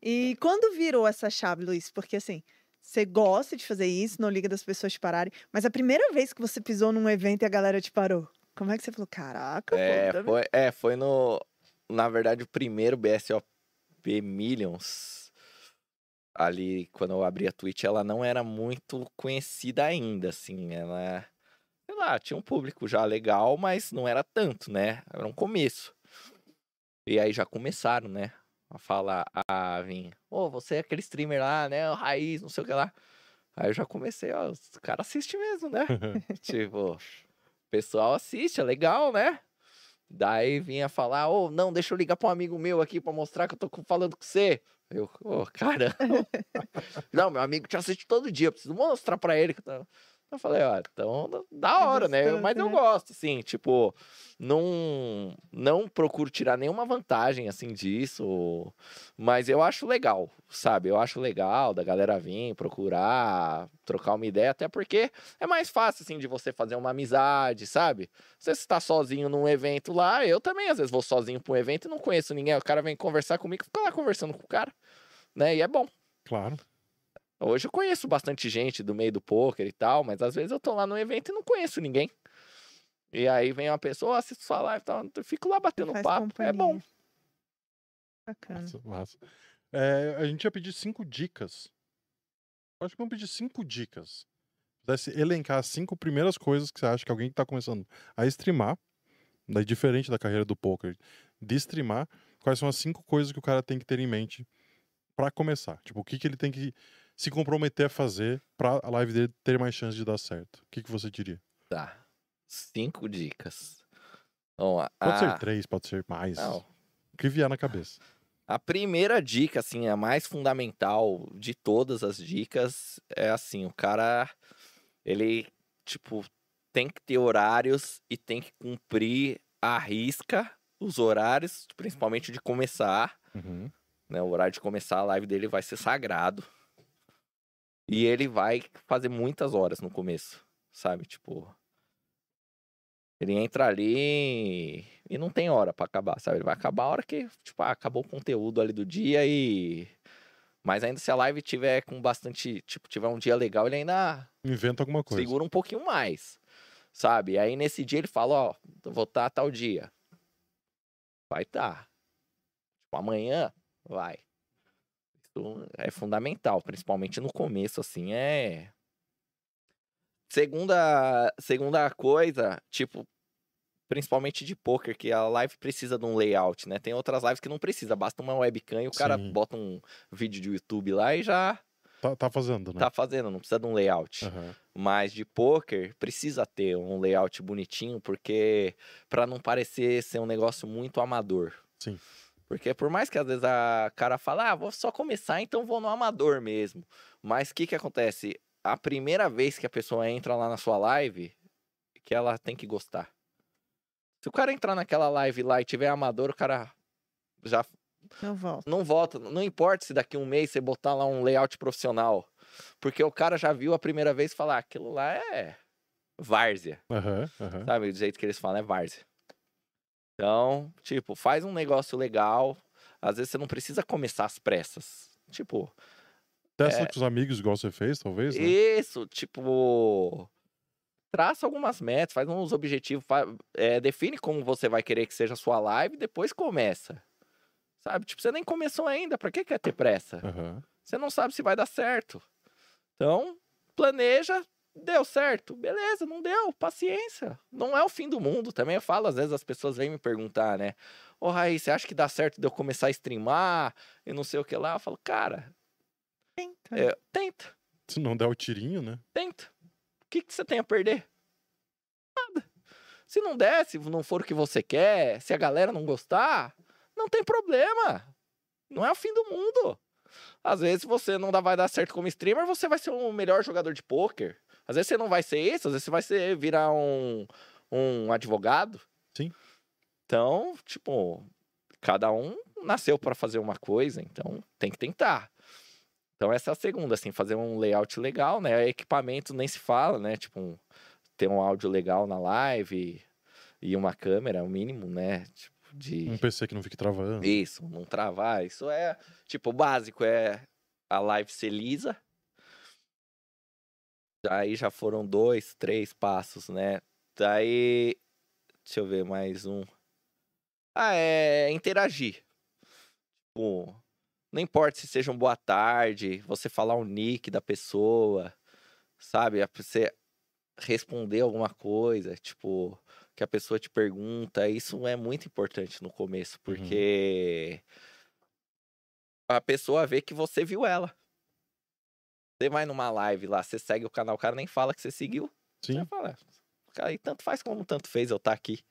E quando virou essa chave, Luiz? Porque assim, você gosta de fazer isso, não liga das pessoas te pararem, mas a primeira vez que você pisou num evento e a galera te parou, como é que você falou? Caraca, É, pô, tá foi, é, foi no. Na verdade, o primeiro BSOP Millions. Ali, quando eu abri a Twitch, ela não era muito conhecida ainda, assim. Ela. Lá, tinha um público já legal, mas não era tanto, né? Era um começo. E aí já começaram, né? A falar, a vir, ô, você é aquele streamer lá, né? O Raiz, não sei o que lá. Aí eu já comecei, ó, os caras assistem mesmo, né? tipo, o pessoal assiste, é legal, né? Daí vinha falar, ô, não, deixa eu ligar pra um amigo meu aqui pra mostrar que eu tô falando com você. Eu, ô, cara. não, meu amigo te assiste todo dia, preciso mostrar pra ele que eu tô... Eu falei, ó, então da Tá hora, né? gostando, Mas eu né? gosto, assim, tipo, não, não procuro tirar nenhuma vantagem, assim, disso, mas eu acho legal, sabe? Eu acho legal da galera vir, procurar, trocar uma ideia, até porque é mais fácil, assim, de você fazer uma amizade, sabe? Você está sozinho num evento lá, eu também às vezes vou sozinho pra um evento e não conheço ninguém, o cara vem conversar comigo, fica lá conversando com o cara, né? E é bom. Claro. Hoje eu conheço bastante gente do meio do poker e tal, mas às vezes eu tô lá no evento e não conheço ninguém. E aí vem uma pessoa, assisto sua live e tal, eu fico lá batendo papo, é bom. companhia. Bacana. Massa, massa. É, a gente ia pedir cinco dicas. Acho que vamos pedir cinco dicas. Pudesse elencar as cinco primeiras coisas que você acha que alguém que tá começando a streamar, daí diferente da carreira do poker, de streamar, quais são as cinco coisas que o cara tem que ter em mente pra começar? Tipo, o que, que ele tem que se comprometer a fazer pra a live dele ter mais chance de dar certo? O que, que você diria? Tá. Cinco dicas. Vamos lá. Pode a... ser três, pode ser mais. Não, O que vier na cabeça. A primeira dica, assim, a mais fundamental de todas as dicas é assim, o cara, ele, tipo, tem que ter horários e tem que cumprir à risca os horários, principalmente de começar, Uhum. né? O horário de começar a live dele vai ser sagrado. E ele vai fazer muitas horas no começo, sabe? Tipo, ele entra ali e não tem hora pra acabar, sabe? Ele vai acabar a hora que, tipo, ah, acabou o conteúdo ali do dia e. Mas ainda se a live tiver com bastante. Tipo, tiver um dia legal, ele ainda Inventa alguma coisa. segura um pouquinho mais, sabe? Aí nesse dia ele fala: Ó, vou estar tal dia. Vai estar. Tipo, amanhã, vai. É fundamental, principalmente no começo, assim, é. Segunda, segunda coisa, tipo, principalmente de poker, que a live precisa de um layout, né? Tem outras lives que não precisa, basta uma webcam e o cara Sim. bota um vídeo de YouTube lá e já Tá, tá fazendo, né? tá fazendo, não precisa de um layout. Aham. Mas de poker precisa ter um layout bonitinho, porque para não parecer ser um negócio muito amador. Sim. Porque por mais que às vezes a cara fala, ah, vou só começar, então vou no amador mesmo. Mas o que que acontece? A primeira vez que a pessoa entra lá na sua live, que ela tem que gostar. Se o cara entrar naquela live lá e tiver amador, o cara já Não volto. não volta. Não importa se daqui um mês você botar lá um layout profissional. Porque o cara já viu a primeira vez e falar, ah, aquilo lá é várzea. Aham, aham. Sabe? Do jeito que eles falam, é várzea. Então, tipo, faz um negócio legal. Às vezes você não precisa começar às pressas. Tipo, Testa com os amigos, igual você fez, talvez, né? isso, tipo. Traça algumas metas, faz uns objetivos, fa- é, define como você vai querer que seja a sua live, depois começa. Sabe? Tipo, você nem começou ainda, pra que quer ter pressa? Aham. Você não sabe se vai dar certo. Então, planeja, deu certo. Beleza, não deu, paciência. Não é o fim do mundo. Também eu falo, às vezes as pessoas vêm me perguntar, né? Ô, Raí, você acha que dá certo de eu começar a streamar e não sei o que lá? Eu falo, cara, Tenta. é, tenta, Se não der o tirinho, né? tenta. O que, que você tem a perder? Nada. Se não der, se não for o que você quer, se a galera não gostar, não tem problema. Não é o fim do mundo. Às vezes você não dá- vai dar certo como streamer, você vai ser o melhor jogador de pôquer. Às vezes você não vai ser isso, às vezes você vai ser, virar um, um advogado. Sim. Então, tipo, cada um nasceu para fazer uma coisa, então tem que tentar. Então essa é a segunda, assim, fazer um layout legal, né? Equipamento nem se fala, né? Tipo, um- ter um áudio legal na live e uma câmera, o mínimo, né? Tipo, de... Um PC que não fique travando. Isso, não travar. Isso é, tipo, o básico é a live ser lisa. Aí já foram dois, três passos, né? Daí, deixa eu ver mais um. Ah, é interagir. Tipo, não importa se seja um boa tarde, você falar o nick da pessoa, sabe? Você responder alguma coisa, tipo, que a pessoa te pergunta, isso é muito importante no começo, porque a pessoa vê que você viu ela. Você vai numa live lá, você segue o canal, o cara nem fala que você seguiu. Sim. Você fala, cara, e tanto faz como tanto fez eu estar aqui.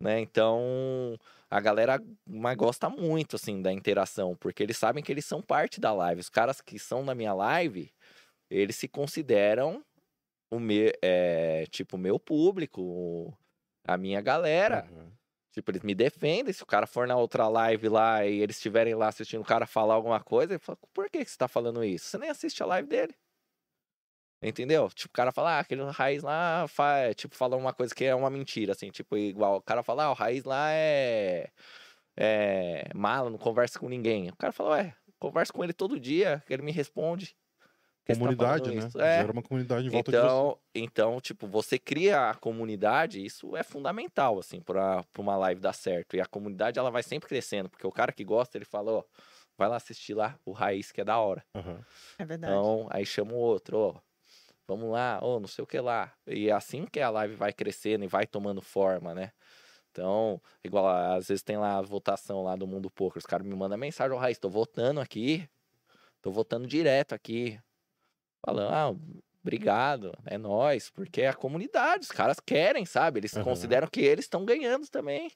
Né? Então, a galera mas gosta muito, assim, da interação, porque eles sabem que eles são parte da live. Os caras que são na minha live, eles se consideram o meu, é, tipo, o meu público, a minha galera. Aham. Tipo, eles me defendem. Se o cara for na outra live lá e eles estiverem lá assistindo o cara falar alguma coisa, ele fala, por que você tá falando isso? Você nem assiste a live dele. Entendeu? Tipo, o cara fala, ah, aquele raiz lá faz, tipo, fala uma coisa que é uma mentira, assim, tipo, igual, o cara fala, ah, o raiz lá é, é mala, não conversa com ninguém. O cara fala, ué, converso com ele todo dia, ele me responde. Tá Comunidade, né? isso?" É. Gera uma comunidade em volta de você. Então, então, tipo, você cria a comunidade, isso é fundamental, assim, pra, pra uma live dar certo. E a comunidade, ela vai sempre crescendo, porque o cara que gosta, ele fala, ó, vai lá assistir lá o Raiz, que é da hora. Aham. É verdade. Então, aí chama o outro, ó, vamos lá, ó, não sei o que lá. E é assim que a live vai crescendo e vai tomando forma, né? Então, igual, às vezes tem lá a votação lá do Mundo Poker, os caras me mandam mensagem, ó, Raiz, tô votando aqui, tô votando direto aqui. Falando, ah, obrigado, é nós, porque é a comunidade, os caras querem, sabe? Eles Aham. consideram que eles estão ganhando também.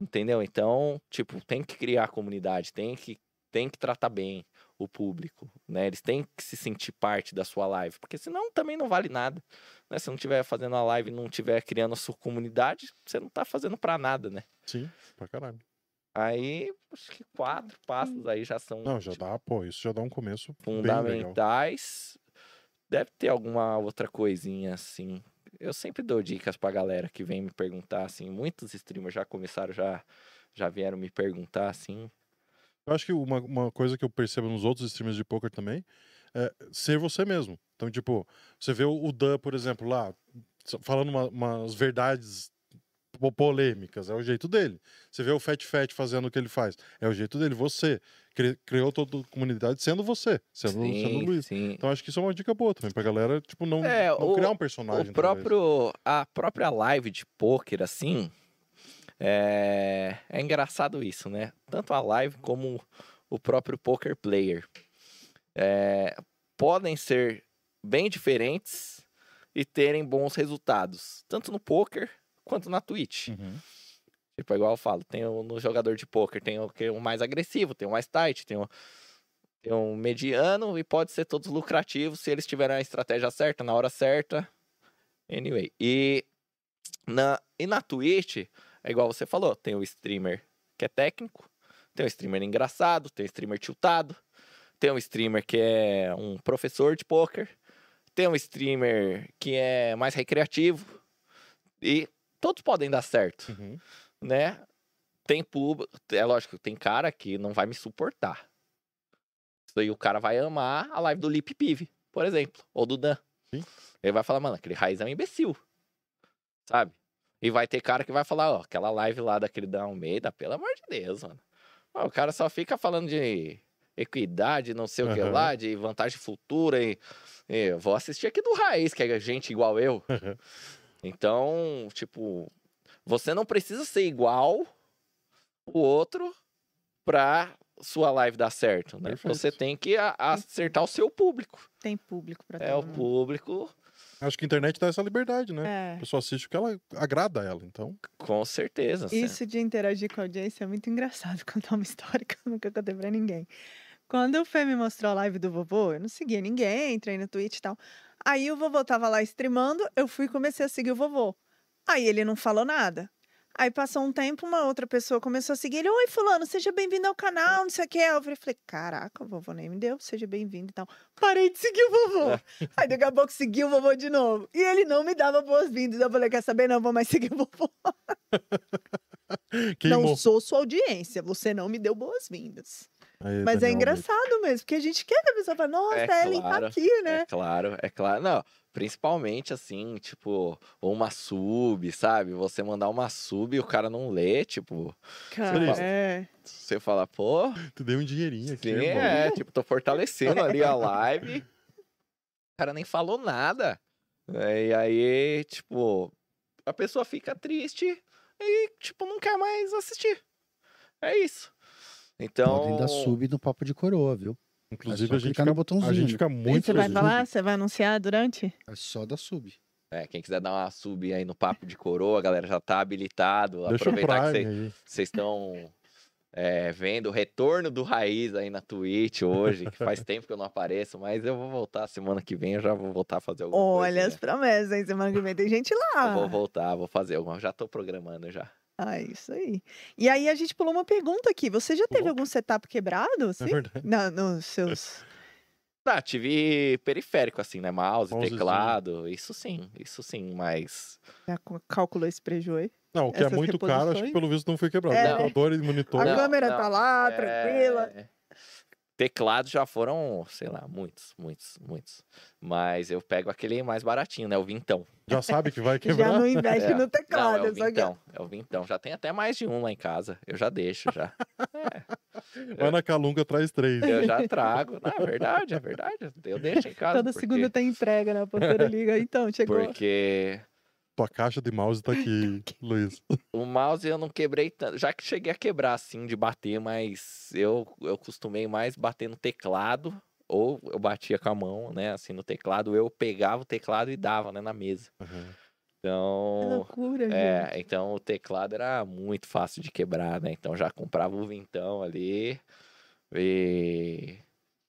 Entendeu? Então, tipo, tem que criar a comunidade, tem que, tem que tratar bem o público, né? Eles têm que se sentir parte da sua live, porque senão também não vale nada, né? Se não estiver fazendo a live e não estiver criando a sua comunidade, você não tá fazendo pra nada, né? Sim, pra caralho. Aí, acho que quatro passos aí já são Não, já tipo, dá, pô, isso já dá um começo bem legal. fundamentais. Deve ter alguma outra coisinha assim. Eu sempre dou dicas pra galera que vem me perguntar assim. Muitos streamers já começaram, já, já vieram me perguntar assim. Eu acho que uma, uma coisa que eu percebo nos outros streamers de poker também é ser você mesmo. Então, tipo, você vê o Dan, por exemplo, lá, falando uma- umas verdades polêmicas, é o jeito dele. Você vê o Fat Fat fazendo o que ele faz, é o jeito dele. Você cri- criou toda a comunidade sendo você, sendo, sendo o Sim, Luiz. sim. Então acho que isso é uma dica boa também pra galera, tipo, não, É, não o- criar um personagem. O próprio, a própria live de poker, assim, é, é engraçado isso, né? Tanto a live como o próprio poker player. É, podem ser bem diferentes e terem bons resultados, tanto no poker quanto na Twitch. Uhum. Tipo, igual eu falo, tem o, no jogador de poker, tem o que é o mais agressivo, tem o mais tight, tem o, tem um mediano e pode ser todos lucrativos se eles tiverem a estratégia certa, na hora certa. Anyway. E na, e na Twitch, é igual você falou, tem o streamer que é técnico, tem o streamer engraçado, tem o streamer tiltado, tem o streamer que é um professor de poker, tem um streamer que é mais recreativo. E todos podem dar certo Uhum. né? Tem público, é lógico, tem cara que não vai me suportar. Isso aí o cara vai amar a live do Lip Pive, por exemplo, ou do Dan. Sim. Ele vai falar, mano, aquele raiz é um imbecil. Sabe? E vai ter cara que vai falar, ó, aquela live lá daquele Dan Almeida, pelo amor de Deus, mano. Ó, o cara só fica falando de equidade, não sei o que lá, de vantagem futura e, e vou assistir aqui do Raiz, que é gente igual eu. Então, tipo, você não precisa ser igual o outro pra sua live dar certo, né? Perfeito. Você tem que acertar o seu público. Tem público pra É o mundo. público Acho que a internet dá essa liberdade, né? É. A pessoa assiste o que ela agrada a ela, então. Com certeza. Isso de interagir com a audiência é muito engraçado. Contar uma história que eu nunca contei pra ninguém. Quando o Fê me mostrou a live do vovô, eu não seguia ninguém, entrei no Twitch e tal. Aí o vovô tava lá streamando, eu fui e comecei a seguir o vovô. Aí ele não falou nada. Aí passou um tempo, uma outra pessoa começou a seguir ele. Oi, fulano, seja bem-vindo ao canal, não sei o que. Eu falei, falei, caraca, o vovô nem me deu, seja bem-vindo e tal. Parei de seguir o vovô. Aí daqui a pouco segui o vovô de novo. E ele não me dava boas-vindas. Eu falei, quer saber? Não vou mais seguir o vovô. Queimou. Não sou sua audiência, você não me deu boas-vindas. Aí, Mas é Daniel, engraçado mesmo, porque a gente quer que a pessoa fale, nossa, É Ellen claro, tá aqui, né? É claro, é claro. Não, principalmente assim, tipo, ou uma sub, sabe? Você mandar uma sub e o cara não lê, tipo, Cara, Feliz. é. você fala, pô, Tu deu um dinheirinho aqui, sim, irmão. é, tipo, tô fortalecendo ali a live. O cara nem falou nada. É, E aí, tipo, a pessoa fica triste e, tipo, não quer mais assistir. É isso. Então. Podem dar sub no papo de coroa, viu? Inclusive, É a gente, clicar no fica, a botãozinho. gente fica muito você vai falar? Você vai anunciar durante? É só da sub. É, quem quiser dar uma sub aí no papo de coroa, a galera já tá habilitado. Deixa Aproveitar que vocês estão é, vendo o retorno do Raiz aí na Twitch hoje, que faz tempo que eu não apareço, mas eu vou voltar semana que vem, eu já vou voltar a fazer alguma Olha as coisa. promessas, hein? Semana que vem tem gente lá. Eu vou voltar, vou fazer alguma, já tô programando já. Ah, isso aí. E aí a gente pulou uma pergunta aqui. Você já teve Pulou. algum setup quebrado? É Assim? verdade. Na, nos seus. Tá, tive periférico assim, né? Mouse, Mousezinho. teclado, isso sim, isso sim, mas Já calculou esse prejuízo aí? Não, o que é muito caro, acho que pelo visto não foi quebrado. É, Computador e monitor. A Não, câmera não. tá lá, tranquila. É, Teclados já foram, sei lá, muitos, muitos, muitos. Mas eu pego aquele mais baratinho, né? O vintão. Já sabe que vai Já quebrar. não investe É. no Não, teclado. é o só que- vintão, é o vintão. Já tem até mais de um lá em casa. Eu já deixo, já. Vai na Calunga, traz três. Eu já trago. Não, é verdade, é verdade. Eu deixo em casa. Toda porque, segunda tem entrega, né? A porteira liga. Então, chegou. Porque Tua caixa de mouse tá aqui, Luiz. o mouse eu não quebrei tanto. Já que cheguei a quebrar, assim, de bater, mas eu, eu costumei mais bater no teclado. Ou eu batia com a mão, né? Assim, no teclado. Eu pegava o teclado e dava, né? Na mesa. Uhum. Que Então. loucura, gente. É, então o teclado era muito fácil de quebrar, né? Então já comprava o vintão ali. E...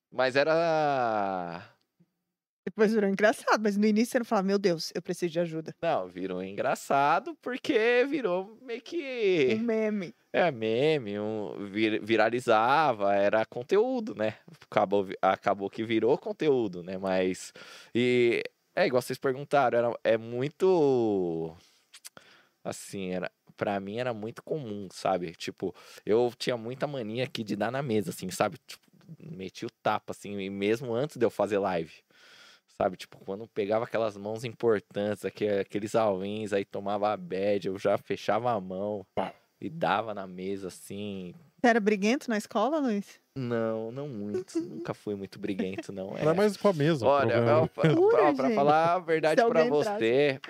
Mas era. Depois virou engraçado, mas no início você não falava, meu Deus, eu preciso de ajuda. Não, virou engraçado porque virou meio que. Um meme. É meme, um, vir- viralizava, era conteúdo, né? Acabou, acabou que virou conteúdo, né? Mas. E é igual vocês perguntaram, era, é muito. Assim, era. Pra mim era muito comum, sabe? Tipo, eu tinha muita mania aqui de dar na mesa, assim, sabe? Tipo, meti o tapa, assim, mesmo antes de eu fazer live. Sabe, tipo, quando pegava aquelas mãos importantes, aque- aqueles all-ins, aí tomava a bad, eu já fechava a mão e dava na mesa, assim. Você era briguento na escola, Luiz? Não, não muito. Nunca fui muito briguento, não. É. Era mais com a mesa. Olha, eu- pra, pra- pra falar a verdade pra entrasse. você,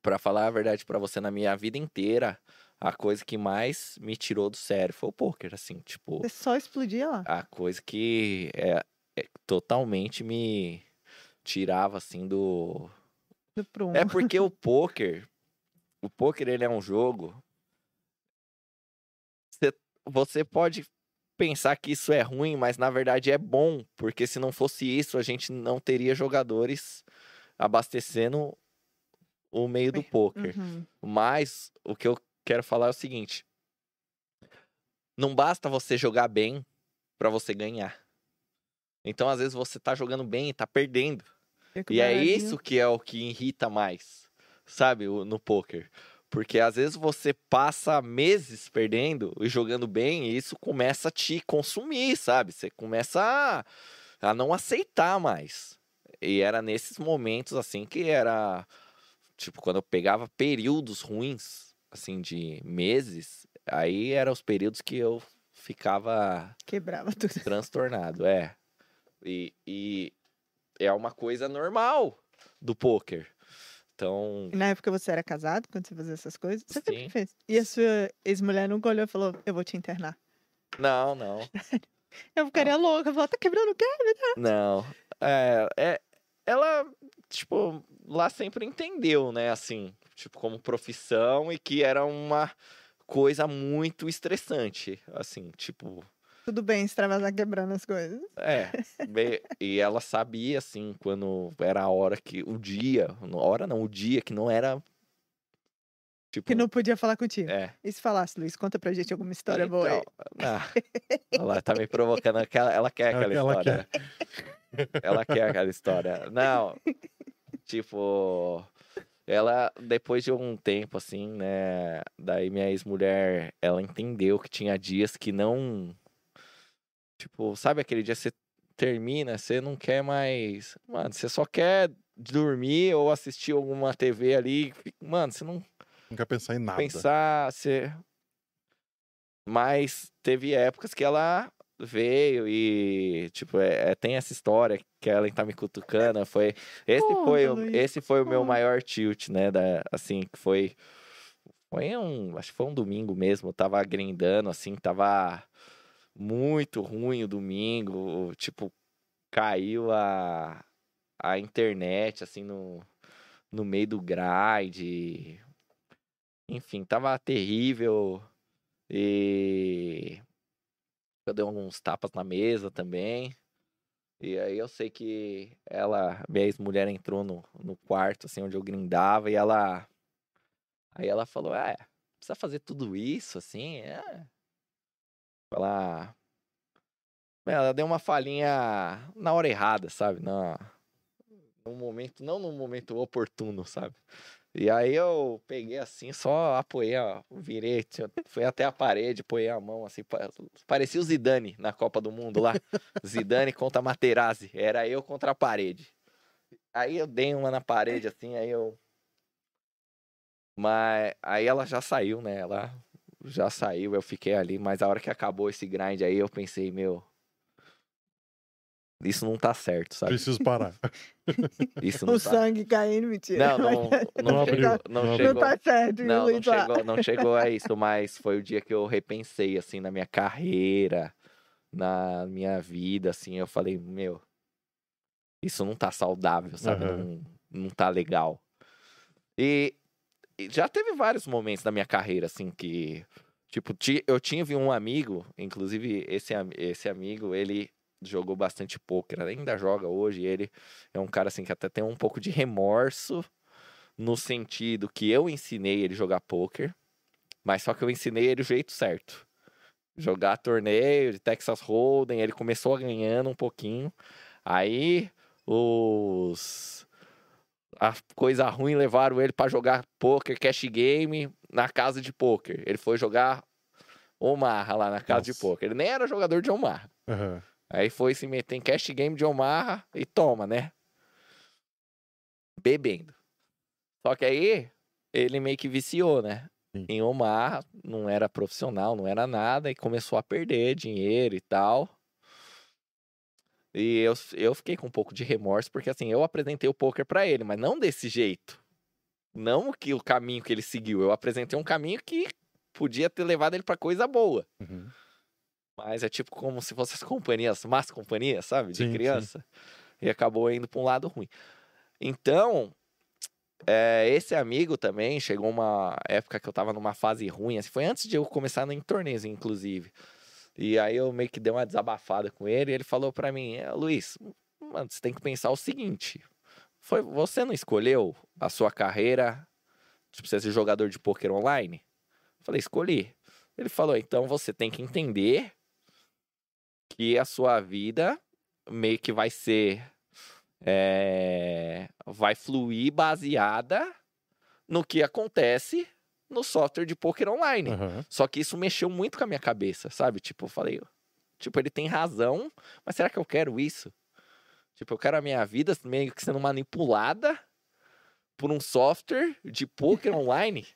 pra falar a verdade pra você, na minha vida inteira, a coisa que mais me tirou do sério foi o poker, assim, tipo, Você só explodia lá. a coisa que é, é totalmente me tirava, assim, do, Do. É porque o poker, o poker ele é um jogo. Cê- Você pode pensar que isso é ruim, mas na verdade é bom, porque se não fosse isso, a gente não teria jogadores abastecendo o meio do poker. Uhum. Mas o que eu quero falar é o seguinte: não basta você jogar bem pra você ganhar. Então, às vezes, você tá jogando bem e tá perdendo. Fica E é isso que é o que irrita mais, sabe, no poker. Porque às vezes você passa meses perdendo e jogando bem e isso começa a te consumir, sabe? Você começa a, a não aceitar mais. E era nesses momentos, assim, que era. Tipo, quando eu pegava períodos ruins, assim, de meses, aí eram os períodos que eu ficava Quebrava tudo. transtornado, é. E, e é uma coisa normal do poker. Então, E na época você era casado quando você fazia essas coisas? Você sempre fez. E a sua ex-mulher nunca olhou e falou, eu vou te internar. não, não, Eu ficaria louca, eu falava, tá quebrando o quê? não. É, é, ela, tipo, lá sempre entendeu, né, assim, tipo, como profissão e que era uma coisa muito estressante, assim, tipo, Tudo bem extravasar quebrando as coisas. é, bem- e ela sabia, assim, quando era a hora que, o dia, a hora não, o dia que não era, tipo, Que não podia falar contigo. é. E se falasse, Luiz, conta pra gente alguma história boa aí. Então, ah, ela tá me provocando, aquela, ela quer aquela Ela história. Ela quer aquela história. Não, tipo, ela, depois de um tempo, assim, né, daí minha ex-mulher, ela entendeu que tinha dias que não, tipo, sabe aquele dia que você termina, você não quer mais, mano, você só quer dormir ou assistir alguma TV ali, mano, você não Não quer pensar em nada. pensar se mas teve épocas que ela veio e tipo é, é- tem essa história que ela tá me cutucando foi esse Conta, foi o, esse foi o meu maior tilt né da assim que foi foi um acho que foi um domingo mesmo eu tava grindando assim tava muito ruim o domingo tipo caiu a a internet assim no no meio do grind enfim, tava terrível. E eu dei alguns tapas na mesa também. E aí eu sei que ela, minha ex-mulher entrou no, no quarto, assim, onde eu grindava, e ela. Aí ela falou, é, precisa fazer tudo isso, assim, é. Ela. Ela deu uma falhinha na hora errada, sabe? Na, no momento, não no momento oportuno, sabe? E aí eu peguei assim, só apoiei, ó, virei, fui até a parede, apoiei a mão assim, pa- parecia o Zidane na Copa do Mundo lá. Zidane contra Materazzi, era eu contra a parede. Aí eu dei uma na parede assim, aí eu Mas aí ela já saiu, né? Ela já saiu, eu fiquei ali, mas a hora que acabou esse grind aí eu pensei, meu, isso não tá certo, sabe? Preciso parar. Isso não O tá. sangue caindo, mentira. Não, não, Não não, abriu, chegou, não não chegou. Não tá certo, Não, não chegou, não chegou a isso, mas foi o dia que eu repensei, assim, na minha carreira, na minha vida, assim, eu falei, meu, isso não tá saudável, sabe? Aham. Não, não tá legal. E já teve vários momentos da minha carreira, assim, que, tipo, ti- eu tive um amigo, inclusive esse, esse amigo, ele jogou bastante pôquer, ainda joga hoje, ele é um cara, assim, que até tem um pouco de remorso, no sentido que eu ensinei ele jogar pôquer, mas só que eu ensinei ele o jeito certo. Jogar torneio de Texas Hold'em, ele começou ganhando um pouquinho. Aí os a coisa ruim levaram ele pra jogar poker, cash game na casa de poker. Ele foi jogar Omaha lá na casa de Nossa. poker. Ele nem era jogador de Omaha. Aham. Aí foi se meter em cash game de Omaha e toma, né? Bebendo. Só que aí ele meio que viciou, né? Sim. Em Omaha, não era profissional, não era nada, e começou a perder dinheiro e tal. E eu, eu fiquei com um pouco de remorso, porque assim, eu apresentei o poker pra ele, mas não desse jeito. Não que o caminho que ele seguiu. Eu apresentei um caminho que podia ter levado ele pra coisa boa. Uhum. Mas é tipo como se fossem as companhias, más companhias, sabe? De Sim, sim. criança. E acabou indo pra um lado ruim. Então, é, esse amigo também chegou uma época que eu tava numa fase ruim, assim, foi antes de eu começar em torneios, inclusive. E aí eu meio que dei uma desabafada com ele e ele falou pra mim, "É, Luiz, mano, você tem que pensar o seguinte. Foi, você não escolheu a sua carreira, tipo, você ser jogador de pôquer online? Falei, escolhi. Ele falou, então você tem que entender que a sua vida meio que vai ser. é, vai fluir baseada no que acontece no software de poker online. Aham. Só que isso mexeu muito com a minha cabeça, sabe? Tipo, eu falei, tipo, ele tem razão, mas será que eu quero isso? Tipo, eu quero a minha vida meio que sendo manipulada por um software de poker online.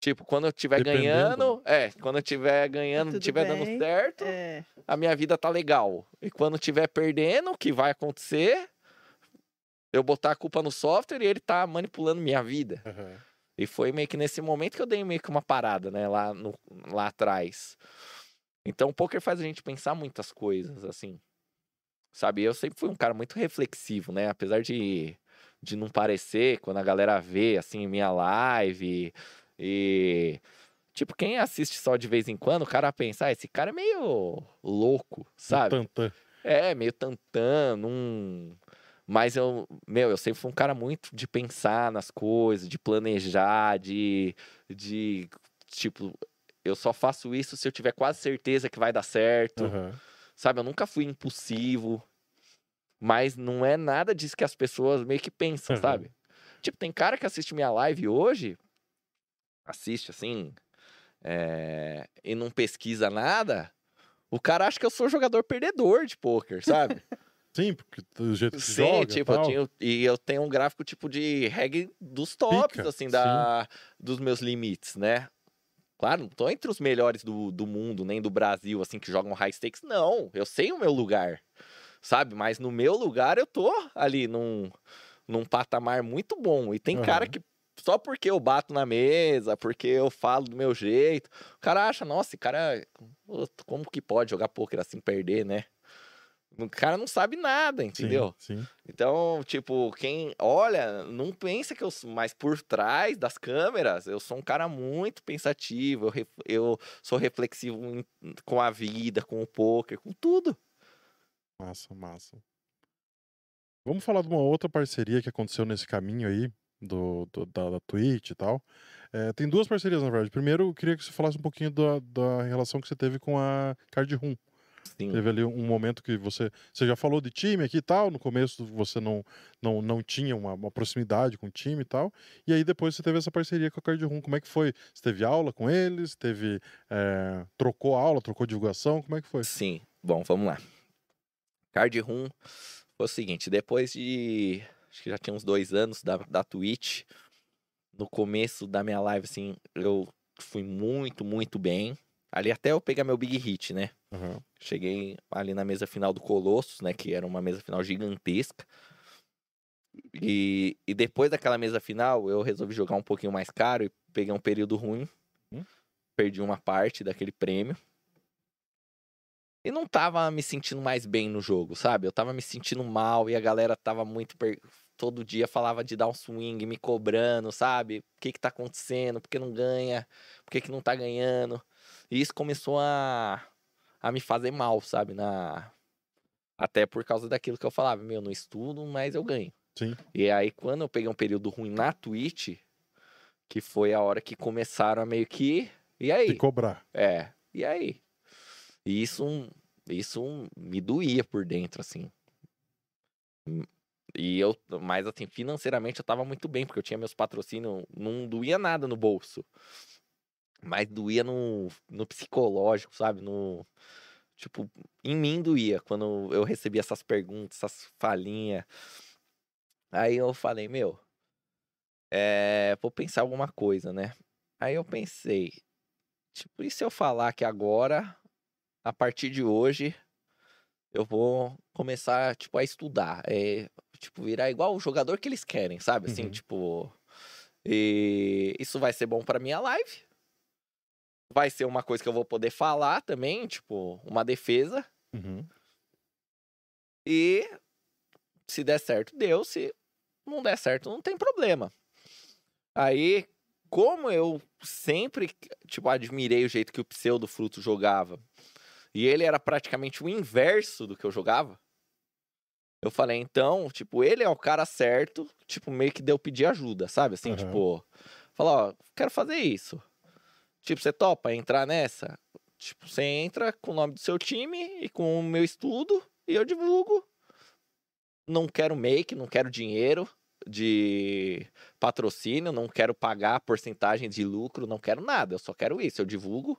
Tipo, quando eu estiver Dependendo. ganhando, é, quando eu estiver ganhando, Tudo estiver dando certo, É, a minha vida tá legal. E quando estiver perdendo, o que vai acontecer? Eu botar a culpa no software e ele tá manipulando minha vida. Aham. E foi meio que nesse momento que eu dei meio que uma parada, né, lá, no, lá atrás. Então o poker faz a gente pensar muitas coisas, assim. Sabe, eu sempre fui um cara muito reflexivo, né? Apesar de, de não parecer, quando a galera vê, assim, minha live e... Tipo, quem assiste só de vez em quando, o cara pensa, ah, esse cara é meio louco, sabe? Tantã. É, meio tantã, num... Mas eu, meu, eu sempre fui um cara muito de pensar nas coisas, de planejar, de, de tipo, eu só faço isso se eu tiver quase certeza que vai dar certo. Aham. Sabe, eu nunca fui impulsivo. Mas não é nada disso que as pessoas meio que pensam, Uhum. sabe? Tipo, tem cara que assiste minha live hoje, assiste assim, é, e não pesquisa nada. O cara acha que eu sou jogador perdedor de pôquer, sabe? Sim, porque do jeito que Sim, joga tipo, eu tal. e eu tenho um gráfico tipo de reggae dos tops, Pica, assim, da, dos meus limites, né? Claro, não tô entre os melhores do, do mundo, nem do Brasil, assim, que jogam high stakes. Não, eu sei o meu lugar, sabe? Mas no meu lugar eu tô ali num, num patamar muito bom. E tem cara Aham. que só porque eu bato na mesa, porque eu falo do meu jeito, o cara acha, nossa, esse cara, como que pode jogar poker assim, perder, né? O cara não sabe nada, Sim, entendeu? Sim. Então, tipo, quem olha, não pensa que eu sou, mas por trás das câmeras, eu sou um cara muito pensativo, eu, eu sou reflexivo em- com a vida, com o poker, com tudo. Massa, massa. Vamos falar de uma outra parceria que aconteceu nesse caminho aí, do, do- da, da Twitch e tal. É, tem duas parcerias, na verdade. Primeiro, eu queria que você falasse um pouquinho da, da relação que você teve com a Card Room. Sim. Teve ali um momento que você. Você já falou de time aqui e tal. No começo você não, não, não tinha uma, uma proximidade com o time e tal. E aí depois você teve essa parceria com a Card Room. Como é que foi? Você teve aula com eles? Teve. é, trocou aula, trocou divulgação? Como é que foi? Sim. Bom, vamos lá. Card Room foi o seguinte, depois de. Acho que já tinha uns dois anos da, da Twitch. No começo da minha live, assim, eu fui muito, muito bem. Ali até eu pegar meu big hit, né? Aham. Cheguei ali na mesa final do Colossus, né? Que era uma mesa final gigantesca. E, e depois daquela mesa final, eu resolvi jogar um pouquinho mais caro e peguei um período ruim. Hum. Perdi uma parte daquele prêmio. E não tava me sentindo mais bem no jogo, sabe? Eu tava me sentindo mal e a galera tava muito. per- Todo dia falava de dar um swing, me cobrando, sabe? O que que tá acontecendo? Por que não ganha? Por que que não tá ganhando? E isso começou a a me fazer mal, sabe? Na... Até por causa daquilo que eu falava, meu, não estudo, mas eu ganho. Sim. E aí, quando eu peguei um período ruim na Twitch, que foi a hora que começaram a meio que. E aí? Te cobrar. É, e aí? E isso, isso me doía por dentro, assim. E eu, mas assim, financeiramente eu tava muito bem, porque eu tinha meus patrocínios, não doía nada no bolso. Mas doía no, no psicológico, sabe? No, tipo, em mim doía quando eu recebia essas perguntas, essas falinhas. Aí eu falei, meu, é, vou pensar alguma coisa, né? Aí eu pensei, tipo, e se eu falar que agora, a partir de hoje, eu vou começar, tipo, a estudar. É, tipo, virar igual o jogador que eles querem, sabe? Assim, Uhum. tipo. E isso vai ser bom pra minha live. Vai ser uma coisa que eu vou poder falar também, tipo, uma defesa. Uhum. E se der certo, deu. Se não der certo, não tem problema. Aí, como eu sempre, tipo, admirei o jeito que o Pseudo Fruto jogava, e ele era praticamente o inverso do que eu jogava, eu falei, então, tipo, ele é o cara certo, tipo, meio que deu pedir ajuda, sabe? Assim, Aham. tipo, falar, ó, quero fazer isso. Tipo, você topa entrar nessa? Tipo, você entra com o nome do seu time e com o meu estudo e eu divulgo. Não quero make, não quero dinheiro de patrocínio, não quero pagar porcentagem de lucro, não quero nada. Eu só quero isso. Eu divulgo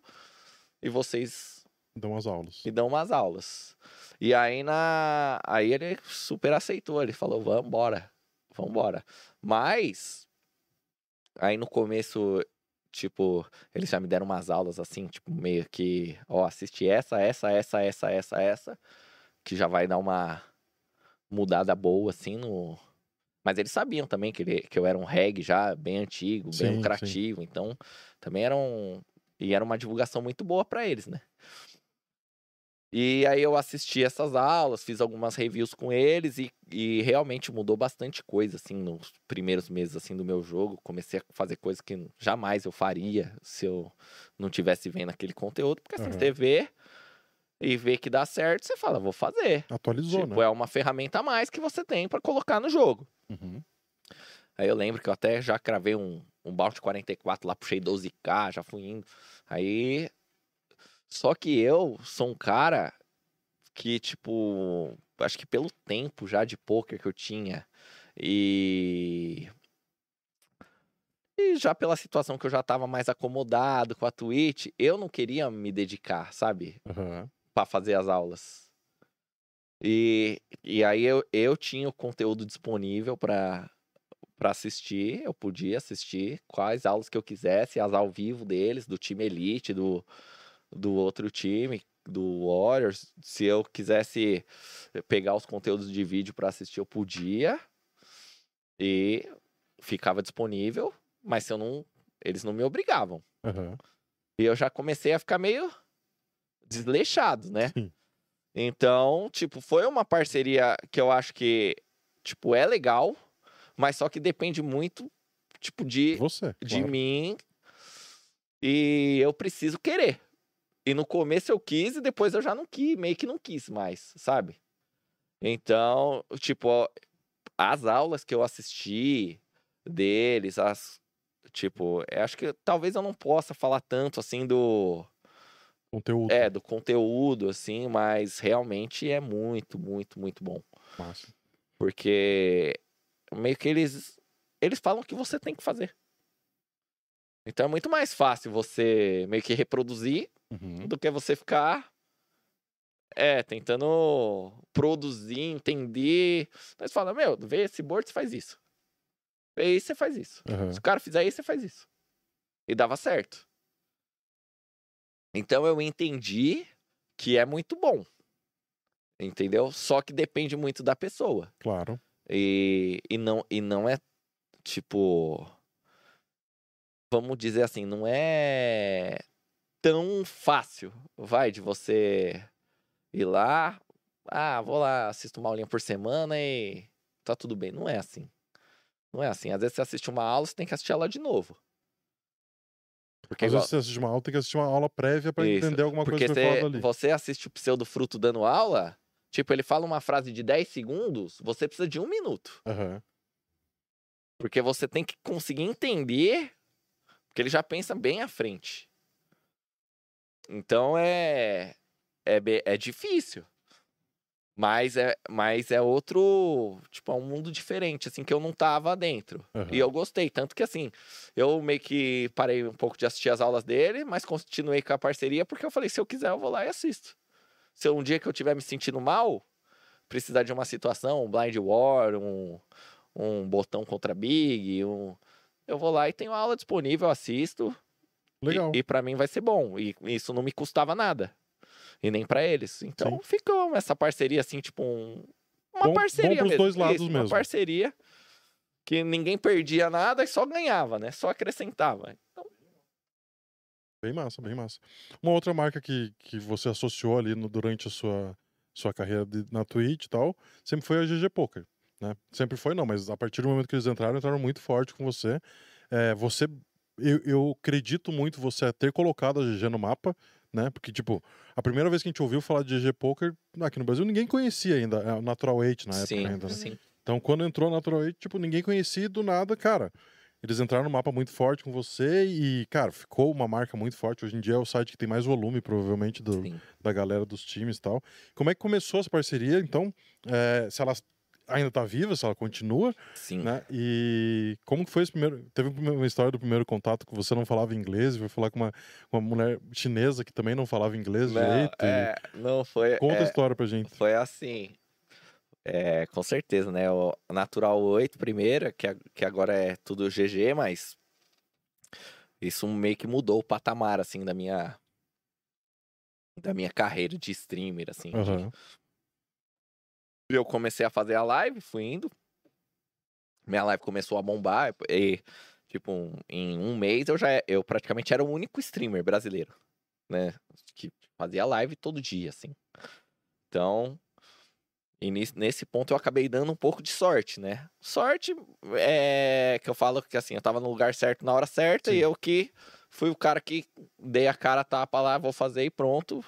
e vocês Dão umas aulas. me dão umas aulas. E aí na aí ele super aceitou, ele falou: "Vambora. Vambora". Mas aí no começo, tipo, eles já me deram umas aulas assim, tipo, meio que, ó, assiste essa, essa, essa, essa, essa, essa, que já vai dar uma mudada boa assim no mas eles sabiam também que, ele, que eu era um reggae já bem antigo, Sim, bem sim. lucrativo, então também era um e era uma divulgação muito boa pra eles, né? E aí eu assisti essas aulas, fiz algumas reviews com eles e, e realmente mudou bastante coisa, assim, nos primeiros meses, assim, do meu jogo. Comecei a fazer coisas que jamais eu faria se eu não tivesse vendo aquele conteúdo. Porque assim, Aham. você vê e vê que dá certo, você fala, vou fazer. Atualizou, tipo, né? é uma ferramenta a mais que você tem pra colocar no jogo. Uhum. Aí eu lembro que eu até já cravei um, um Bounty 44 lá, puxei 12k, já fui indo. Aí. Só que eu sou um cara que, tipo, acho que pelo tempo já de poker que eu tinha e. E já pela situação que eu já tava mais acomodado com a Twitch, eu não queria me dedicar, sabe? Aham. para fazer as aulas. E, e aí eu, eu tinha o conteúdo disponível para para assistir, eu podia assistir quais aulas que eu quisesse, as ao vivo deles, do time Elite, do, do outro time, do Warriors. Se eu quisesse pegar os conteúdos de vídeo para assistir, eu podia. E ficava disponível, mas se eu não, eles não me obrigavam. Aham. E eu já comecei a ficar meio desleixado, né? Sim. Então, tipo, foi uma parceria que eu acho que, tipo, é legal, mas só que depende muito, tipo, de, Você. de claro. mim e eu preciso querer. E no começo eu quis e depois eu já não quis, meio que não quis mais, sabe? Então, tipo, ó, as aulas que eu assisti deles, as tipo, acho que talvez eu não possa falar tanto assim do Conteúdo. é, do conteúdo assim, mas realmente é muito, muito, muito bom. Massa. Porque meio que eles eles falam o que você tem que fazer. Então é muito mais fácil você meio que reproduzir Uhum. do que você ficar é, tentando produzir, entender. Mas fala, meu, vê esse board, você faz isso. Vê isso, você faz isso. Aham. Se o cara fizer isso, você faz isso. E dava certo. Então eu entendi que é muito bom. Entendeu? Só que depende muito da pessoa. Claro. E, e, não, e não é tipo. Vamos dizer assim, não é tão fácil, vai, de você ir lá. Ah, vou lá, assisto uma aulinha por semana e tá tudo bem. Não é assim. Não é assim. Às vezes você assiste uma aula, você tem que assistir ela de novo. Porque Às igual- vezes você assiste uma aula, tem que assistir uma aula prévia Isso, entender alguma porque coisa que você, ali. você assiste o pseudo fruto dando aula, tipo, ele fala uma frase de 10 segundos, você precisa de um minuto. Aham. Porque você tem que conseguir entender, porque ele já pensa bem à frente. Então é. É, é difícil. Mas é, mas é outro. Tipo, é um mundo diferente, assim, que eu não tava dentro. aham. E eu gostei. Tanto que, assim, eu meio que parei um pouco de assistir as aulas dele, mas continuei com a parceria, porque eu falei: se eu quiser, eu vou lá e assisto. Se um dia que eu estiver me sentindo mal, precisar de uma situação, um blind war, um, um botão contra big, um, eu vou lá e tenho aula disponível, assisto. e- Legal. E, pra mim vai ser bom. E isso não me custava nada. E nem pra eles. Então Sim. ficou essa parceria, assim, tipo um. Uma Bom- bom parceria pros mesmo. dois lados Isso, Uma mesmo. parceria que ninguém perdia nada e só ganhava, né? Só acrescentava. Então, Bem massa, bem massa. Uma outra marca que, que você associou ali no- durante a sua, sua carreira de- na Twitch e tal, sempre foi a GG Poker, né? Sempre foi não, mas a partir do momento que eles entraram, entraram muito forte com você. É, você, eu, eu acredito muito você ter colocado a GG no mapa, né? Porque, tipo, a primeira vez que a gente ouviu falar de GG Poker, aqui no Brasil, ninguém conhecia ainda, é, Natural 8 na época sim, ainda, né? sim. Então, quando entrou na Natural 8, tipo, ninguém conhecia e do nada, cara. Eles entraram no mapa muito forte com você e, cara, ficou uma marca muito forte. Hoje em dia é o site que tem mais volume, provavelmente, do, sim. da galera dos times e tal. Como é que começou essa parceria? Então, é, se ela ainda tá viva, se ela continua, sim. né? E como que foi esse primeiro... Teve uma história do primeiro contato que você não falava inglês e foi falar com uma, uma mulher chinesa que também não falava inglês Não, direito. e é, não foi. Conta a é, história pra gente. Foi assim. É, com certeza, né? O Natural 8 primeiro, que, a- que agora é tudo GG, mas isso meio que mudou o patamar, assim, da minha da minha carreira de streamer, assim. de- Aham. Eu comecei a fazer a live, fui indo. Minha live começou a bombar e, tipo, um- em um mês eu já eu praticamente era o único streamer brasileiro. né? Que fazia live todo dia, assim. Então, e nesse, ponto eu acabei dando um pouco de sorte, né? Sorte é que eu falo que assim, eu tava no lugar certo na hora certa Sim. e eu que fui o cara que dei a cara a tapa lá, vou fazer e pronto.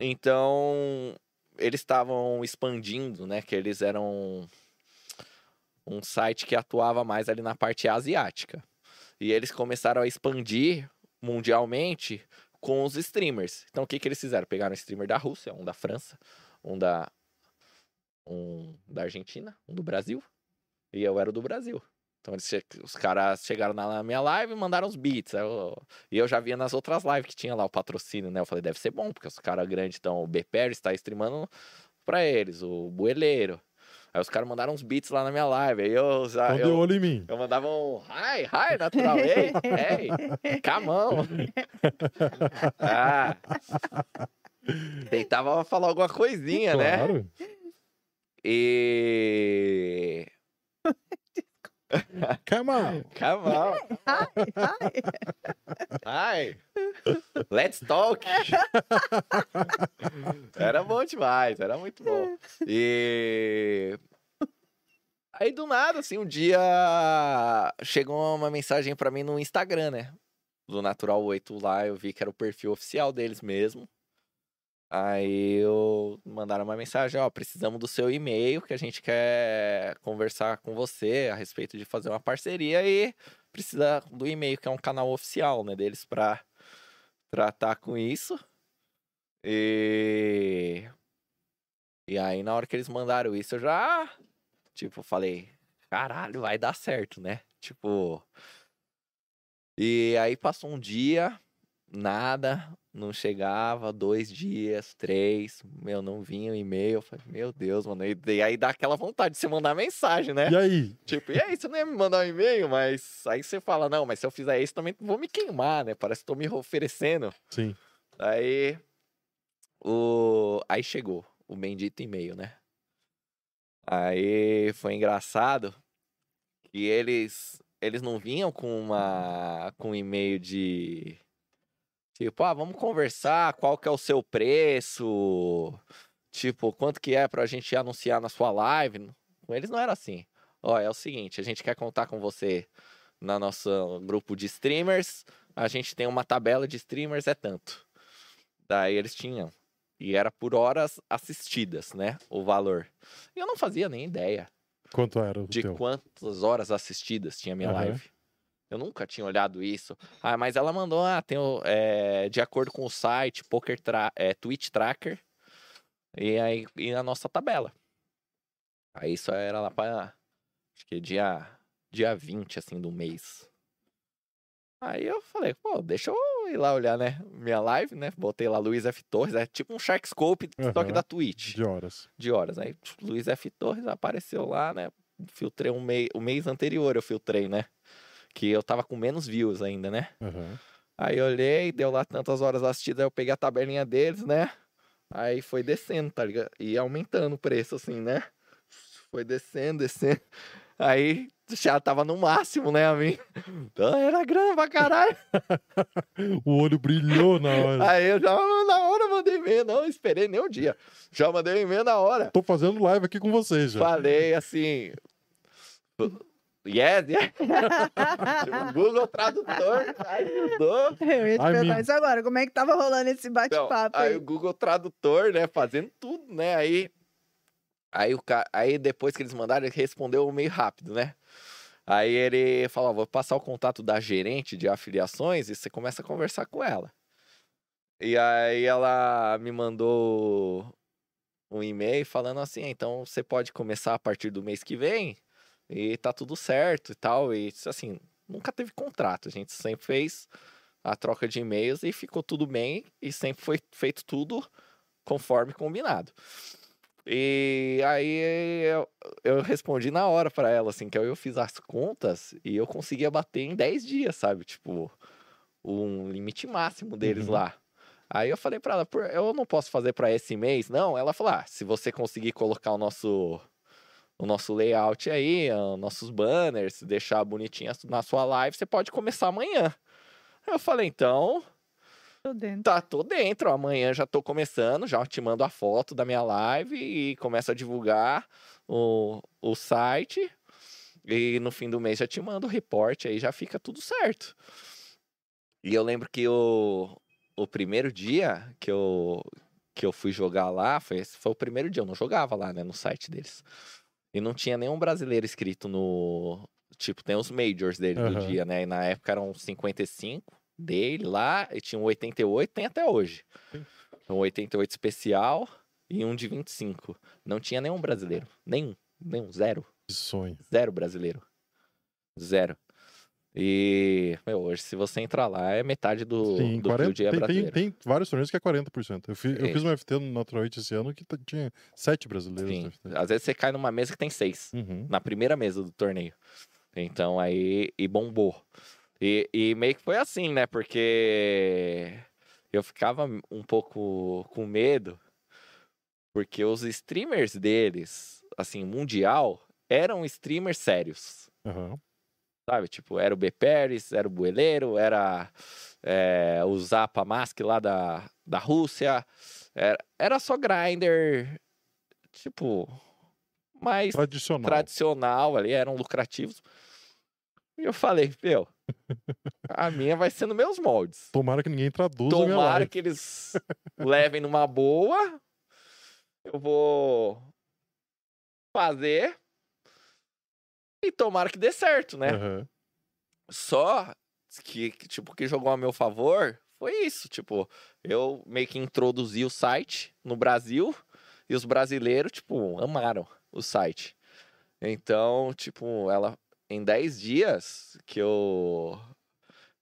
Então, eles estavam expandindo, né? Que eles eram um site que atuava mais ali na parte asiática. E eles começaram a expandir mundialmente com os streamers. Então, o que, que eles fizeram? Pegaram um streamer da Rússia, um da França, um da, um da Argentina, um do Brasil. E eu era do Brasil. Então, che- os caras chegaram na minha live e mandaram os beats. Eu- e eu já via nas outras lives que tinha lá o patrocínio, né? Eu falei, deve ser bom, porque os caras grandes estão. O BPR está streamando pra eles, o Bueleiro. Aí os caras mandaram uns beats lá na minha live. Aí eu já. Então eu, deu olho em mim. eu mandava um hi, hi, natural, ei, ei, camão. Ah. Tentava falar alguma coisinha, né? Claro. E. Camão. Camão. Hi. Let's talk. Era bom demais, era muito bom. E. Aí do nada, assim, um dia chegou uma mensagem pra mim no Instagram, né? Do Natural 8 lá, eu vi que era o perfil oficial deles mesmo. Aí eu mandaram uma mensagem, ó, precisamos do seu e-mail, que a gente quer conversar com você a respeito de fazer uma parceria e precisa do e-mail, que é um canal oficial, né, deles pra tratar com isso. E e aí na hora que eles mandaram isso, eu já tipo falei, caralho, vai dar certo, né? Tipo E aí passou um dia, nada, não chegava, dois dias, três, meu, não vinha o e-mail. Eu falei, meu Deus, mano. E e aí dá aquela vontade de você mandar mensagem, né? E aí? Tipo, e aí, você não ia me mandar um e-mail? Mas aí você fala, não, mas se eu fizer isso, também vou me queimar, né? Parece que tô me oferecendo. Sim. Aí. O... Aí chegou o bendito e-mail, né? Aí foi engraçado que eles eles não vinham com uma com um e-mail de tipo, ah, vamos conversar, qual que é o seu preço? Tipo, quanto que é pra gente anunciar na sua live? Com eles não era assim. Ó, é o seguinte, a gente quer contar com você na nosso grupo de streamers. A gente tem uma tabela de streamers, é tanto. Daí eles tinham. E era por horas assistidas, né? O valor. E eu não fazia nem ideia Quanto era o de teu? quantas horas assistidas tinha minha Aham. live. Eu nunca tinha olhado isso. Ah, mas ela mandou, ah, tem o, é, de acordo com o site, Poker tra é, Twitch Tracker, e aí e a nossa tabela. Aí isso era lá para acho que dia, dia 20, assim, do mês. Aí eu falei, pô, deixa eu ir lá olhar, né? Minha live, né? Botei lá Luiz F. Torres, é tipo um Sharkscope, só que da Twitch De horas. de horas. Aí Luiz F. Torres apareceu lá, né? Filtrei um mês, o mês anterior eu filtrei, né? Que eu tava com menos views ainda, né? Aham. Aí eu olhei, deu lá tantas horas assistidas, aí eu peguei a tabelinha deles, né? Aí foi descendo, tá ligado? E aumentando o preço, assim, né? Foi descendo, descendo. Aí já tava no máximo, né, a mim? Então era grana pra caralho. O olho brilhou na hora. Aí eu já, na hora, mandei e-mail. Não esperei nem um dia. Já mandei e-mail na hora. Tô fazendo live aqui com vocês já. Falei assim. Yes, yes. Tipo, Google Tradutor ajudou. Eu ia te Ai, perguntar isso agora. Como é que tava rolando esse Então, bate-papo aí aí? o Google Tradutor, né, fazendo tudo, né? Aí, aí, o ca... aí depois que eles mandaram, ele respondeu meio rápido, né? Aí ele falou: "Ó, vou passar o contato da gerente de afiliações e você começa a conversar com ela. E aí ela me mandou um e-mail falando assim: então você pode começar a partir do mês que vem e tá tudo certo e tal. E assim, nunca teve contrato, a gente sempre fez a troca de e-mails e ficou tudo bem e sempre foi feito tudo conforme combinado. E aí eu, eu respondi na hora pra ela, assim, que eu fiz as contas e eu conseguia bater em 10 dias, sabe? Tipo, um limite máximo deles Uhum. lá. Aí eu falei pra ela, "Por- eu não posso fazer pra esse mês, não? Ela falou, ah, se você conseguir colocar o nosso o nosso layout aí, ah, nossos banners, deixar bonitinho na sua live, você pode começar amanhã. Eu falei, então, Tô dentro. Tá, tô dentro. Amanhã já tô começando, já te mando a foto da minha live e começo a divulgar o, o site. E no fim do mês já te mando o reporte, aí já fica tudo certo. E eu lembro que o, o primeiro dia que eu, que eu fui jogar lá, foi, foi o primeiro dia, eu não jogava lá, né, no site deles. E não tinha nenhum brasileiro inscrito no. Tipo, tem os majors dele do Aham. dia, né? E na época eram 55 dele lá, e tinha um 88, tem até hoje. Um 88 especial e um de 25. Não tinha nenhum brasileiro. Nenhum. Nenhum. Zero. Que sonho. Zero brasileiro. Zero. E, meu, hoje se você entrar lá, é metade do, Sim, do 40, field é tem, tem, brasileiro. tem vários torneios que é 40%. Eu fiz, eu fiz um FT no Natural Eight esse ano que tinha sete brasileiros Sim. Às vezes você cai numa mesa que tem seis. Uhum. na primeira mesa do torneio. Então aí e bombou. E, e meio que foi assim, né? Porque eu ficava um pouco com medo, porque os streamers deles, assim, mundial, eram streamers sérios. Aham. Sabe? Tipo, era o B. Pérez, era o Bueleiro, era é, o Zapa Mask lá da, da Rússia. Era, era só grinder, tipo, mais Tradicional. tradicional ali, eram lucrativos. E eu falei, meu, a minha vai ser nos meus moldes. Tomara que ninguém traduza Tomara que eles levem numa boa. Eu vou fazer. E tomara que dê certo, né? Aham. Só que, que, tipo, que jogou a meu favor foi isso. Tipo, eu meio que introduzi o site no Brasil e os brasileiros, tipo, amaram o site. Então, tipo, ela em 10 dias que eu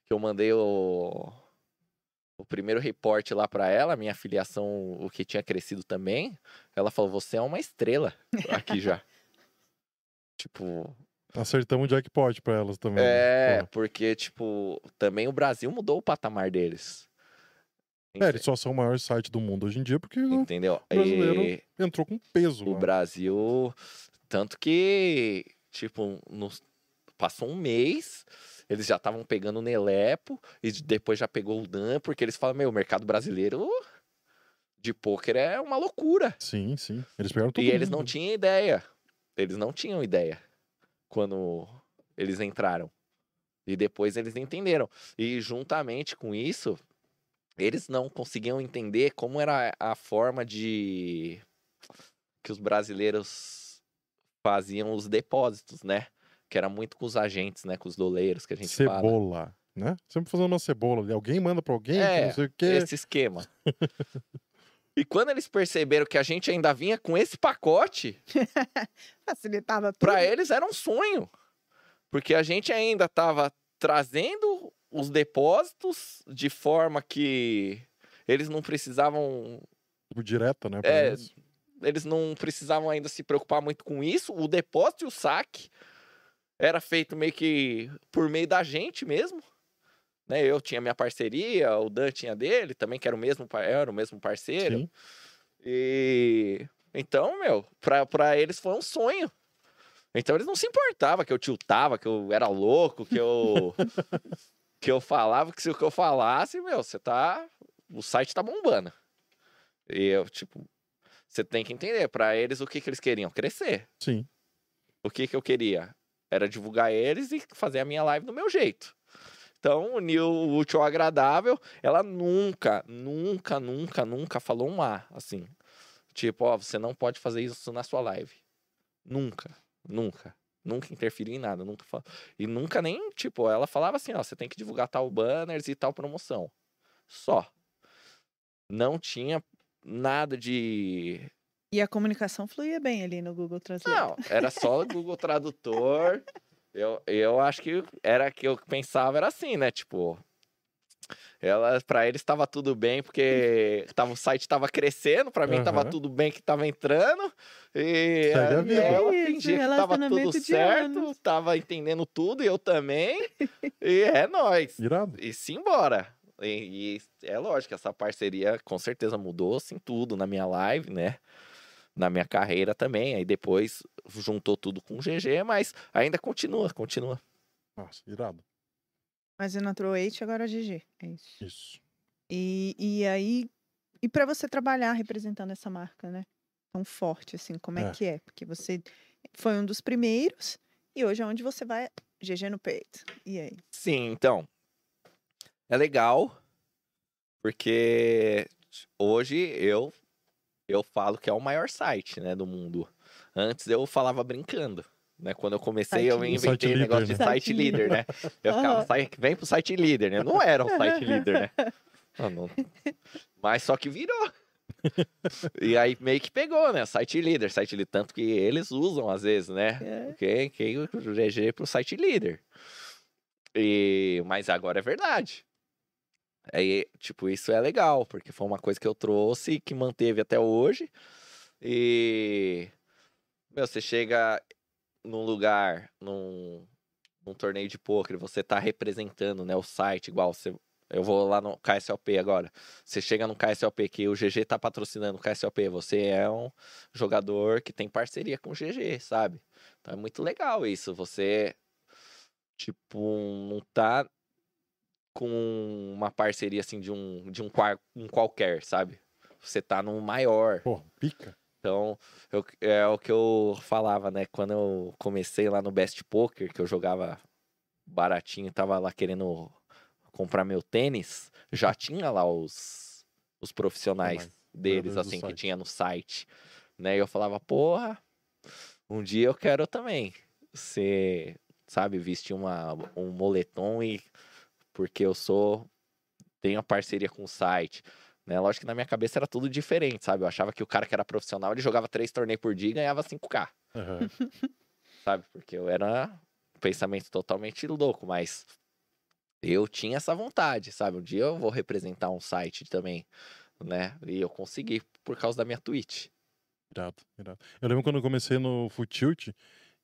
que eu mandei o o primeiro reporte lá pra ela, minha afiliação, o que tinha crescido também, ela falou: "Você é uma estrela aqui já". tipo, Acertamos o jackpot pra elas também. né? é, Pô. porque, tipo, também o Brasil mudou o patamar deles. É, eles só são o maior site do mundo hoje em dia porque Entendeu? brasileiro E entrou com peso. o. Brasil. Tanto que, tipo, nos- passou um mês, eles já estavam pegando o Nelepo e depois já pegou o Dan, porque eles falam: meu, o mercado brasileiro de pôquer é uma loucura. Sim, sim. Eles pegaram todo E eles não mundo. tinham ideia. Eles não tinham ideia quando eles entraram. E depois eles entenderam. E juntamente com isso, eles não conseguiam entender como era a forma de que os brasileiros faziam os depósitos, né? Que era muito com os agentes, né? Com os doleiros que a gente fala. Cebola, né? Sempre fazendo uma cebola. Alguém manda pra alguém, É, não sei o quê. Esse esquema. e quando eles perceberam que a gente ainda vinha com esse pacote, Facilitava tudo. Pra eles era um sonho. Porque a gente ainda estava trazendo os depósitos de forma que eles não precisavam. Direta, né? É, eles. Eles não precisavam ainda se preocupar muito com isso. O depósito e o saque era feito meio que por meio da gente mesmo. Né? Eu tinha minha parceria, o Dan tinha dele, também que era o mesmo, era o mesmo parceiro. Sim. E então, meu, pra, pra eles foi um sonho. Então eles não se importavam que eu tiltava, que eu era louco, que eu que eu falava que se o que eu falasse, meu, você tá o site tá bombando. E eu, tipo, você tem que entender, pra eles o que que eles queriam crescer. Sim. O que que eu queria era divulgar eles e fazer a minha live do meu jeito. Então, unir o útil ao agradável, ela nunca, nunca, nunca, nunca falou um A, assim. Tipo, ó, você não pode fazer isso na sua live. Nunca, nunca. Nunca interferiu em nada, nunca falou. E nunca nem, tipo, ela falava assim, ó, você tem que divulgar tal banners e tal promoção. Só. Não tinha nada de E a comunicação fluía bem ali no Google Translate. não, era só o Google Tradutor. Eu, eu acho que era que eu pensava era assim, né? Tipo, ela para eles estava tudo bem porque tava, o site estava crescendo, para mim estava tudo bem que estava entrando. E vida. ela fingia que tava tudo certo, anos. tava entendendo tudo e eu também. e é nóis. Irado. E simbora. E, e é lógico, essa parceria com certeza mudou assim tudo na minha live, né? Na minha carreira também. Aí depois juntou tudo com o GG, mas ainda continua, continua. Nossa, irado. Mas Natural 8 agora é GG. É isso. Isso. E, e aí, e para você trabalhar representando essa marca, né? Tão forte, assim, como é, É. que é? Porque você foi um dos primeiros e hoje é onde você vai GG no peito. E aí? Sim, então. É legal, porque hoje eu eu falo que é o maior site, né, do mundo. Antes eu falava brincando, né? Quando eu comecei, eu Site inventei líder. o negócio de Site site líder, né? Eu ficava, Aham. "Sai- vem pro site líder, né? Não era um site líder, né? Ah, não. Mas só que virou. E aí meio que pegou, né? Site líder, site líder. Tanto que eles usam às vezes, né? É. Quem, quem o GG pro site líder. E, mas agora é verdade. Aí, tipo, isso é legal, porque foi uma coisa que eu trouxe e que manteve até hoje. E. Meu, você chega num lugar, num, num torneio de pôquer, você tá representando, né, o site, igual você. Eu vou lá no KSLP agora. Você chega no KSLP que o GG tá patrocinando o KSLP, você é um jogador que tem parceria com o GG, sabe? Então é muito legal isso. Você, tipo, não tá com uma parceria assim de um, de um, um qualquer, sabe? Você tá num maior. Pô, pica. Então, eu- é o que eu falava, né? Quando eu comecei lá no Best Poker, que eu jogava baratinho tava lá querendo comprar meu tênis, já tinha lá os, os profissionais Mas, deles, assim, que tinha no site. Né? E eu falava, porra, um dia eu quero também ser, sabe, vestir uma, um moletom e porque eu sou, tenho a parceria com o site. Né? Lógico que na minha cabeça era tudo diferente, sabe? Eu achava que o cara que era profissional, ele jogava três torneios por dia e ganhava 5K, Aham. sabe? Porque eu era um pensamento totalmente louco, mas eu tinha essa vontade, sabe? Um dia eu vou representar um site também, né? E eu consegui por causa da minha Twitch. Irado, irado. Eu lembro quando eu comecei no Futilt,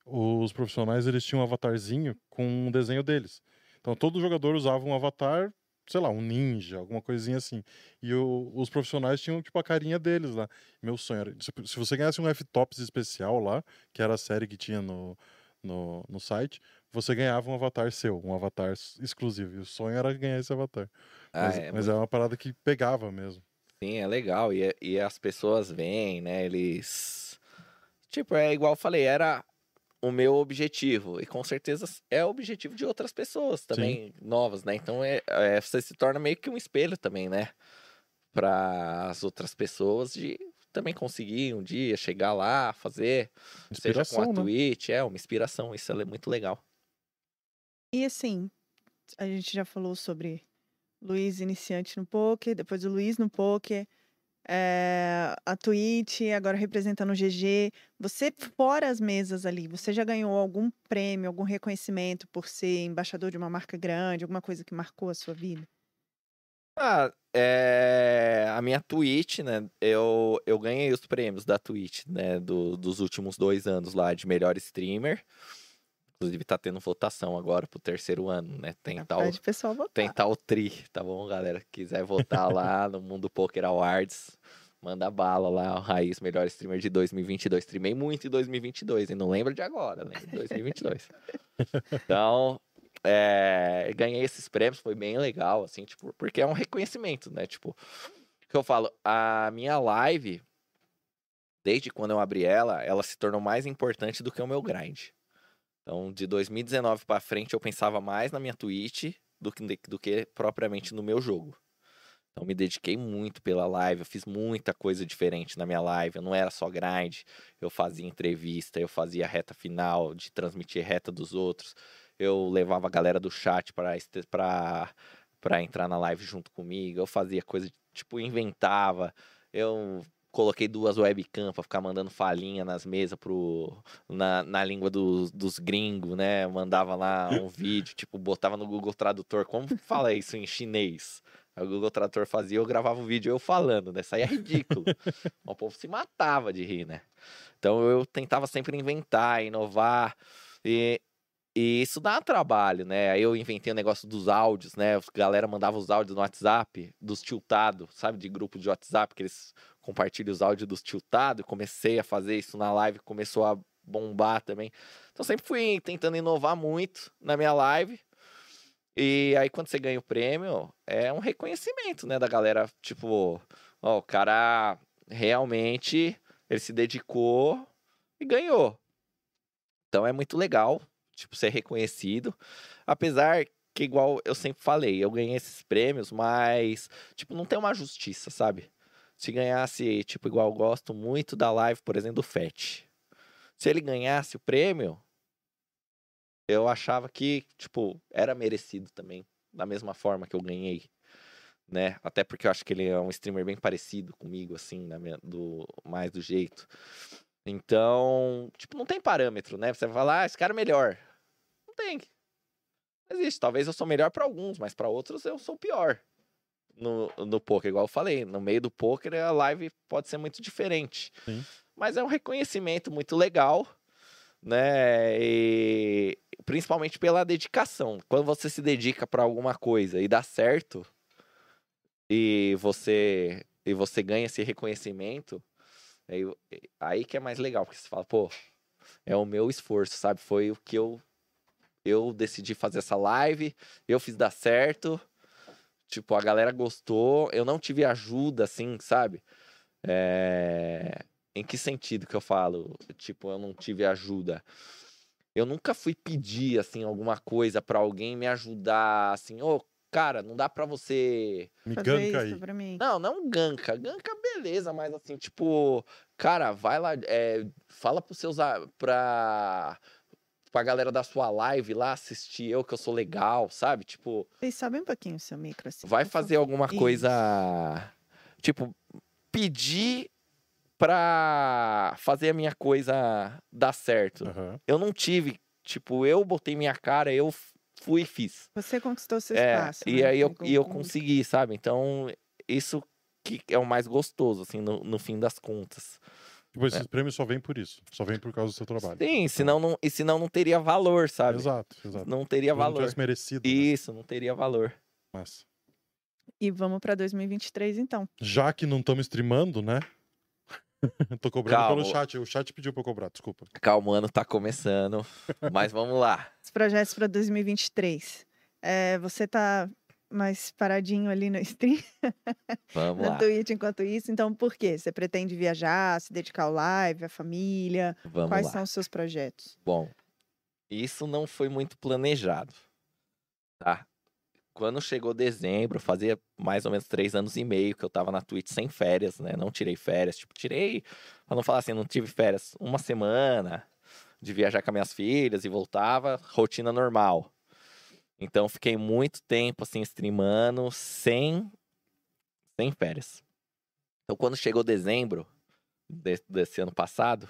os profissionais eles tinham um avatarzinho com um desenho deles. Então todo jogador usava um avatar, sei lá, um ninja, alguma coisinha assim. E os profissionais tinham tipo a carinha deles lá. Meu sonho era, se, você ganhasse um F-Tops especial lá, que era a série que tinha no, no, no site, você ganhava um avatar seu, um avatar exclusivo. E o sonho era ganhar esse avatar. Ah, Mas, é, mas é uma parada que pegava mesmo. Sim, é legal. E, e as pessoas vêm, né? Eles. Tipo, é igual eu falei, era o meu objetivo. E com certeza é o objetivo de outras pessoas também, novas, né? Então é, é- você se torna meio que um espelho também, né? Para as outras pessoas de também conseguir um dia chegar lá, fazer, seja com a né? Twitch, é uma inspiração. Isso é muito legal. E assim, a gente já falou sobre Luiz iniciante no poker, depois o Luiz no poker, eh, a Twitch, agora representando o GG. Você, fora as mesas ali, você já ganhou algum prêmio, algum reconhecimento por ser embaixador de uma marca grande, alguma coisa que marcou a sua vida? Ah, é... A minha Twitch, né? Eu, eu ganhei os prêmios da Twitch, né? do- dos últimos dois anos lá de melhor streamer. Inclusive tá tendo votação agora pro terceiro ano, né? Tem tal, pessoal votar. tem tal tri, tá bom, galera? Quiser votar lá no Mundo Poker Awards, manda bala lá, o Raiz, melhor streamer de 2022. Streamei muito em 2022, e não lembro de agora, de 2022. então, é, ganhei esses prêmios, foi bem legal, assim, tipo, porque é um reconhecimento, né? Tipo, o que eu falo, a minha live, desde quando eu abri ela, ela se tornou mais importante do que o meu grind. Então, de 2019 pra frente, eu pensava mais na minha Twitch do que, do que propriamente no meu jogo. Então, me dediquei muito pela live, eu fiz muita coisa diferente na minha live. Eu não era só grind, eu fazia entrevista, eu fazia reta final, de transmitir reta dos outros. Eu levava a galera do chat para entrar na live junto comigo. Eu fazia coisa, tipo, inventava. Eu coloquei duas webcam pra ficar mandando falinha nas mesas pro, na, na língua dos, dos gringos, né? Mandava lá um vídeo, tipo, botava no Google Tradutor. Como fala isso em chinês? Aí o Google Tradutor fazia, eu gravava o vídeo eu falando, né? Saía ridículo. o povo se matava de rir, né? Então eu tentava sempre inventar, inovar. E, e isso dá trabalho, né? Aí eu inventei o negócio dos áudios, né? A galera mandava os áudios no WhatsApp, dos tiltados, sabe? De grupo de WhatsApp, que eles compartilham os áudios dos tiltados. Comecei a fazer isso na live, começou a bombar também. Então sempre fui tentando inovar muito na minha live. E aí, quando você ganha o prêmio, é um reconhecimento, né, da galera. Tipo, ó, o cara realmente ele se dedicou e ganhou. Então é muito legal, tipo, ser reconhecido. Apesar que, igual eu sempre falei, eu ganhei esses prêmios, mas, tipo, não tem uma justiça, sabe? Se ganhasse, tipo, igual eu gosto muito da live, por exemplo, do FET. Se ele ganhasse o prêmio, eu achava que, tipo, era merecido também, da mesma forma que eu ganhei, né? Até porque eu acho que ele é um streamer bem parecido comigo, assim, na minha, do, mais do jeito. Então, tipo, não tem parâmetro, né? Você vai falar, ah, esse cara é melhor. Não tem. Não existe. Talvez eu sou melhor para alguns, mas para outros eu sou pior. No, no poker, igual eu falei, no meio do poker a live pode ser muito diferente. Sim. Mas é um reconhecimento muito legal, né? E principalmente pela dedicação. Quando você se dedica para alguma coisa e dá certo, e você e você ganha esse reconhecimento, aí, aí que é mais legal, porque você fala, pô, é o meu esforço, sabe? Foi o que eu eu decidi fazer essa live, eu fiz dar certo. Tipo, a galera gostou, eu não tive ajuda, assim, sabe? É... Em que sentido que eu falo? Tipo, eu não tive ajuda. Eu nunca fui pedir, assim, alguma coisa para alguém me ajudar, assim, ô, oh, cara, não dá para você. Me ganka aí. Pra mim. Não, não ganka. Ganka, beleza, mas assim, tipo, cara, vai lá, é, fala pros seus. pra pra galera da sua live lá assistir eu, que eu sou legal, sabe? Tipo. Vocês sabem um pouquinho o seu micro, assim. Vai fazer alguma Isso. coisa. Tipo, pedir pra fazer a minha coisa dar certo. Aham. Eu não tive. Tipo, eu botei minha cara, eu fui e fiz. Você conquistou seu É, espaço. e né? aí eu, e eu consegui, sabe? Então, isso que é o mais gostoso, assim, no, no fim das contas. Tipo, esses prêmios só vêm por isso. Só vem por causa do seu trabalho. Sim, senão não, e senão não teria valor, sabe? Exato, exato. Não teria não valor. tivesse merecido. né? Isso, não teria valor. Mas, E vamos pra 2023, então. já que não estamos streamando, né? Tô cobrando Calma. pelo chat. O chat pediu pra eu cobrar, desculpa. Calma, o ano tá começando. mas vamos lá. Os projetos pra 2023. É, você tá mais paradinho ali no stream, Vamos no lá. Twitch enquanto isso. Então, por quê? Você pretende viajar, se dedicar ao live, à família? Vamos Quais lá. são os seus projetos? Bom, isso não foi muito planejado, tá? Quando chegou dezembro, fazia mais ou menos três anos e meio que eu tava na Twitch sem férias, né? Não tirei férias, tipo, tirei, pra não falar assim, não tive férias, uma semana de viajar com as minhas filhas e voltava, rotina normal. Então, fiquei muito tempo, assim, streamando sem, sem férias. Então, quando chegou dezembro de- desse ano passado,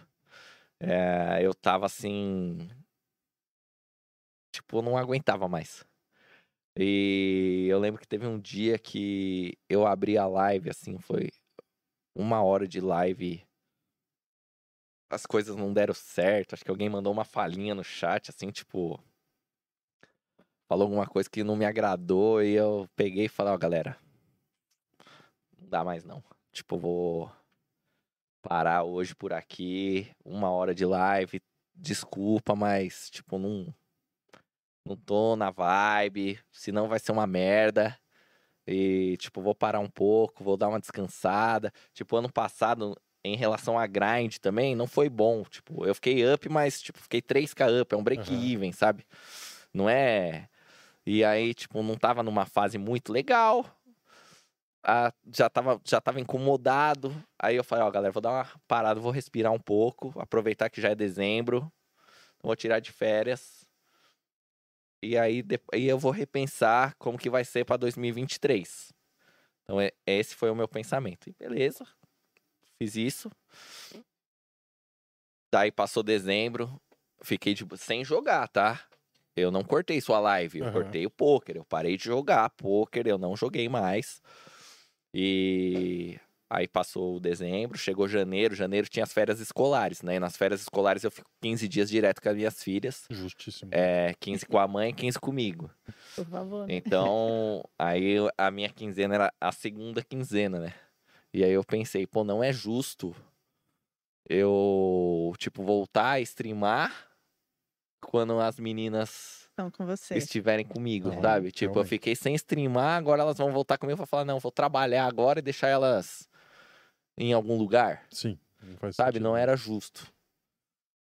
é, eu tava assim. Tipo, não aguentava mais. E eu lembro que teve um dia que eu abri a live, assim, foi uma hora de live. As coisas não deram certo. Acho que alguém mandou uma falinha no chat, assim, tipo. Falou alguma coisa que não me agradou e eu peguei e falei, ó, galera. Não dá mais não. Tipo, vou parar hoje por aqui, uma hora de live. Desculpa, mas, tipo, não. Não tô na vibe, senão vai ser uma merda. E, tipo, vou parar um pouco, vou dar uma descansada. Tipo, ano passado, em relação a grind também, não foi bom. Tipo, eu fiquei up, mas, tipo, fiquei 3k up, é um break-even, sabe? Não é. E aí, tipo, não tava numa fase muito legal. Ah, já, tava, já tava incomodado. Aí eu falei, ó, galera, vou dar uma parada, vou respirar um pouco, aproveitar que já é dezembro. Vou tirar de férias. E aí, aí eu vou repensar como que vai ser para 2023. Então, é- esse foi o meu pensamento. E beleza, fiz isso. Daí passou dezembro, fiquei tipo, sem jogar, tá? Eu não cortei sua live, eu cortei o poker. Eu parei de jogar poker, eu não joguei mais. E aí passou o dezembro, chegou janeiro. Janeiro tinha as férias escolares, né? E nas férias escolares eu fico 15 dias direto com as minhas filhas. Justíssimo. É, 15 com a mãe e 15 comigo. Por favor. Então, aí eu- a minha quinzena era a segunda quinzena, né? E aí eu pensei, pô, não é justo eu, tipo, voltar a streamar quando as meninas Estão com você. estiverem comigo, Não, sabe? Tipo, eu fiquei sem streamar, agora elas vão voltar comigo pra falar, não, vou trabalhar agora e deixar elas em algum lugar, Sim. Não faz sabe? sentido. Não era justo.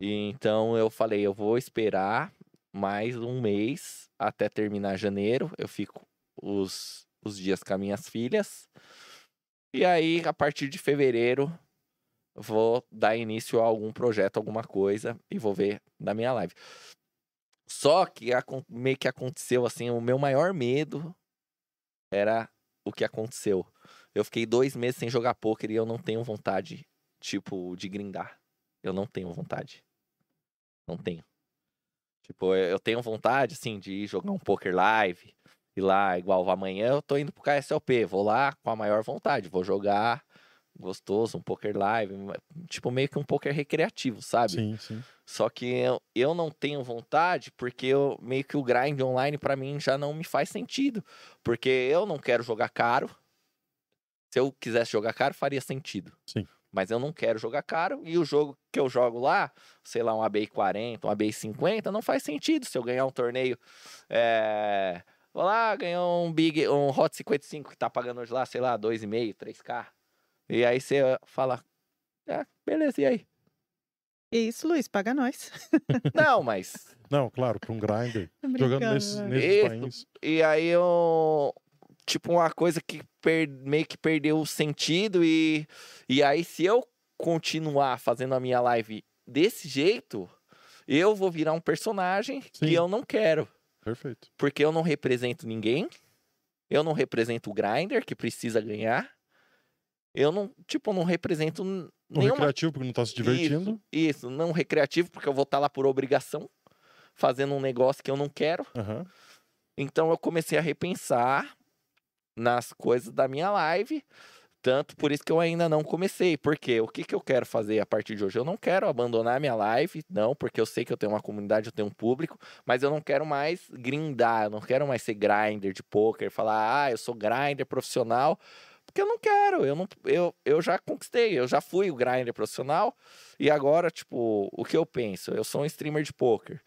E então eu falei, eu vou esperar mais um mês até terminar janeiro, eu fico os, os dias com as minhas filhas. E aí, a partir de fevereiro, vou dar início a algum projeto, alguma coisa, e vou ver da minha live. Só que meio que aconteceu assim, o meu maior medo era o que aconteceu. Eu fiquei dois meses sem jogar poker e eu não tenho vontade, tipo, de grindar. Eu não tenho vontade. Não tenho. Tipo, eu tenho vontade, assim, de jogar um poker live. Ir lá, igual amanhã eu tô indo pro KSLP. Vou lá com a maior vontade. Vou jogar gostoso, um poker live. Tipo, meio que um poker recreativo, sabe? Sim, sim. Só que eu, eu não tenho vontade porque eu, meio que o grind online pra mim já não me faz sentido. Porque eu não quero jogar caro. Se eu quisesse jogar caro, faria sentido. Sim. Mas eu não quero jogar caro. E o jogo que eu jogo lá, sei lá, um ABI 40, um ABI 50, não faz sentido. Se eu ganhar um torneio. É... Vou lá, ganhou um Big, um Hot 55 que tá pagando hoje lá, sei lá, 2,5, 3K. E aí você fala, ah, beleza, e aí? Isso, Luiz, paga nós. Não, mas Não, claro, para um grinder. Jogando brincando, nesses, nesses países. E aí eu. Tipo, uma coisa que per- meio que perdeu o sentido. E, e aí, se eu continuar fazendo a minha live desse jeito, eu vou virar um personagem Sim. que eu não quero. Perfeito. Porque eu não represento ninguém. Eu não represento o grinder que precisa ganhar. Eu não, tipo, não represento n- No nenhuma recreativo, porque não tá se divertindo. Isso, isso, não recreativo, porque eu vou estar lá por obrigação, fazendo um negócio que eu não quero. Aham. Então eu comecei a repensar nas coisas da minha live. Tanto por isso que eu ainda não comecei. Porque o que, que eu quero fazer a partir de hoje? Eu não quero abandonar minha live, não, porque eu sei que eu tenho uma comunidade, eu tenho um público, mas eu não quero mais grindar, eu não quero mais ser grinder de poker, falar, ah, eu sou grinder profissional. Porque eu não quero, eu, não, eu, eu já conquistei, eu já fui o grinder profissional. E agora, tipo, o que eu penso? Eu sou um streamer de poker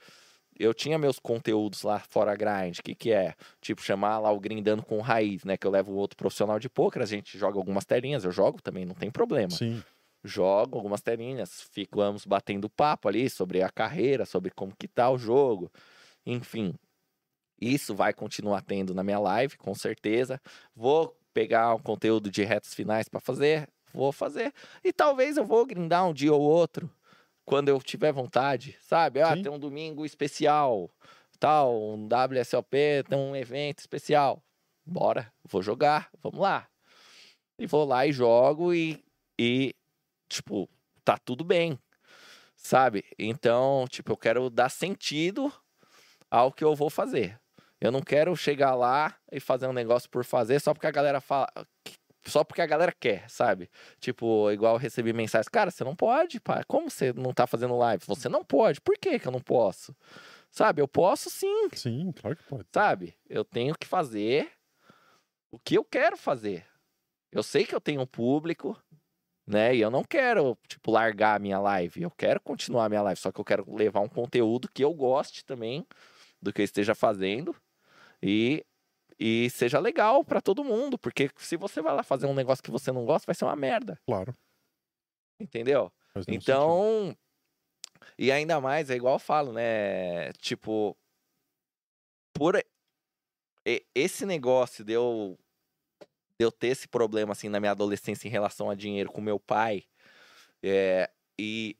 eu tinha meus conteúdos lá fora grind, que que é? Tipo, chamar lá o Grindando com Raiz, né? Que eu levo outro profissional de poker, a gente joga algumas telinhas, eu jogo também, não tem problema. Sim. Jogo algumas telinhas, ficamos batendo papo ali sobre a carreira, sobre como que tá o jogo, enfim. Isso vai continuar tendo na minha live, com certeza. Vou pegar um conteúdo de retos finais para fazer, vou fazer. E talvez eu vou grindar um dia ou outro, quando eu tiver vontade, sabe? Ah, Sim. tem um domingo especial, tal, um WSOP, tem um evento especial. Bora, vou jogar, vamos lá. E vou lá e jogo e, e tipo, tá tudo bem, sabe? Então, tipo, eu quero dar sentido ao que eu vou fazer. Eu não quero chegar lá e fazer um negócio por fazer só porque a galera fala. Só porque a galera quer, sabe? Tipo, igual eu recebi mensagens, cara, você não pode, pá. Como você não tá fazendo live? Você não pode. Por que que eu não posso? Sabe? Eu posso sim, Sim, claro que pode. sabe? Eu tenho que fazer o que eu quero fazer. Eu sei que eu tenho um público, né? E eu não quero, tipo, largar a minha live. Eu quero continuar a minha live, só que eu quero levar um conteúdo que eu goste também do que eu esteja fazendo e, e seja legal pra todo mundo. Porque se você vai lá fazer um negócio que você não gosta, vai ser uma merda, Claro. entendeu? nenhum sentido. Então, e ainda mais, é igual eu falo, né? Tipo, por esse negócio de eu, de eu ter esse problema, assim, na minha adolescência em relação a dinheiro com meu pai, é, e,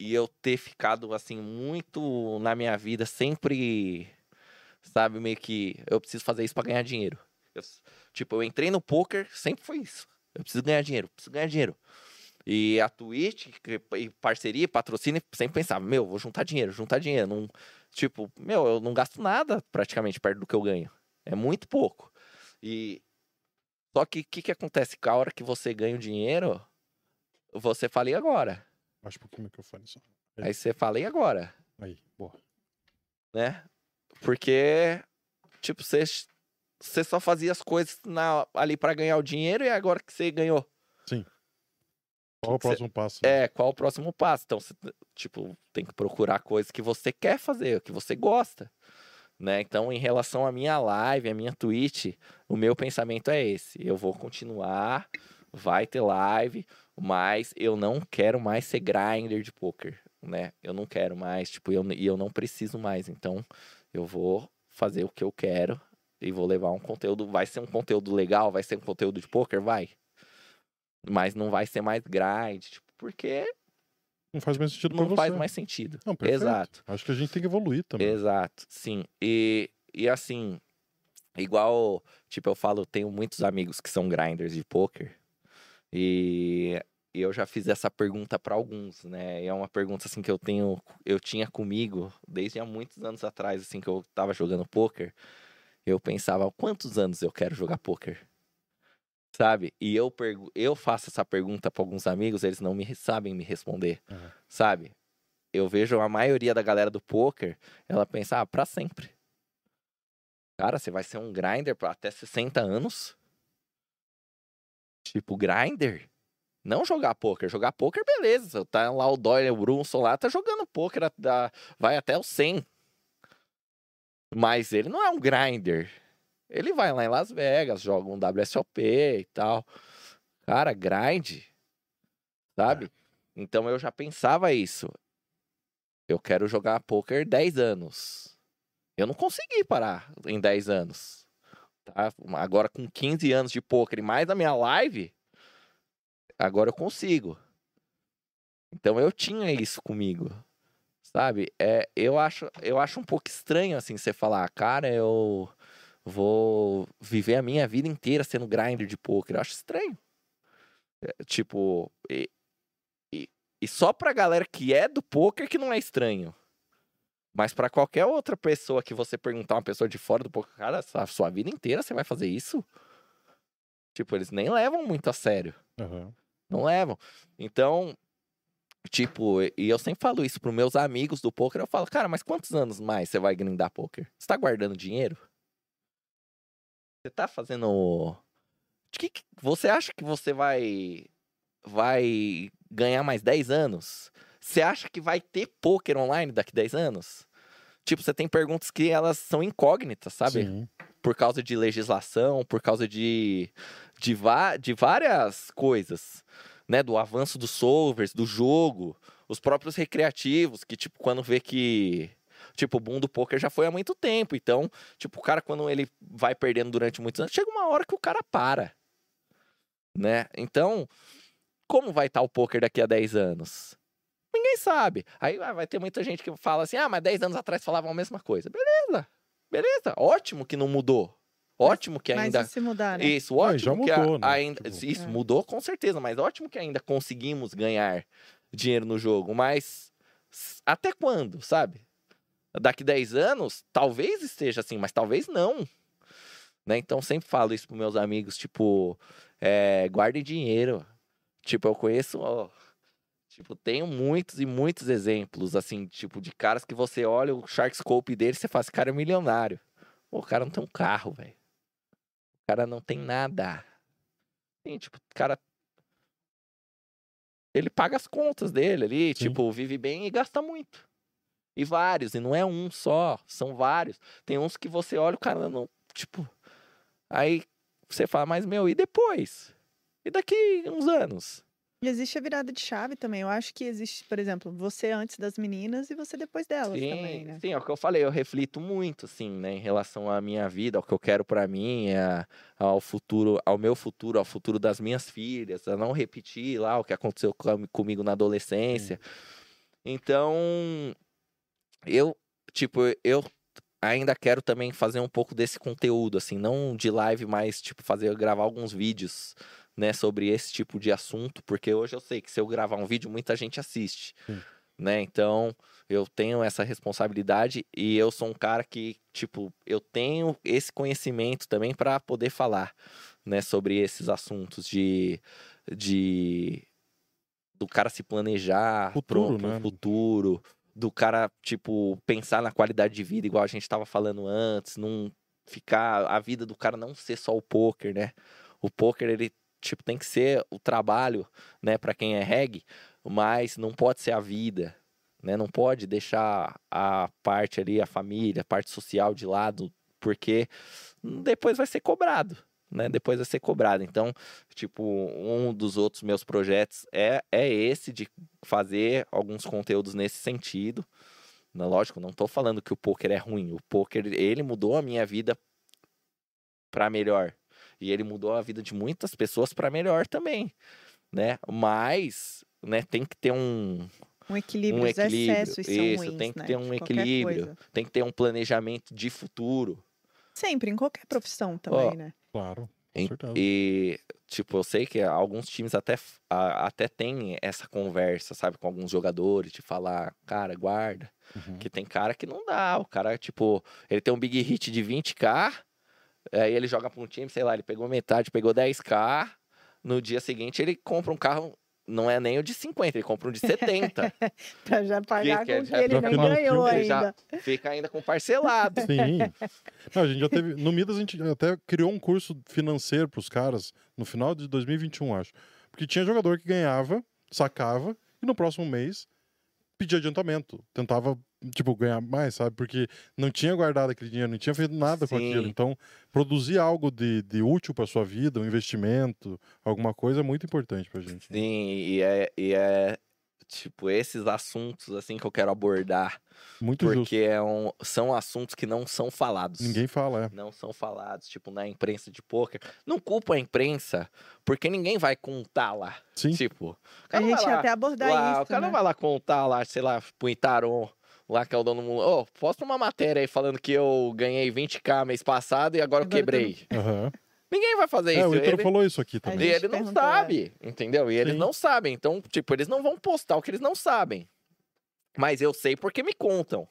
e eu ter ficado, assim, muito na minha vida, sempre, sabe, meio que eu preciso fazer isso pra ganhar dinheiro. Eu- tipo, eu entrei no poker, sempre foi isso. Eu preciso ganhar dinheiro, preciso ganhar dinheiro. E a Twitch, e parceria, patrocínio, sempre pensava, meu, vou juntar dinheiro, juntar dinheiro. Não, tipo, meu, eu não gasto nada praticamente perto do que eu ganho. É muito pouco. E só que o que, que acontece? Com a hora que você ganha o dinheiro, você fala, e agora? Baixa um pouquinho o microfone só. Aí você fala, e agora? Aí, boa. Né? Porque, tipo, você, você só fazia as coisas na- ali pra ganhar o dinheiro e agora que você ganhou. Qual é o Cê- próximo passo? né? É, qual o próximo passo? Então, você, tipo, tem que procurar coisas que você quer fazer, que você gosta. Né? Então, em relação à minha live, à minha Twitch, o meu pensamento é esse. Eu vou continuar, vai ter live, mas eu não quero mais ser grinder de poker, né? Eu não quero mais, tipo, eu, e eu não preciso mais. Então, eu vou fazer o que eu quero e vou levar um conteúdo. Vai ser um conteúdo legal, vai ser um conteúdo de poker, vai. Mas não vai ser mais grind, tipo, porque Não faz mais sentido pra não faz mais sentido. Não. Exato. Acho que a gente tem que evoluir também. Exato, sim. E, e assim, igual, tipo, eu falo, tenho muitos amigos que são grinders de poker. E eu já fiz essa pergunta para alguns, né? E é uma pergunta assim que eu tenho, eu tinha comigo desde há muitos anos atrás, assim que eu tava jogando poker. Eu pensava, quantos anos eu quero jogar poker? Sabe? E eu pergu eu faço essa pergunta para alguns amigos, eles não me sabem me responder. Uhum. Sabe? Eu vejo a maioria da galera do poker, ela pensa, ah, pra sempre. Cara, você vai ser um grinder até 60 anos? Tipo, grinder? Não jogar poker. Jogar poker, beleza. Tá lá o Doyle, o Brunson lá, tá jogando da- vai até o 100. Mas ele não é um grinder. Ele vai lá em Las Vegas, joga um WSOP e tal. Cara, grind. Sabe? Então eu já pensava isso. Eu quero jogar poker 10 anos. Eu não consegui parar em 10 anos. Tá? Agora com 15 anos de poker e mais a minha live, agora eu consigo. Então eu tinha isso comigo. Sabe? É, eu acho eu acho um pouco estranho assim você falar, cara, eu vou viver a minha vida inteira sendo grinder de poker. Eu acho estranho. É, tipo, e, e, e só pra galera que é do poker que não é estranho. Mas pra qualquer outra pessoa que você perguntar, uma pessoa de fora do poker, cara, a sua vida inteira você vai fazer isso? Tipo, eles nem levam muito a sério. Aham. Não levam. Então, tipo, e eu sempre falo isso pros meus amigos do poker. Eu falo, cara, mas quantos anos mais você vai grindar poker? Você tá guardando dinheiro? Você tá fazendo. Que que- Você acha que você vai. Vai ganhar mais 10 anos? Você acha que vai ter poker online daqui 10 anos? Tipo, você tem perguntas que elas são incógnitas, sabe? Sim. Por causa de legislação, por causa de, de, de várias coisas, né? Do avanço dos solvers, do jogo, os próprios recreativos, que, tipo, quando vê que. Tipo, o boom do poker já foi há muito tempo. Então, tipo, o cara, quando ele vai perdendo durante muitos anos, chega uma hora que o cara para. Né? Então, como vai estar o poker daqui a 10 anos? Ninguém sabe. Aí ah, vai ter muita gente que fala assim: ah, mas 10 anos atrás falavam a mesma coisa. Beleza. Beleza. Ótimo que não mudou. Ótimo que Mas ainda. e se mudar, né? Isso, Não, ótimo já que a- mudou, né? ainda. Tipo, Isso, É. mudou com certeza, mas ótimo que ainda conseguimos ganhar dinheiro no jogo. Mas até quando, sabe? Daqui 10 anos, talvez esteja assim, mas talvez não. Né? Então sempre falo isso pros meus amigos, tipo, é, guardem dinheiro. Tipo, eu conheço, ó, tipo, tenho muitos e muitos exemplos, assim, tipo, de caras que você olha o Shark Scope dele e você fala, esse cara é milionário. Pô, o cara não tem um carro, velho. O cara não tem nada. Sim, tipo, o cara. Ele paga as contas dele ali, Sim. tipo, vive bem e gasta muito. E vários, e não é um só, são vários. Tem uns que você olha, o cara não. Tipo. Aí você fala, mas meu, e depois? E daqui uns anos? E existe a virada de chave também. Eu acho que existe, por exemplo, você antes das meninas e você depois delas sim, também, né? sim, é o que eu falei, eu reflito muito, assim, né, em relação à minha vida, ao que eu quero pra mim, a- ao futuro, ao meu futuro, ao futuro das minhas filhas, a não repetir lá o que aconteceu com- comigo na adolescência. Então, eu, tipo, eu ainda quero também fazer um pouco desse conteúdo, assim, não de live, mas, tipo, fazer, gravar alguns vídeos, né, sobre esse tipo de assunto, porque hoje eu sei que se eu gravar um vídeo, muita gente assiste, Sim. né, então eu tenho essa responsabilidade e eu sou um cara que, tipo, eu tenho esse conhecimento também para poder falar, né, sobre esses assuntos de, de do cara se planejar Futuro, pro, pro né? futuro, do cara, tipo, pensar na qualidade de vida, igual a gente tava falando antes, não ficar a vida do cara não ser só o poker, né? O poker ele tipo tem que ser o trabalho, né, para quem é reggae, mas não pode ser a vida, né? Não pode deixar a parte ali, a família, a parte social de lado, porque depois vai ser cobrado, né? Depois vai ser cobrado. Então, tipo, um dos outros meus projetos é, é esse de fazer alguns conteúdos nesse sentido. Né? Lógico, não tô falando que o poker é ruim. O poker, ele mudou a minha vida para melhor. E ele mudou a vida de muitas pessoas para melhor também, né? Mas, né, tem que ter um Um equilíbrio, um os equilíbrio. excessos são Isso, ruins, tem que né, ter um equilíbrio. coisa. Tem que ter um planejamento de futuro. Sempre, em qualquer profissão também, Ó, né? Claro, Em-. E, tipo, eu sei que alguns times até, a- até têm essa conversa, sabe, com alguns jogadores, de falar, cara, guarda. Uhum. Que tem cara que não dá. O cara, tipo, ele tem um big hit de 20k, aí ele joga pra um time, sei lá, ele pegou metade, pegou 10k. No dia seguinte, ele compra um carro, não é nem o de 50, ele compra um de 70. Pra já pagar que é com o que já- ele nem ganhou ainda. Fica ainda com parcelado. Sim. Não, a gente já teve. No Midas, a gente até criou um curso financeiro para os caras no final de 2021, acho. Porque tinha jogador que ganhava, sacava, e no próximo mês pedia adiantamento. Tentava, tipo, ganhar mais, sabe? Porque não tinha guardado aquele dinheiro, não tinha feito nada com Sim. aquilo. Então, produzir algo de, de útil para sua vida, um investimento, alguma coisa, é muito importante pra gente. Sim, e é, e é tipo esses assuntos assim que eu quero abordar, Muito justo. porque é um, são assuntos que não são falados. Ninguém fala, é. não são falados, tipo, na imprensa de poker. Não culpa a imprensa, porque ninguém vai contar lá. Sim. Tipo, o A cara não gente lá- até abordar lá, isso, O cara né? não vai lá contar lá, sei lá, pro Itaron, lá que é o dono do mundo. Ô, posta uma matéria aí falando que eu ganhei 20k mês passado e agora, eu quebrei. Aham. Ninguém vai fazer É, isso. o Ítalo ele- falou isso aqui e também. gente ele não perguntou, é. sabe, entendeu? E eles Sim. não sabem. Então, tipo, eles não vão postar o que eles não sabem. Mas eu sei porque me contam.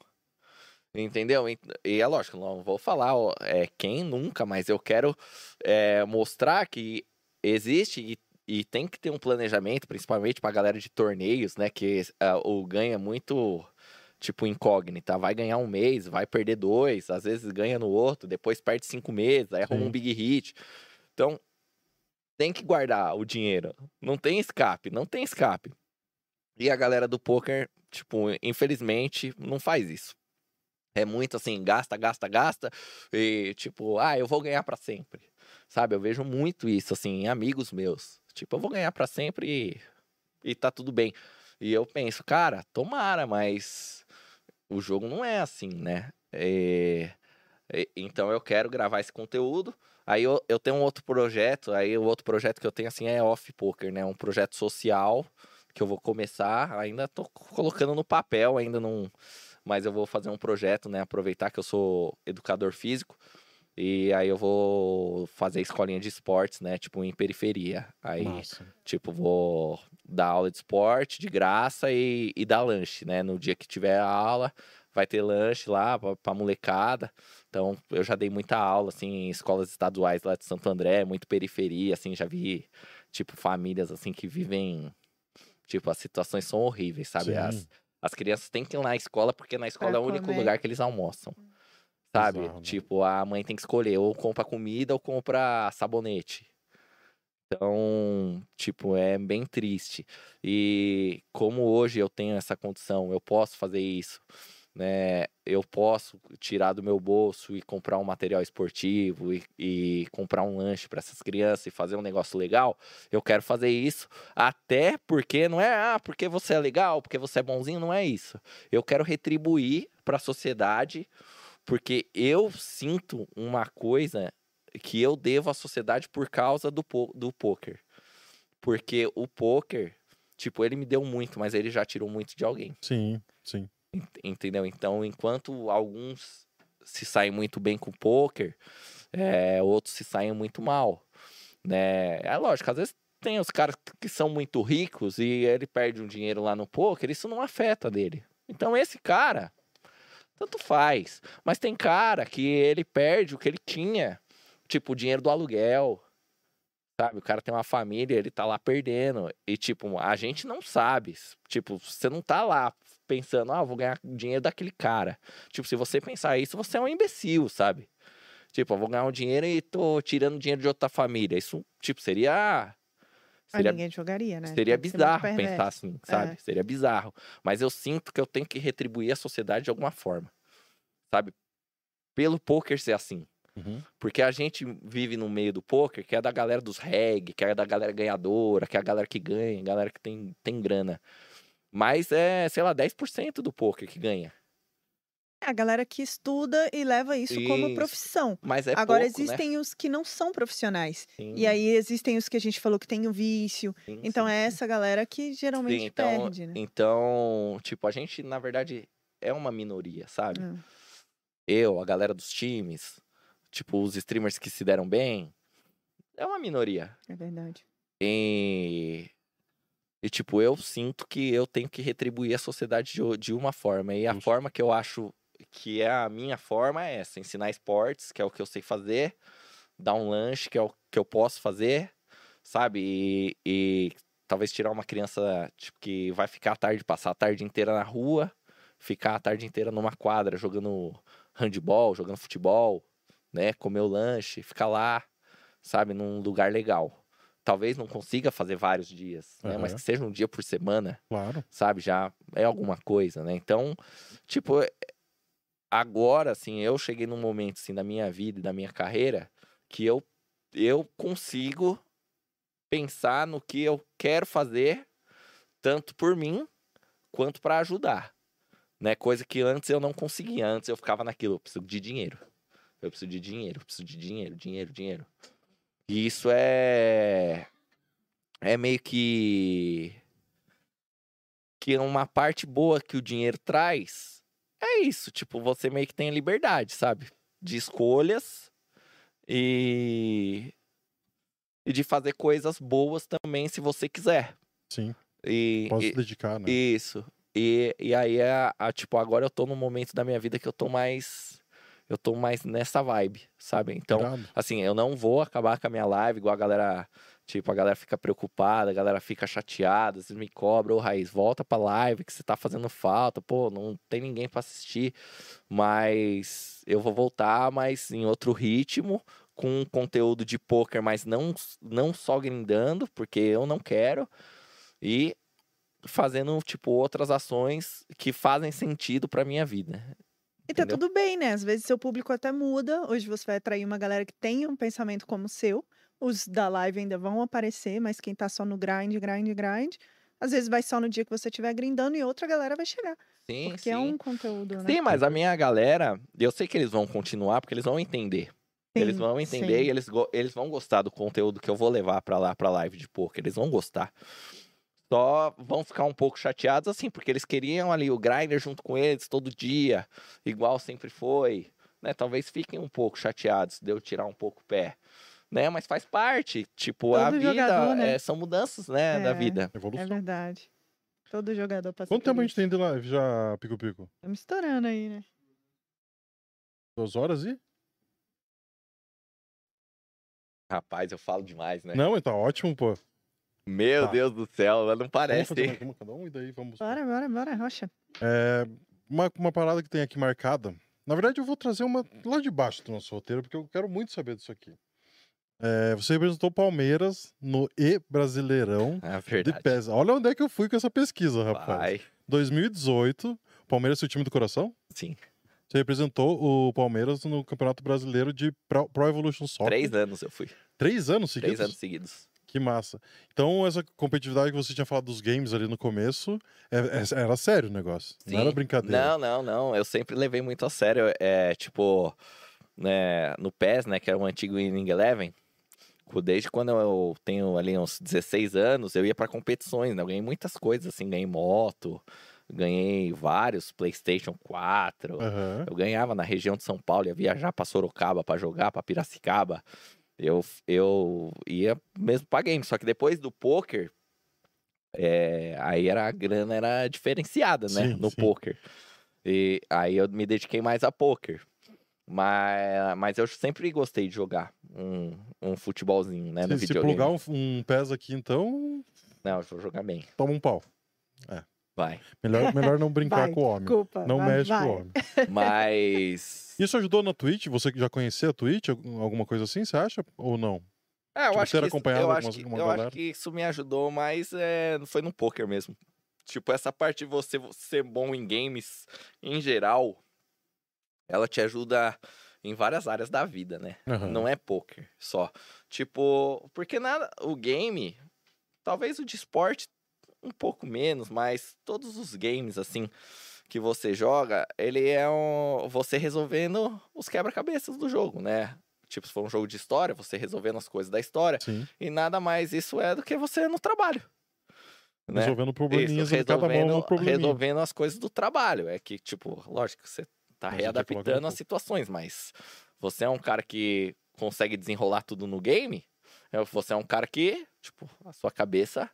Entendeu? E e é lógico, não vou falar ó, é, quem nunca, mas eu quero é, mostrar que existe e, e tem que ter um planejamento, principalmente pra galera de torneios, né? Que ah, o ganha é muito, tipo, incógnita. Vai ganhar um mês, vai perder dois, às vezes ganha no outro, depois perde cinco meses, aí arruma um big hit. Então, tem que guardar o dinheiro. Não tem escape, não tem escape. E a galera do poker, tipo, infelizmente, não faz isso. É muito assim, gasta, gasta, gasta, e tipo, ah, eu vou ganhar pra sempre. Sabe? Eu vejo muito isso, assim, em amigos meus. Tipo, eu vou ganhar pra sempre e, e tá tudo bem. E eu penso, cara, tomara, mas o jogo não é assim, né? É, é, Então eu quero gravar esse conteúdo. Aí eu, eu tenho um outro projeto, aí o outro projeto que eu tenho assim é off poker, né? Um projeto social que eu vou começar, ainda tô colocando no papel, ainda não, mas eu vou fazer um projeto, né? Aproveitar que eu sou educador físico e aí eu vou fazer escolinha de esportes, né? Tipo em periferia. Aí Massa. Tipo, vou dar aula de esporte de graça e, e dar lanche, né? No dia que tiver aula, vai ter lanche lá pra, pra molecada. Então, eu já dei muita aula, assim, em escolas estaduais lá de Santo André, muito periferia, assim, já vi, tipo, famílias, assim, que vivem... Tipo, as situações são horríveis, sabe? Sim. As, as crianças têm que ir na escola, porque na escola é o único comer. lugar que eles almoçam. Sabe? Bizarro, né? Tipo, a mãe tem que escolher, ou compra comida ou compra sabonete. Então, tipo, é bem triste. E como hoje eu tenho essa condição, eu posso fazer isso, né? Eu posso tirar do meu bolso e comprar um material esportivo e, e comprar um lanche para essas crianças e fazer um negócio legal. Eu quero fazer isso, até porque não é, ah, porque você é legal, porque você é bonzinho, não é isso. Eu quero retribuir para a sociedade, porque eu sinto uma coisa que eu devo à sociedade por causa do, po do poker. Porque o poker, tipo, ele me deu muito, mas ele já tirou muito de alguém. Sim, sim. ent- Entendeu? Então, enquanto alguns se saem muito bem com o poker, é, outros se saem muito mal. Né? É lógico, às vezes tem os caras que são muito ricos e ele perde um dinheiro lá no poker, isso não afeta dele. Então, esse cara, tanto faz. Mas tem cara que ele perde o que ele tinha. Tipo, o dinheiro do aluguel. Sabe? O cara tem uma família, ele tá lá perdendo. E, tipo, a gente não sabe. Tipo, você não tá lá pensando, ah, vou ganhar dinheiro daquele cara. Tipo, se você pensar isso, você é um imbecil, sabe? Tipo, eu vou ganhar um dinheiro e tô tirando dinheiro de outra família. Isso, tipo, seria. Seria, ninguém jogaria, né? seria bizarro pensar assim, sabe? É. Seria bizarro. Mas eu sinto que eu tenho que retribuir a sociedade de alguma forma, sabe? Pelo poker ser assim. Uhum. Porque a gente vive no meio do poker, que é da galera dos reggae, que é da galera ganhadora, que é a galera que ganha, a galera que tem, tem grana. Mas é, sei lá, 10% do poker que ganha. É a galera que estuda e leva isso, como Isso. profissão. Mas é Agora, pouco, né? existem os que não são profissionais. Sim, E aí existem os que a gente falou que tem o vício. sim, Então sim. é essa galera que geralmente Sim, então, perde, né? então, tipo, a gente, na verdade, é uma minoria, sabe? Hum. Eu, a galera dos times, tipo, os streamers que se deram bem, é uma minoria. É verdade. E, e tipo, eu sinto que eu tenho que retribuir a sociedade de, de uma forma. E a forma que eu acho que é a minha forma é essa: ensinar esportes, que é o que eu sei fazer, dar um lanche, que é o que eu posso fazer, sabe? E, e talvez tirar uma criança tipo, que vai ficar a tarde, passar a tarde inteira na rua, ficar a tarde inteira numa quadra jogando handball, jogando futebol, né? Comer o lanche, ficar lá, sabe? Num lugar legal. Talvez não consiga fazer vários dias, né? Mas Aham. que seja um dia por semana, Claro. sabe? Já é alguma coisa, né? Então, tipo, agora, assim, eu cheguei num momento, assim, da minha vida e da minha carreira que eu, eu consigo pensar no que eu quero fazer, tanto por mim quanto para ajudar, né? Coisa que antes eu não conseguia. Antes eu ficava naquilo, eu preciso de dinheiro. Eu preciso de dinheiro, eu preciso de dinheiro, dinheiro, dinheiro. E isso é é meio que que é uma parte boa que o dinheiro traz. É isso, tipo, você meio que tem a liberdade, sabe? De escolhas e e de fazer coisas boas também se você quiser. Sim. E, Posso e- dedicar, né? isso. E, e aí, é, a, tipo, agora eu tô num momento da minha vida que eu tô mais. Eu tô mais nessa vibe, sabe? Então, Irado. assim, eu não vou acabar com a minha live, igual a galera. Tipo, a galera fica preocupada, a galera fica chateada, vocês me cobram, ô Raiz, volta pra live que você tá fazendo falta, pô, não tem ninguém pra assistir. Mas eu vou voltar, mas em outro ritmo, com conteúdo de poker, mas não, não só grindando, porque eu não quero. E fazendo, tipo, outras ações que fazem sentido pra minha vida. E tá Entendeu? tudo bem, né? Às vezes seu público até muda. Hoje você vai atrair uma galera que tem um pensamento como o seu. Os da live ainda vão aparecer, mas quem tá só no grind, grind, grind, às vezes vai só no dia que você estiver grindando e outra galera vai chegar. Sim, Porque é um conteúdo, né? Sim, mas a minha galera, eu sei que eles vão continuar, porque eles vão entender. eles Sim, vão entender sim. e eles, eles vão gostar do conteúdo que eu vou levar pra lá, pra live de poker. Eles vão gostar. Só vão ficar um pouco chateados, assim, porque eles queriam ali o grinder junto com eles todo dia, igual sempre foi. Né? Talvez fiquem um pouco chateados de eu tirar um pouco o pé. Né? Mas faz parte. Tipo, a Todo vida jogador, né? é, são mudanças, né, da É. vida. É Evolução. verdade. Todo jogador passa Quanto tempo a gente tem de live já, Pico Pico? Estamos estourando aí, né? Duas horas e? Rapaz, eu falo demais, né? Não, tá ótimo, pô. Meu Tá. Deus do céu, mas não Vamos parece. fazer mais uma cada um e daí vamos. Bora, bora, bora, Rocha. É, uma, uma parada que tem aqui marcada. Na verdade, eu vou trazer uma lá de baixo do nosso roteiro, porque eu quero muito saber disso aqui. É, você representou o Palmeiras no E Brasileirão É de. PES. Olha onde é que eu fui com essa pesquisa, rapaz. Vai. 2018, o Palmeiras é seu time do coração? Sim. Você representou o Palmeiras no Campeonato Brasileiro de Pro, Pro Evolution Soccer. Três anos eu fui. Três anos seguidos? Três anos seguidos. Que massa. Então, essa competitividade que você tinha falado dos games ali no começo, é- é- era sério o negócio. Não era Sim. brincadeira. Não, não, não. Eu sempre levei muito a sério. É, tipo, né, no PES, né, que era o antigo Winning Eleven, desde quando eu tenho ali uns 16 anos, eu ia pra competições, né? Eu ganhei muitas coisas, assim, ganhei moto, ganhei vários PlayStation 4. Aham. Eu ganhava na região de São Paulo, ia viajar pra Sorocaba pra jogar, pra Piracicaba. Eu, eu ia mesmo pra game. Só que depois do poker, é, aí era, a grana era diferenciada, né? Sim, no sim. poker. E aí eu me dediquei mais a poker. Mas, mas eu sempre gostei de jogar um, um futebolzinho, né? no se, se videogame. plugar um, um PES aqui, então, Não, eu vou jogar bem. toma um pau. Vai. Melhor, melhor não brincar Vai, com o homem. Desculpa. Não mas mexe vai. com o homem. Mas. Isso ajudou na Twitch? Você que já conhecia a Twitch? Algum- Alguma coisa assim, você acha? Ou não? É, eu Tipo, acho ter que, isso- acompanhado eu, algumas- acho que, eu acho que isso me ajudou mais é, foi no poker mesmo. Tipo, essa parte de você ser bom em games em geral, ela te ajuda em várias áreas da vida, né? Aham. Não é poker só. Tipo, porque nada, o game, talvez o de esporte um pouco menos, mas todos os games assim que você joga, ele é um, você resolvendo os quebra-cabeças do jogo, né? Tipo, se for um jogo de história, você resolvendo as coisas da história, Sim. e nada mais isso é do que você no trabalho. Né? Resolvendo probleminhas Isso, resolvendo, probleminha. resolvendo as coisas do trabalho. É que, tipo, lógico você tá Mas readaptando as situações, mas você é um cara que consegue desenrolar tudo no game, é, você é um cara que, tipo, a sua cabeça,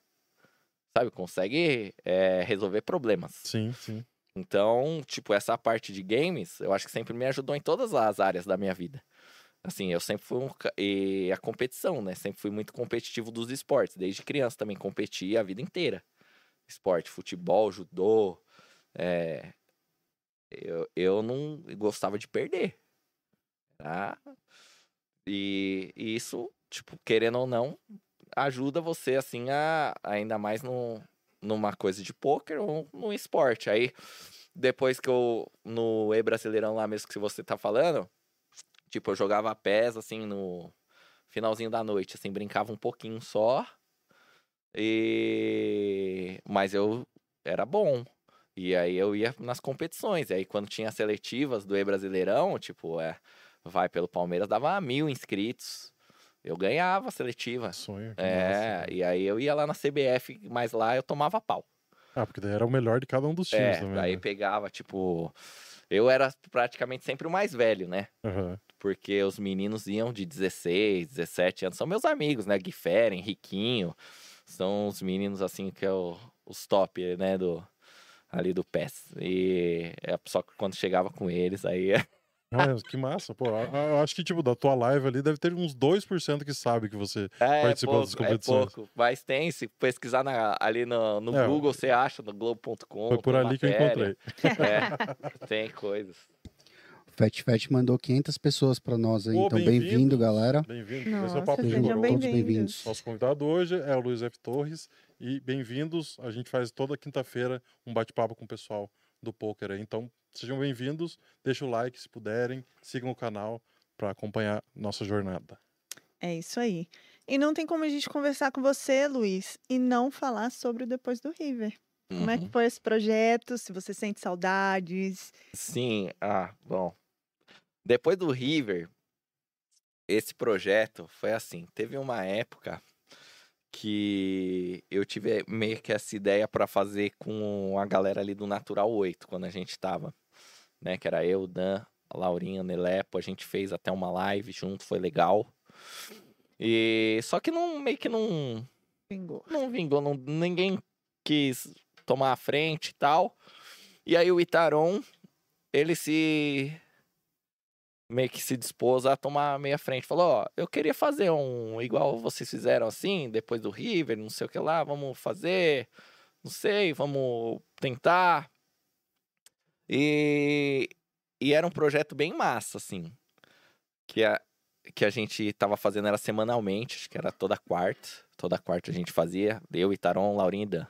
sabe, consegue é, resolver problemas. Sim, sim. Então, tipo, essa parte de games, eu acho que sempre me ajudou em todas as áreas da minha vida. Assim, eu sempre fui um. E a competição, né? Sempre fui muito competitivo dos esportes. Desde criança também competi a vida inteira. Esporte, futebol, judô. é, Eu, eu não gostava de perder. Tá? E, e isso, tipo, querendo ou não, ajuda você, assim, a ainda mais no, numa coisa de pôquer ou no esporte. Aí, depois que eu, no E-Brasileirão lá mesmo que você tá falando, tipo, eu jogava pés, assim, no finalzinho da noite, assim, brincava um pouquinho só. E... Mas eu era bom. E aí eu ia nas competições. E aí quando tinha as seletivas do E-Brasileirão, tipo, é, vai pelo Palmeiras, dava mil inscritos. Eu ganhava a seletiva. Sonho. É, massa. e aí eu ia lá na CBF, mas lá eu tomava pau. Ah, porque daí era o melhor de cada um dos times É, também. aí né? pegava, tipo. Eu era praticamente sempre o mais velho, né? Aham. Porque os meninos iam de 16, 17 anos. São meus amigos, né? Guiferen, Riquinho. São os meninos, assim, que é o- os top, né? Do, ali do PES. E é só que quando chegava com eles, aí. Ah, que massa, pô. Eu acho que, tipo, da tua live ali deve ter uns 2% que sabe que você. É, Participou das pouco, é competições. pouco. Mas tem, se pesquisar na- ali no, no É, Google, você acha, no Globo.com. Foi por ali que eu matéria. encontrei. É, tem coisas. Fat Fat mandou 500 pessoas pra nós aí. Pô, então, bem-vindo, galera. Bem-vindo. Esse é o Papo de sejam Todos bem-vindos. Nosso convidado hoje é o Luiz F. Torres. E bem-vindos. A gente faz toda quinta-feira um bate-papo com o pessoal do poker aí. Então, sejam bem-vindos. Deixa o like se puderem. Sigam o canal para acompanhar nossa jornada. É isso aí. E não tem como a gente conversar com você, Luiz, e não falar sobre o Depois do River. Como é que Uhum. foi esse projeto? Se você sente saudades. Sim, ah, bom. Depois do River, esse projeto foi assim. Teve uma época que eu tive meio que essa ideia para fazer com a galera ali do Natural 8, quando a gente tava, né? Que era eu, Dan, a Laurinha, o Nelepo, a gente fez até uma live junto, foi legal. E só que não meio que não Pingou. não vingou, não, ninguém quis tomar a frente e tal. E aí o Itaron, ele se meio que se dispôs a tomar meia frente. Falou, ó, eu queria fazer um igual vocês fizeram assim, depois do River, não sei o que lá, vamos fazer, não sei, vamos tentar. E, e era um projeto bem massa, assim, que a, que a gente tava fazendo era semanalmente, acho que era toda quarta, toda quarta a gente fazia, eu, Itaron, Laurinha Dan.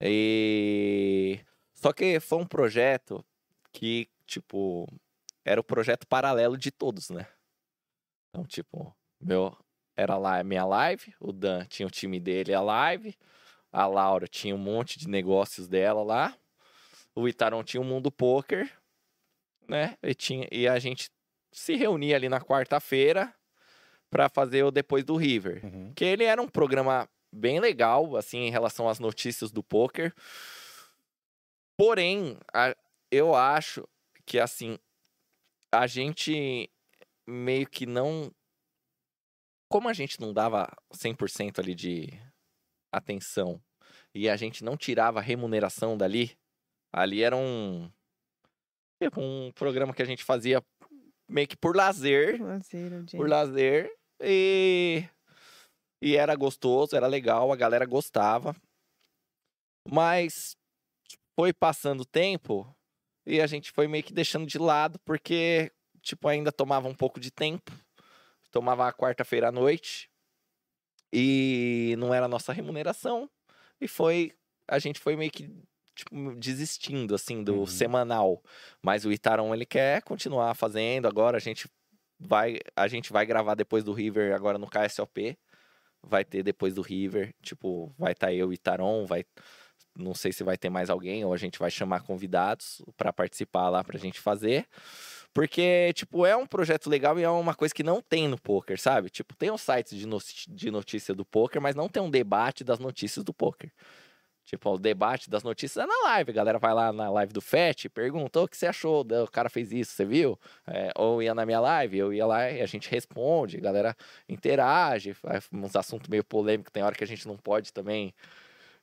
E... Só que foi um projeto que, tipo, era o projeto paralelo de todos, né? Então, tipo, meu, era lá minha live, o Dan tinha o time dele, a live, a Laura tinha um monte de negócios dela lá, o Itaron tinha o mundo poker, né? E, tinha, e a gente se reunia ali na quarta-feira para fazer o depois do River. Uhum. Que ele era um programa bem legal, assim, em relação às notícias do poker. Porém, a- eu acho que, assim, a gente meio que não. Como a gente não dava 100% ali de atenção e a gente não tirava remuneração dali, ali era um. tipo, Um programa que a gente fazia meio que por lazer Lazer, por lazer e e era gostoso, era legal, a galera gostava. Mas foi passando o tempo e a gente foi meio que deixando de lado porque tipo ainda tomava um pouco de tempo. Tomava a quarta-feira à noite e não era a nossa remuneração. E foi. A gente foi meio que tipo, desistindo, assim, do Uhum. semanal. Mas o Itaron, ele quer continuar fazendo. Agora a gente vai. A gente vai gravar depois do River agora no KSOP. Vai ter depois do River. Tipo, vai estar eu e Itaron, vai. Não sei se vai ter mais alguém, ou a gente vai chamar convidados para participar lá pra gente fazer. Porque, tipo, é um projeto legal e é uma coisa que não tem no poker, sabe? Tipo, tem os sites de, no- de notícia do poker, mas não tem um debate das notícias do poker. Tipo, o debate das notícias é na live. A galera vai lá na live do FET pergunta: "Ô, o que você achou? O cara fez isso, você viu? É, ou ia na minha live, eu ia lá e a gente responde, a galera interage, faz uns assuntos meio polêmicos, tem hora que a gente não pode também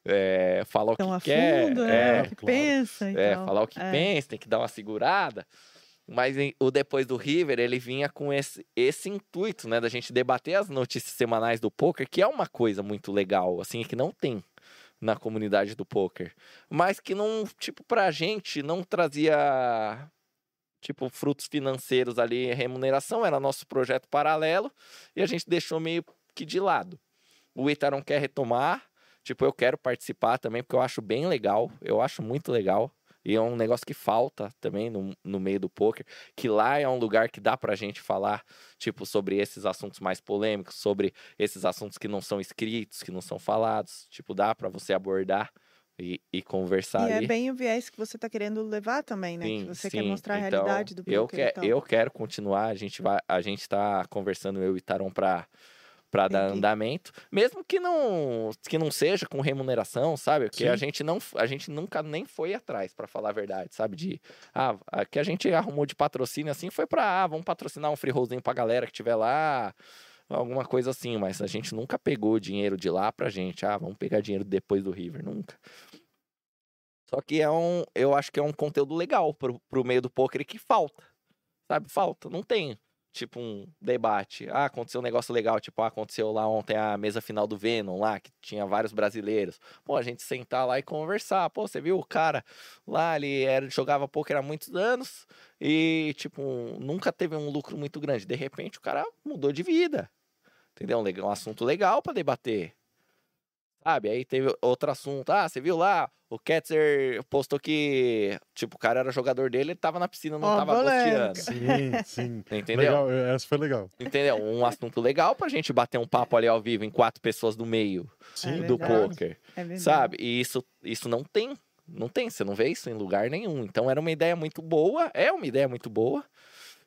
é, falar o que quer. fundo, né? é, o que claro. pensa. é, então. falar o que É. pensa, tem que dar uma segurada. Mas em- o depois do River, ele vinha com esse, esse intuito, né, da gente debater as notícias semanais do poker, que é uma coisa muito legal, assim, que não tem na comunidade do poker, mas que não, tipo, pra gente não trazia tipo frutos financeiros ali, remuneração, era nosso projeto paralelo e a gente deixou meio que de lado. O Itaron quer retomar, tipo, eu quero participar também, porque eu acho bem legal, eu acho muito legal. E é um negócio que falta também no, no meio do poker, que lá é um lugar que dá pra gente falar, tipo, sobre esses assuntos mais polêmicos, sobre esses assuntos que não são escritos, que não são falados, tipo, dá pra você abordar e, e conversar E ali. é bem o viés que você tá querendo levar também, né? que Sim, você quer sim. mostrar a Então, realidade do eu, poker. que, então. eu quero continuar, a gente vai, a gente tá conversando eu e Taron pra, pra dar andamento, mesmo que não que não seja com remuneração, sabe? Porque a gente não a gente nunca nem foi atrás pra falar a verdade, sabe? De ah, a que a gente arrumou de patrocínio assim foi pra ah, vamos patrocinar um free rollzinho pra galera que tiver lá, alguma coisa assim, mas a gente nunca pegou dinheiro de lá pra gente, ah, vamos pegar dinheiro depois do River, nunca. Só que é um, eu acho que é um conteúdo legal pro, pro meio do poker que falta. Sabe? Falta, não tem. Tipo um debate. Ah, aconteceu um negócio legal. Tipo, ah, aconteceu lá ontem a mesa final do Venom lá, que tinha vários brasileiros. Pô, a gente sentar lá e conversar. Pô, você viu o cara lá, ele era, jogava poker há muitos anos e, tipo, nunca teve um lucro muito grande. De repente, o cara mudou de vida. Entendeu? Um, assunto legal pra debater. Sabe? Aí teve outro assunto. Ah, você viu lá? O Ketzer postou que, tipo, o cara era jogador dele, ele tava na piscina, não Ó, tava gostando. Sim, sim. Entendeu? Legal, essa foi legal. Entendeu? Um assunto legal pra gente bater um papo ali ao vivo em quatro pessoas do meio Sim, do verdade. poker. É verdade. Sabe? E isso, isso não tem. Não tem, você não vê isso em lugar nenhum. Então era uma ideia muito boa, é uma ideia muito boa,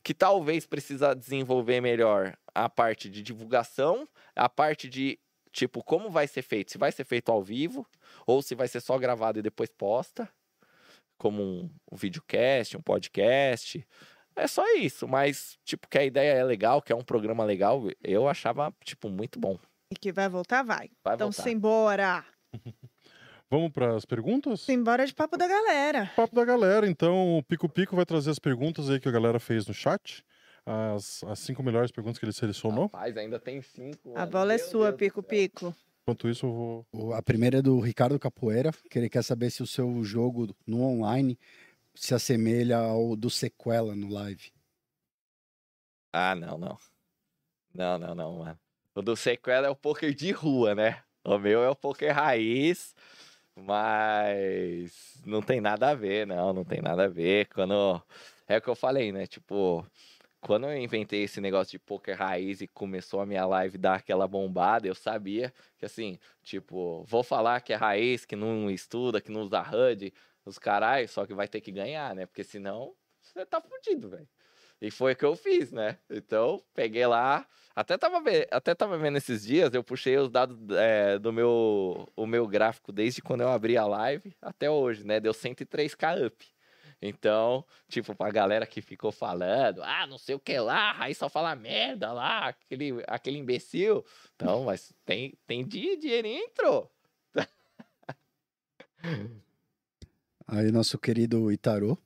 que talvez precisa desenvolver melhor a parte de divulgação, a parte de, tipo, como vai ser feito. Se vai ser feito ao vivo, ou se vai ser só gravado e depois posta, como um, um videocast, um podcast. É só isso, mas, tipo, que a ideia é legal, que é um programa legal, eu achava, tipo, muito bom. E que vai voltar, vai. Vai então, voltar. simbora. Vamos para as perguntas? Simbora de papo da galera. Papo da galera, então o Pico Pico vai trazer as perguntas aí que a galera fez no chat. As, as cinco melhores perguntas que ele selecionou. Rapaz, ainda tem cinco. A mano. bola é Meu sua, Deus Pico. Pico. Enquanto isso, eu vou. A primeira é do Ricardo Capoeira, que ele quer saber se o seu jogo no online se assemelha ao do Sequela no live. Ah, não, não. Não, não, não, mano. O do sequela é o poker de rua, né? O meu é o poker raiz, mas não tem nada a ver, não, não tem nada a ver. Quando é o que eu falei, né? Tipo, quando eu inventei esse negócio de poker raiz e começou a minha live dar aquela bombada, eu sabia que assim, tipo, vou falar que é raiz, que não estuda, que não usa HUD, os carai, só que vai ter que ganhar, né? Porque senão você tá fudido, velho. E foi o que eu fiz, né? Então, peguei lá. Até tava, até tava vendo esses dias, eu puxei os dados é, do meu, o meu gráfico desde quando eu abri a live até hoje, né? Deu 103k up. Então, tipo, pra galera que ficou falando, ah, não sei o que lá, aí só fala merda lá, aquele, aquele imbecil. Então, mas tem, tem di- dinheirinho entrou. Aí nosso querido Itarô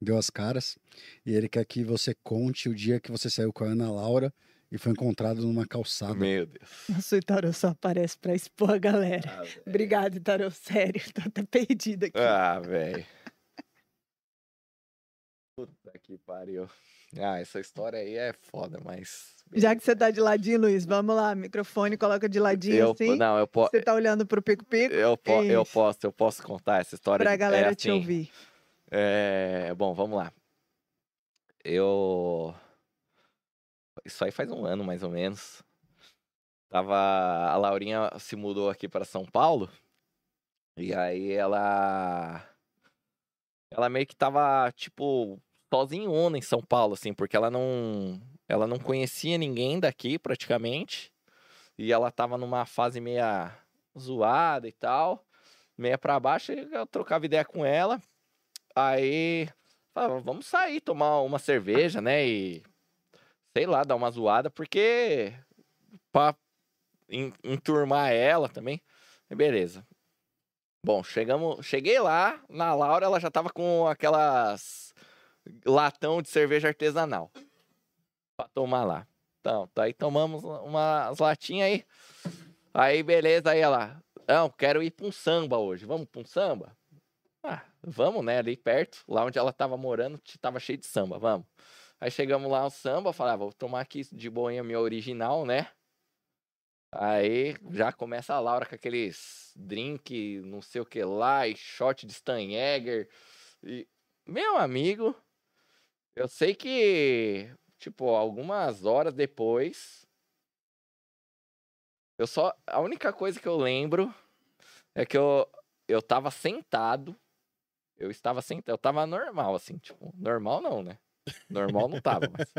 deu as caras e ele quer que você conte o dia que você saiu com a Ana Laura e foi encontrado numa calçada. Meu Deus. Nossa, o Itarô só aparece pra expor a galera. Ah, velho. Obrigada, Itarô. Sério, tô até perdida aqui. Ah, velho. Que pariu. Ah, essa história aí é foda, mas Já que você tá de ladinho, Luiz, vamos lá, microfone, coloca de ladinho eu, assim. Não, eu, po Você tá olhando pro pico-pico eu, po eu posso, eu posso contar essa história. pra de- galera é te assim, ouvir. É, bom, vamos lá. Eu. Isso aí faz um ano mais ou menos. Tava. A Laurinha se mudou aqui para São Paulo. E aí ela. Ela meio que tava, tipo, sozinhona em São Paulo, assim, porque ela não. Ela não conhecia ninguém daqui praticamente. E ela tava numa fase meia zoada e tal. Meia pra baixo, e eu trocava ideia com ela. Aí, falava, vamos sair, tomar uma cerveja, né? E, sei lá, dar uma zoada, porque pra en- enturmar ela também. Beleza. Bom, chegamos, cheguei lá, na Laura ela já tava com aquelas latão de cerveja artesanal pra tomar lá. Então, tá aí tomamos umas latinhas aí. Aí, beleza, aí ela, não, quero ir pra um samba hoje. Vamos pra um samba? Ah, vamos, né? Ali perto, lá onde ela tava morando, tava cheio de samba, vamos. Aí chegamos lá no samba, falei, ah, vou tomar aqui de boinha minha original, né? Aí já começa a Laura com aqueles drink, não sei o que lá, e shot de Stanjäger. E, meu amigo, eu sei que, tipo, algumas horas depois, eu só. A única coisa que eu lembro é que eu, eu tava sentado. Eu estava sentado. Eu tava normal, assim, tipo, normal não, né? Normal não tava, mas.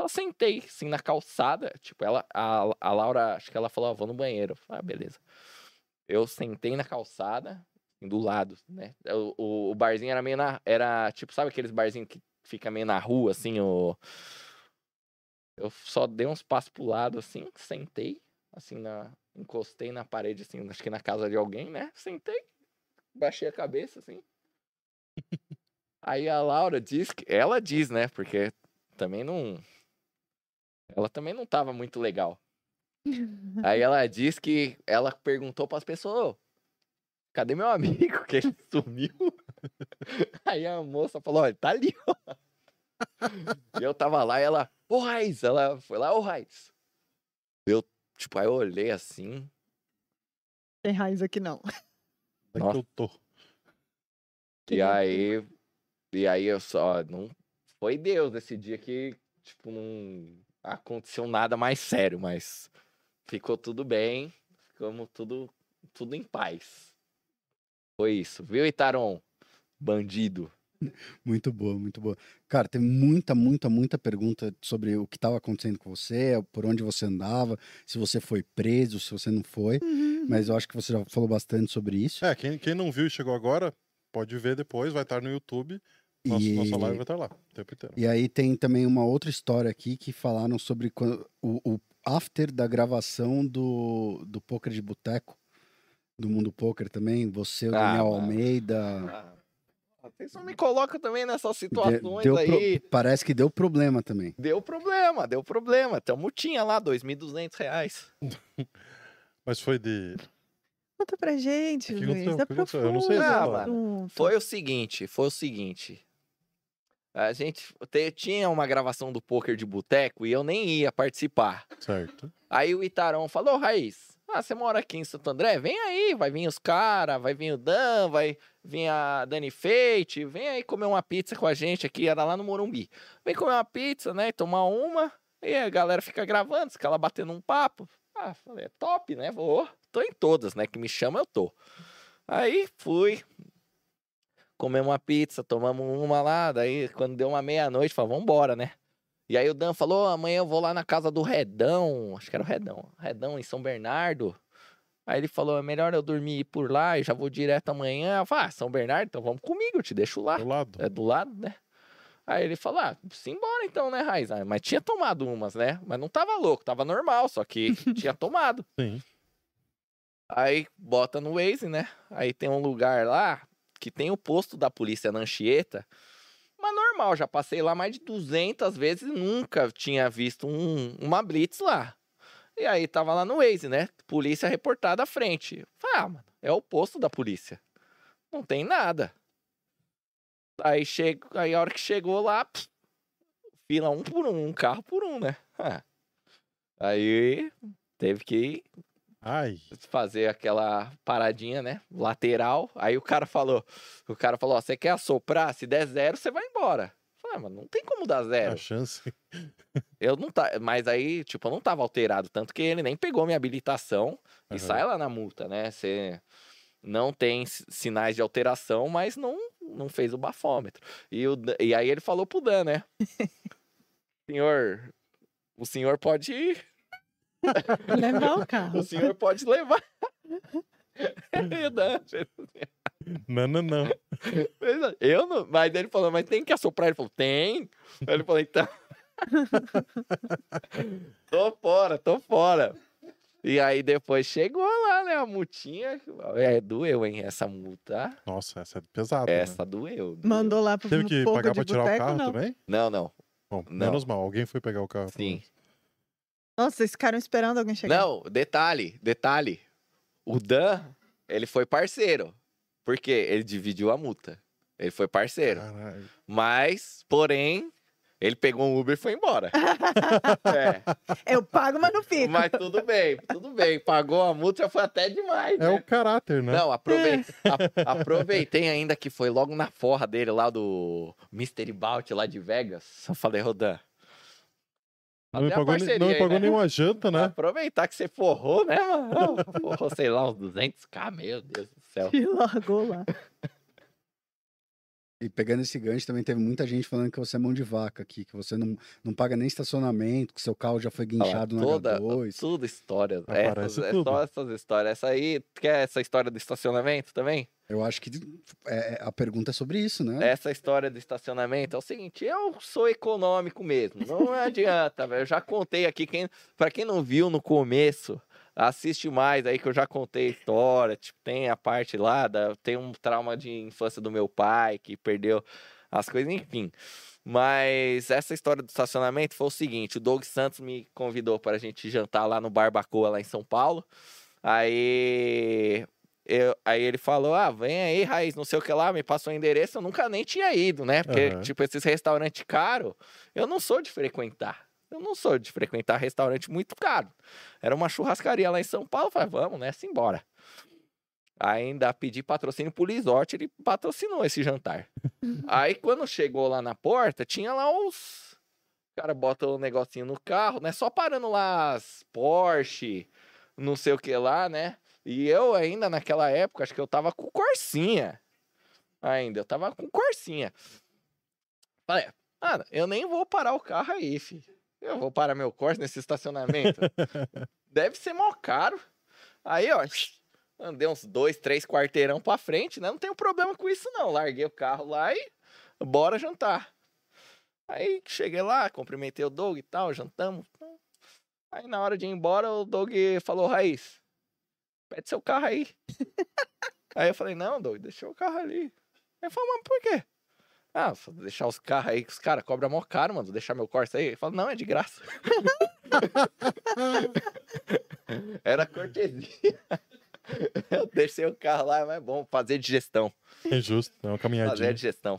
Só sentei, assim, na calçada. Tipo, ela, a, a Laura, acho que ela falou, ah, vou no banheiro. Falei, ah, beleza. Eu sentei na calçada, assim, do lado, né? O, o, o barzinho era meio na. Era, tipo, sabe aqueles barzinhos que fica meio na rua, assim, o. Eu só dei uns passos pro lado, assim, sentei, assim, na. Encostei na parede, assim, acho que na casa de alguém, né? Sentei, baixei a cabeça, assim. Aí a Laura diz que. Ela diz, né? Porque também não. Ela também não tava muito legal. Aí ela diz que ela perguntou pras pessoas: "Ô, cadê meu amigo? Que ele sumiu. Aí a moça falou: olha, tá ali, ó. E eu tava lá e ela, ô Raiz, ela foi lá, ô Raiz. Eu, tipo, aí eu olhei assim, Tem raiz aqui não. É que eu tô? E aí, e aí eu só, não foi Deus esse dia que, tipo, não aconteceu nada mais sério, mas ficou tudo bem, ficamos tudo, tudo em paz. Foi isso, viu, Itaron? Bandido. Muito boa, muito boa. Cara, tem muita, muita, muita pergunta sobre o que estava acontecendo com você, por onde você andava, se você foi preso, se você não foi. Mas eu acho que você já falou bastante sobre isso. É, quem, quem não viu e chegou agora, pode ver depois, vai estar no YouTube. Nossa, E- nossa live vai estar lá o tempo inteiro. E aí tem também uma outra história aqui que falaram sobre quando- o, o after da gravação do, do Poker de Boteco, do Mundo Poker também. Você, o Ah, Daniel mano. Almeida. Ah, vocês não me colocam também nessas situações deu pro- aí. parece que deu problema também. Deu problema, deu problema. Tem uma multinha lá, 2.200 reais. Mas foi de. Conta pra gente, que Luiz. aconteceu? Aconteceu? Eu não sei Aprofunda essa o história. assunto. Foi o seguinte, foi o seguinte. A gente te- tinha uma gravação do poker de boteco e eu nem ia participar. Certo. Aí o Itarão falou, Raiz, ah, você mora aqui em Santo André? Vem aí, vai vir os caras, vai vir o Dan, vai vir a Dani Feite, vem aí comer uma pizza com a gente aqui, era lá no Morumbi. Vem comer uma pizza, né, tomar uma, e a galera fica gravando, fica lá batendo um papo. Ah, falei, é top, né, vou, tô em todas, né, que me chama eu tô. Aí fui, comemos uma pizza, tomamos uma lá, daí quando deu uma meia-noite, falei, vambora, né. E aí o Dan falou, amanhã eu vou lá na casa do Redão, acho que era o Redão, Redão em São Bernardo. Aí ele falou, é melhor eu dormir por lá e já vou direto amanhã. Eu falei, ah, São Bernardo, então vamos comigo, eu te deixo lá. Do lado. É do lado, né? Aí ele falou, ah, simbora então, né, Raiz? Ah, Mas tinha tomado umas, né? Mas não tava louco, tava normal, só que tinha tomado. Sim. Aí bota no Waze, né? Aí tem um lugar lá que tem o posto da polícia na Anchieta. Mas normal, já passei lá mais de 200 vezes e nunca tinha visto um- uma blitz lá. E aí tava lá no Waze, né? Polícia reportada à frente. Falei, ah, mano, é o posto da polícia. Não tem nada. Aí, chego, aí a hora que chegou lá, pff, fila um por um, um carro por um, né? Ah. Aí teve que Ai, fazer aquela paradinha, né? Lateral. Aí o cara falou, o cara falou, ó, você quer assoprar? Se der zero, você vai embora. Eu Falei, ah, mas não tem como dar zero. a chance. Eu não tá, mas aí, tipo, eu não tava alterado, tanto que ele nem pegou minha habilitação e Aham. sai lá na multa, né? Você não tem si- sinais de alteração, mas não não fez o bafômetro. E, o, e aí ele falou pro Dan, né? senhor, o senhor pode ir, Levar o carro. o senhor pode levar. E Dan fez assim, Não, não, não. Eu não, mas ele falou, mas tem que assoprar. Ele falou, tem. Aí ele falou, então. tô fora, tô fora. E aí depois chegou lá, né, a multinha. É, doeu, hein, essa multa. Nossa, essa é pesada. Essa Né? doeu. Mandou lá pro Teve que pagar pra tirar o carro não. também? Não, não. Bom, Não. menos mal. Alguém foi pegar o carro. Sim. Nossa, vocês ficaram esperando alguém chegar. Não, detalhe, detalhe. O Dan, ele foi parceiro. Por quê? Ele dividiu a multa. Ele foi parceiro. Caralho. Mas, porém, ele pegou um Uber e foi embora. é, Eu pago, mas não fico. mas tudo bem, tudo bem. Pagou a multa, já foi até demais. É né? o caráter, né? Não, aproveitei, a- aproveitei ainda que foi logo na forra dele lá do Mystery Bout lá de Vegas. Só falei, Rodan. Não me a pagou, parceria não me aí, pagou né? nenhuma janta, né? Aproveitar que você forrou, né, mano? Forrou, sei lá, uns 200k, meu Deus do céu. E largou lá. E pegando esse gancho, também teve muita gente falando que você é mão de vaca aqui, que você não, não paga nem estacionamento, que seu carro já foi guinchado no toda, H2. tudo história. Aparece Essas, é tudo. só essas histórias. Essa aí, quer essa história do estacionamento também? Eu acho que é, é- a pergunta é sobre isso, né? Essa história do estacionamento é o seguinte, eu sou econômico mesmo, não adianta, velho. Eu já contei aqui, quem, pra quem não viu no começo, assiste mais aí que eu já contei a história. Tipo, tem a parte lá, da, tem um trauma de infância do meu pai, que perdeu as coisas, enfim. Mas essa história do estacionamento foi o seguinte: o Doug Santos me convidou para a gente jantar lá no Barbacoa, lá em São Paulo. Aí eu- aí ele falou: Ah, vem aí, Raiz, não sei o que lá, me passou o endereço. Eu nunca nem tinha ido, né? Porque, Aham. tipo, esses restaurantes caros, eu não sou de frequentar. Eu não sou de frequentar restaurante muito caro. Era uma churrascaria lá em São Paulo. eu Falei, vamos, né? Simbora. Ainda pedi patrocínio pro Resort, ele patrocinou esse jantar. Aí, quando chegou lá na porta, tinha lá os. O cara bota o negocinho no carro, né? Só parando lá as Porsche, não sei o que lá, né? E eu ainda naquela época, acho que eu tava com Corsinha. Ainda, eu tava com Corsinha. Falei, mano, eu nem vou parar o carro aí, filho. Eu vou parar meu Corsa nesse estacionamento. Deve ser mó caro. Aí, ó, andei uns dois, três quarteirão pra frente, né? Não tenho problema com isso, não. Larguei o carro lá e bora jantar. Aí cheguei lá, cumprimentei o Doug e tal, jantamos. Aí na hora de ir embora, o Doug falou, Raiz, pede seu carro aí. aí eu falei, não, Doug, deixa o carro ali. Ele falou, mas por quê? Ah, deixar os carros aí que os caras cobram mó caro, mano. Deixar meu Corsa aí. Ele falou, não, é de graça. Era cortesia. Eu deixei o carro lá, mas é bom fazer digestão. É justo, é uma Fazer caminhadinha. digestão.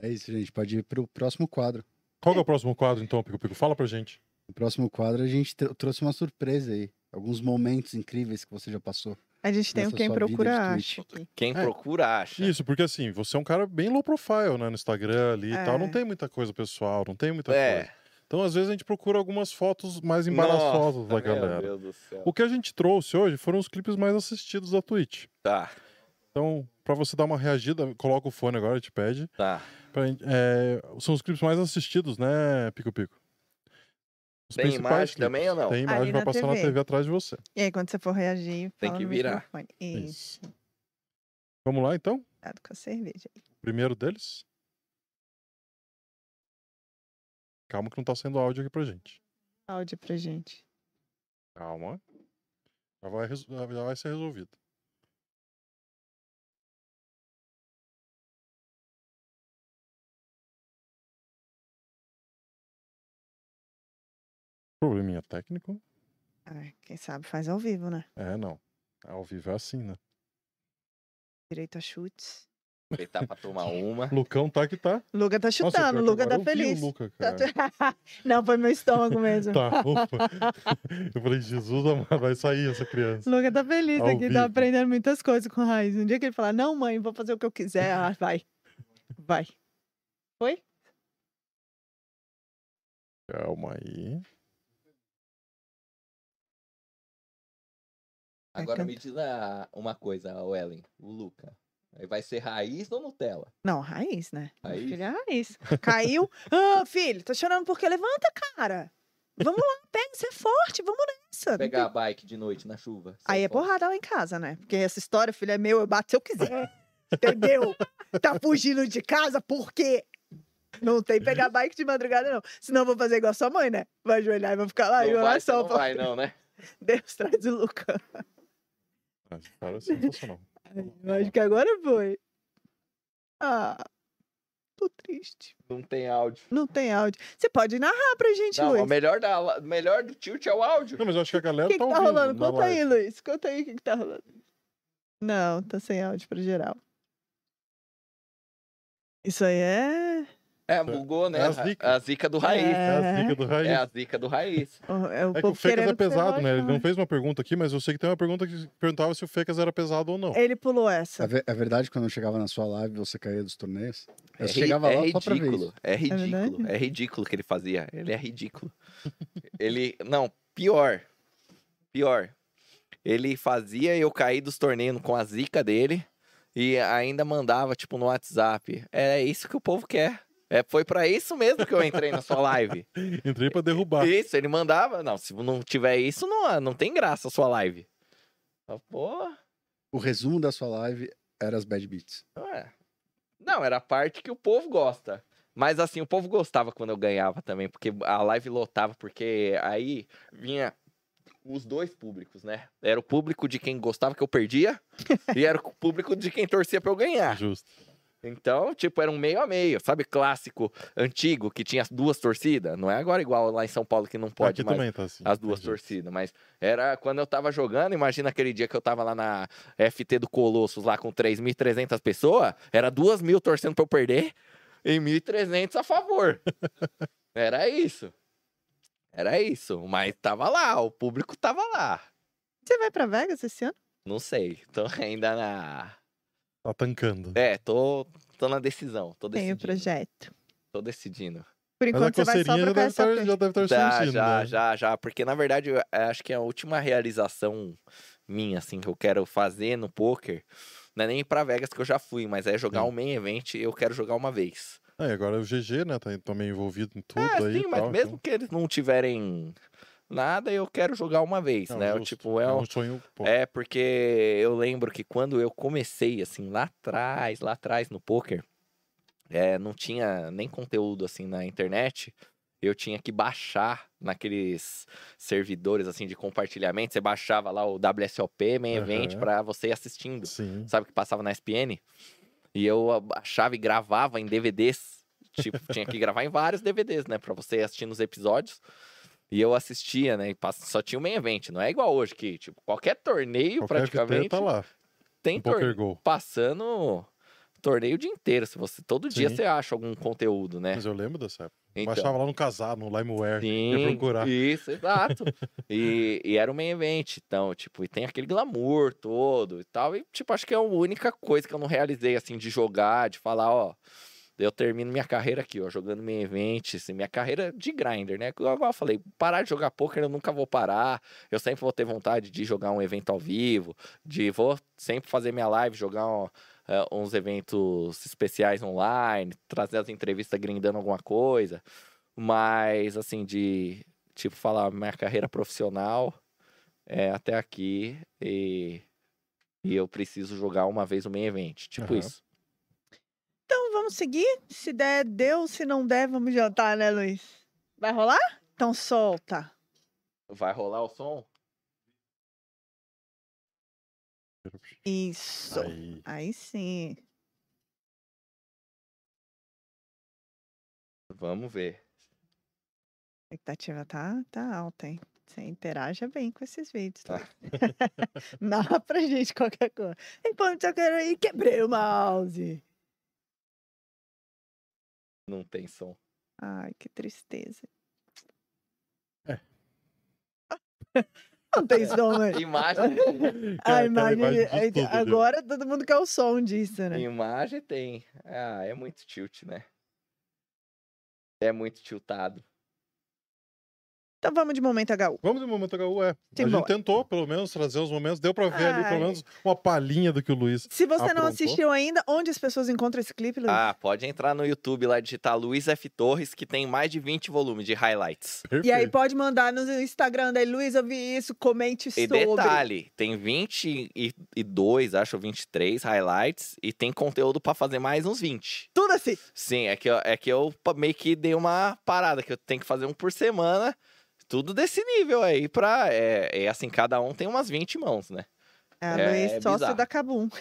É isso, gente. Pode ir pro próximo quadro. Qual que é o próximo quadro, então, Pico Pico? Fala pra gente. No próximo quadro, a gente tr- trouxe uma surpresa aí. Alguns momentos incríveis que você já passou. A gente tem o quem procura acha. Quem É. procura acha. Isso, porque assim, você é um cara bem low profile, né? No Instagram ali e É. tal. Não tem muita coisa pessoal, não tem muita É. coisa. Então, às vezes, a gente procura algumas fotos mais embaraçosas da Nossa, galera. Meu Deus do céu. O que a gente trouxe hoje foram os clipes mais assistidos da Twitch. Tá, Então, pra você dar uma reagida, coloca o fone agora, te pede. tá. Pra é, são os clipes mais assistidos, né, Pico Pico? Os Tem imagem clipes. também ou não? Tem imagem, Ali vai na passar na TV. TV atrás de você. E aí, quando você for reagir, Tem fala que no virar. microfone. Isso. Isso. Vamos lá, então? Cuidado com a cerveja. aí. Primeiro deles. Calma que não tá saindo áudio aqui pra gente. Áudio pra gente. Calma. Já vai, já vai ser resolvido. Probleminha técnico? Ah, quem sabe faz ao vivo, né? É, não. Ao vivo é assim, né? Direito a chutes. Aproveitar pra tomar uma. Lucão tá que tá. Luca tá Nossa, chutando, pior que Luca tá feliz. O Luca, Tá Não, foi meu estômago mesmo. Tá, ufa. Eu falei, Jesus amado, vai sair essa criança. Luca tá feliz Ao aqui, vivo. tá aprendendo muitas coisas com o Raiz. Um dia que ele falar, não, mãe, vou fazer o que eu quiser, ah, vai. Vai. Foi? Calma aí. Agora me diz a- uma coisa, o Ellen, o Luca. Aí vai ser raiz ou Nutella? Não, Raiz, né? Raiz? ele é Raiz. Caiu. Ah, filho, tá chorando porque levanta, cara. Vamos lá, pega, você é forte, vamos nessa. Não Pegar a bike de noite na chuva. Aí é fora. porrada lá em casa, né? Porque essa história, filho, é meu, eu bato se eu quiser. Entendeu? Tá fugindo de casa por quê? Não tem pegar bike de madrugada, não. Senão eu vou fazer igual a sua mãe, né? Vai ajoelhar e vai ficar lá Não vai, você oração. não pra- vai não, né? Deus traz o Luca. Ah, Esse cara é sensacional. Eu acho que agora foi. Ah, tô triste. Não tem áudio. Não tem áudio. Você pode narrar pra gente, Não, Luiz. o melhor, da, melhor do tilt é o áudio. Não, mas eu acho que a O galera que, que tá tá ouvindo rolando? Conta aí. Luiz. Conta aí o que, que tá rolando. Não, tá sem áudio pra geral. Isso aí é. É, bugou, né? É a zica. A zica do raiz. É a É. zica do raiz. É a zica do raiz. É o É que o Fecas é pesado, né? Ele não fez uma pergunta aqui, mas eu sei que tem uma pergunta que perguntava se o Fecas era pesado ou não. Ele pulou É, essa. ve- é verdade que quando eu chegava na sua live você caía dos torneios? Eu É, ri- chegava é lá só pra ver ridículo. isso. É ridículo. verdade? É ridículo o que ele fazia. Ele é ridículo. ele. Não, pior. Pior. Ele fazia eu cair dos torneios com a zica dele e ainda mandava, tipo, no WhatsApp. É isso que o povo quer. É, foi pra isso mesmo que eu entrei na sua live. Entrei pra derrubar. Isso, ele mandava. Não, se não tiver isso, não, não tem graça a sua live. Ah, Pô, O resumo da sua live era as bad beats. ué. Não, era a parte que o povo gosta. Mas assim, o povo gostava quando eu ganhava também, porque a live lotava, porque aí vinha os dois públicos, né? Era o público de quem gostava que eu perdia e era o público de quem torcia pra eu ganhar. Justo. Então, tipo, era um meio a meio, sabe? Clássico, antigo, que tinha duas torcidas. Não é agora igual lá em São Paulo que não pode Aqui mais também tá assim. as duas entendi. torcidas, mas era quando eu tava jogando, imagina aquele dia que eu tava lá na FT do Colossus, lá com 3.300 pessoas, era 2 mil torcendo pra eu perder e 1.300 a favor. era isso. Era isso, mas tava lá, o público tava lá. Você vai pra Vegas esse ano? Não sei, tô ainda na... Tá tancando. É, tô, tô na decisão, tô Tem o decidindo. projeto. Tô decidindo. Por enquanto você vai só já pra deve, essa estar, já deve estar Já, surgindo, já, né? já, já. Porque, na verdade, eu acho que é a última realização minha, assim, que eu quero fazer no poker. Não é nem pra Vegas que eu já fui, mas é jogar Sim. um main event e eu quero jogar uma vez. É, agora o GG, né? Tá também envolvido em tudo é, aí. sim, mas tal, mesmo então- que eles não tiverem nada, eu quero jogar uma vez, Não, né? Justo. tipo, é, É um- sonho. Pô, é porque eu lembro que quando eu comecei, assim, lá atrás, lá atrás no poker, é, não tinha nem conteúdo, assim, na internet. Eu tinha que baixar naqueles servidores, assim, de compartilhamento. Você baixava lá o WSOP, Main Event, Aham. pra você ir assistindo. Sim. Sabe que passava na SPN? E eu baixava e gravava em DVDs. Tipo, tinha que gravar em vários DVDs, né? Pra você ir assistindo os episódios. E eu assistia, né? E só tinha o main event. Não é igual hoje, que, tipo, qualquer torneio Qualquer FT praticamente tá lá. tem Um torneio passando torneio o dia inteiro. Se você, todo dia Sim. você acha algum conteúdo, né? Mas eu lembro dessa época. Então, Baixava lá no casar, no Limeware. Ia sim, procurar. isso, exato. e, e era o main event, então, tipo, e tem aquele glamour todo e tal. E, tipo, acho que é a única coisa que eu não realizei, assim, de jogar, de falar, ó, eu termino minha carreira aqui, ó, jogando main event, assim, minha carreira de grinder, né? Igual eu falei, parar de jogar poker eu nunca vou parar. Eu sempre vou ter vontade de jogar um evento ao vivo, de vou sempre fazer minha live, jogar um, eh, uns eventos especiais online, trazer as entrevistas grindando alguma coisa. Mas, assim, de, tipo, falar minha carreira profissional é até aqui e, e eu preciso jogar uma vez o main event. Tipo Aham. isso. Então vamos seguir? Se der, deu. Se não der, vamos jantar, né, Luiz? Vai rolar? Então solta. Vai rolar o som? Isso. Aí. Aí sim. Vamos ver. A expectativa tá, tá alta, hein? Você interaja bem com esses vídeos, tá? Narra pra gente qualquer coisa. Pô, eu quero ir, quebrei o mouse. Não tem som. Ai, que tristeza. É. Não tem som, né? Imagem, A imagem, imagem tudo, viu? agora todo mundo quer o som disso, né? imagem tem. Ah, é muito tilt, né? É muito tiltado. Então vamos de momento HU. Vamos no momento HU, é. A Simbora. gente tentou, pelo menos, trazer os momentos. Deu pra ver ali, Ai. pelo menos, uma palhinha do que o Luiz. Se você não Aprontou? assistiu ainda, onde as pessoas encontram esse clipe, Luiz? Ah, pode entrar no YouTube lá, digitar Luiz F. Torres, que tem mais de 20 volumes de highlights. e aí Perfeito. pode mandar no Instagram da Luiz, eu vi isso, comente E sobre. detalhe, tem 22, acho, 23 highlights, e tem conteúdo pra fazer mais uns 20. Tudo assim. Sim, é que, eu- é que eu meio que dei uma parada, que eu tenho que fazer um por semana, tudo desse nível aí, pra... É, é assim, cada um tem umas 20 mãos, né? É, É, Luiz, é sócio bizarro. da Kabum.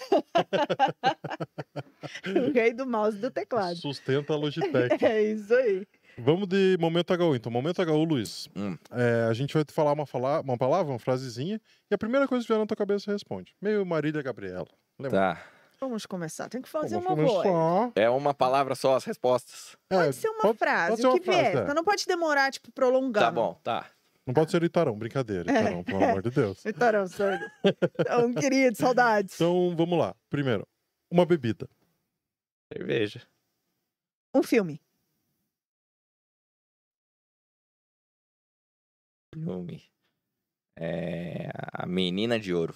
o rei do mouse e do teclado. Sustenta a Logitech. É isso aí. Vamos de momento HU, então. Momento HU, Luiz. Hum. É, a gente vai te falar uma, fala- uma palavra, uma frasezinha, e a primeira coisa que vier na tua cabeça responde. Meio Marília Gabriela. Lembra? Tá. Vamos começar. Tem que fazer Vamos uma voz. começar. É uma palavra só as respostas? É, Pode ser uma pode- frase, pode ser o uma que vier. frase, é. Mas não pode demorar, tipo, prolongando. Tá bom, tá. Não pode ser Itarão, brincadeira, Itarão, pelo amor de Deus. Vitorão, sordo. Então, querido, saudades. Então, vamos lá. Primeiro, uma bebida. Cerveja. Um filme. Filme. É... A Menina de Ouro.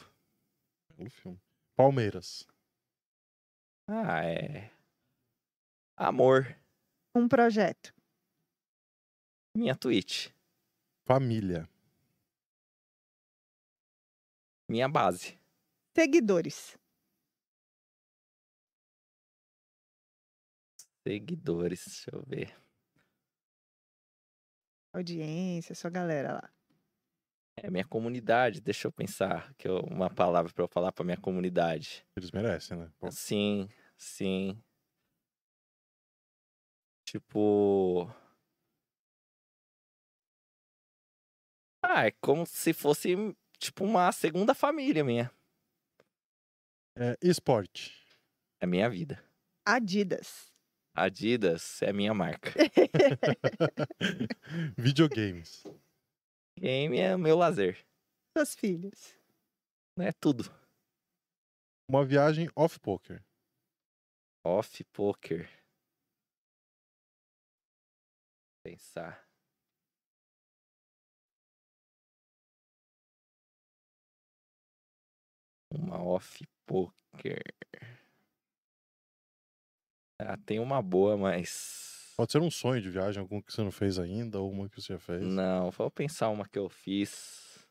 Belo filme. Palmeiras. Ah, é... Amor. Um projeto. Minha Twitch. Família. Minha base. Seguidores. Seguidores, deixa eu ver. Audiência, sua galera lá. É minha comunidade, deixa eu pensar que eu, uma palavra pra eu falar pra minha comunidade. Eles merecem, né? Pô, Sim, sim. Tipo. Ah, é como se fosse, tipo, uma segunda família minha. É, esporte. É minha vida. Adidas. Adidas é minha marca. Videogames. Game é o meu lazer. Suas filhas. É tudo. Uma viagem off-poker. Off poker. Pensar. Uma off poker. Ah, tem uma boa, mas. Pode ser um sonho de viagem, algum que você não fez ainda, ou uma que você já fez. Não, vou pensar uma que eu fiz.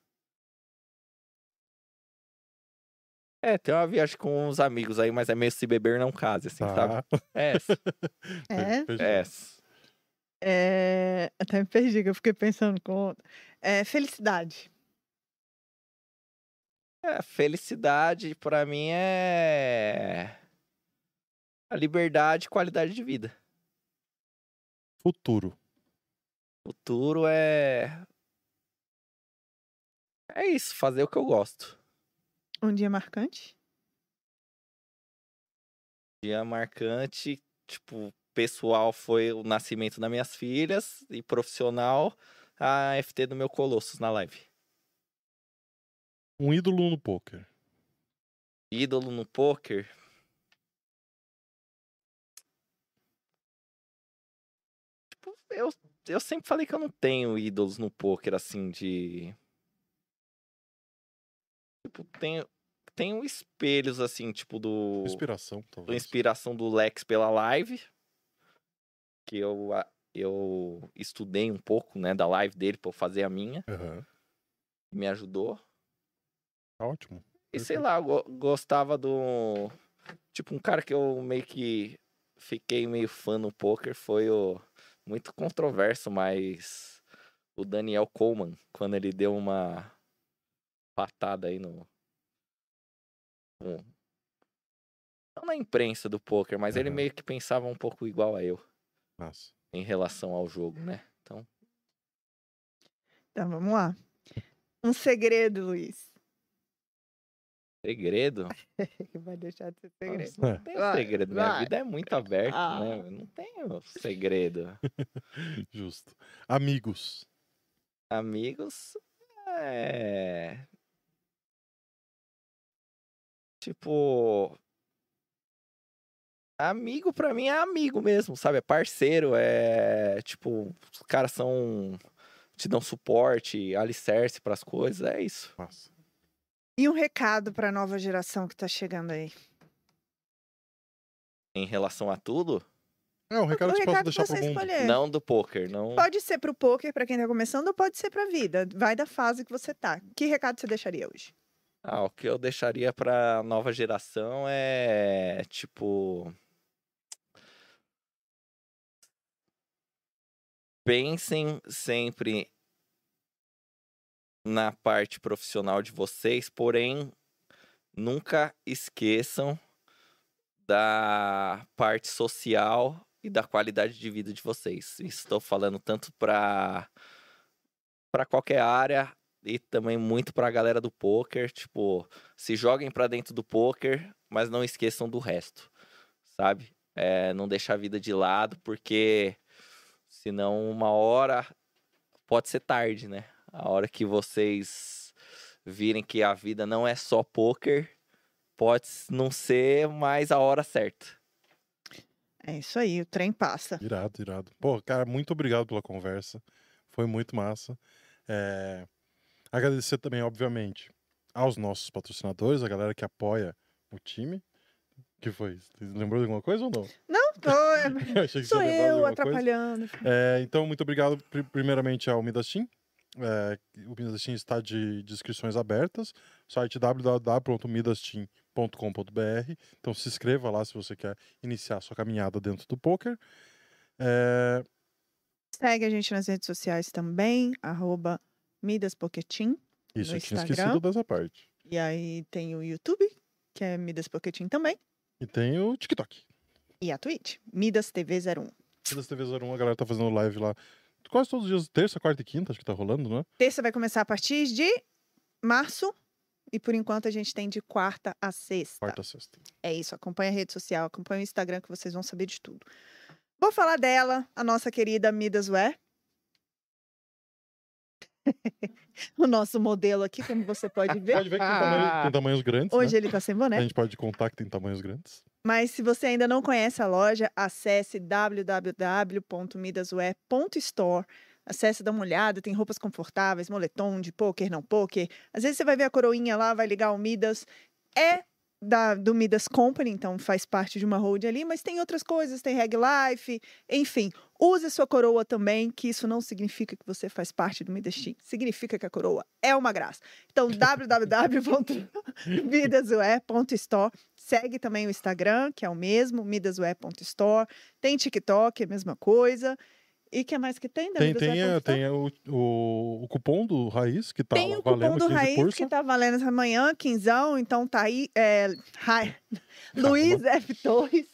É, tem uma viagem com uns amigos aí, mas é meio se beber não case, assim, sabe? Tá. É, essa, É? Fechou. é. essa. É... Até me perdi, que eu fiquei pensando com outra. É, felicidade. É, felicidade pra mim é a liberdade e qualidade de vida. Futuro. Futuro é é isso, fazer o que eu gosto. Um dia marcante. Dia marcante, tipo, pessoal foi o nascimento das minhas filhas e profissional a FT do meu Colossus na live. Um ídolo no poker. Ídolo no poker. Tipo, eu, eu sempre falei que eu não tenho ídolos no poker assim de. Tipo, tenho, tenho espelhos assim, tipo do. Inspiração, do talvez. inspiração do Lex pela live. Que eu, eu estudei um pouco, né, da live dele pra eu fazer a minha. Aham. Me ajudou. Tá Ótimo. E sei lá, eu go- gostava do. Tipo, um cara que eu meio que fiquei meio fã no poker foi o. Muito controverso, mas. O Daniel Coleman, quando ele deu uma patada aí no. no- Não na imprensa do poker, mas ele Aham. meio que pensava um pouco igual a eu Massa. em relação ao jogo, né? Então, Então, vamos lá. Um segredo, Luiz. Segredo? Vai deixar de ser segredo. Não É. tem Vai, segredo. Minha vai. vida é muito aberta, Ah. né? Eu Não tenho segredo. Justo. Amigos. Amigos, é. Tipo. Amigo pra mim é amigo mesmo, sabe? É parceiro, é. Tipo, os caras são. Te dão suporte, alicerce pras coisas, é isso. Massa. E um recado para a nova geração que tá chegando aí. Em relação a tudo, É, um recado o que recado que deixar mundo. escolher. não do poker, não. Pode ser pro poker para quem tá começando ou pode ser pra vida. Vai da fase que você tá. Que recado você deixaria hoje? Ah, o que eu deixaria pra nova geração é tipo. Pensem sempre na parte profissional de vocês, porém nunca esqueçam da parte social e da qualidade de vida de vocês. Estou falando tanto para para qualquer área e também muito para a galera do poker, tipo, se joguem para dentro do poker, mas não esqueçam do resto, sabe? É, não deixar a vida de lado, porque senão uma hora pode ser tarde, né? A hora que vocês virem que a vida não é só poker, pode não ser mais a hora certa. É isso aí, o trem passa. Irado, irado. Pô, cara, muito obrigado pela conversa. Foi muito massa. É, Agradecer também, obviamente, aos nossos patrocinadores, a galera que apoia o time. que foi? Lembrou de alguma coisa ou não? Não, tô, é- Eu achei que sou eu atrapalhando. É, então, muito obrigado pri- primeiramente ao Midas Team. É, o Midas Team está de, de inscrições abertas. Site www.midasteam.com.br. Então se inscreva lá se você quer iniciar sua caminhada dentro do poker. É, Segue a gente nas redes sociais também, arroba MidasPoketim. isso, No eu tinha esquecido dessa parte. E aí tem o YouTube, que é Midas Poketim também. E tem o TikTok. E a Twitch, Midas TV 01. Midas TV 01, a galera tá fazendo live lá quase todos os dias, terça, quarta e quinta, acho que tá rolando, né? Terça vai começar a partir de março. E por enquanto a gente tem de quarta a sexta. Quarta, sexta. É isso, acompanha a rede social, acompanha o Instagram que vocês vão saber de tudo. Vou falar dela, a nossa querida Midaswear. o nosso modelo aqui, como você pode ver. Pode ver que tem, tamanho- tem tamanhos grandes, Hoje né? ele tá sem boné. A gente pode contar que tem tamanhos grandes. Mas se você ainda não conhece a loja, acesse www.midaswear.store. Acesse, dá uma olhada, tem roupas confortáveis, moletom de poker, não poker. Às vezes você vai ver a coroinha lá, vai ligar o Midas. É da, do Midas Company, então faz parte de uma hold ali, mas tem outras coisas, tem Reg Life, enfim. Use sua coroa também, que isso não significa que você faz parte do Midas Team. Significa que a coroa é uma graça. Então, www.midaswear.store. Segue também o Instagram, que é o mesmo, midaswear.store. Tem TikTok, é a mesma coisa. E o que mais que tem? da Tem, tem, a- tem a- o, o, o cupom do Raiz, que tá Tem lá o cupom valendo do 15 Raiz que tá valendo essa manhã, quinzão, então tá aí. É, Ra- Luiz F. Torres.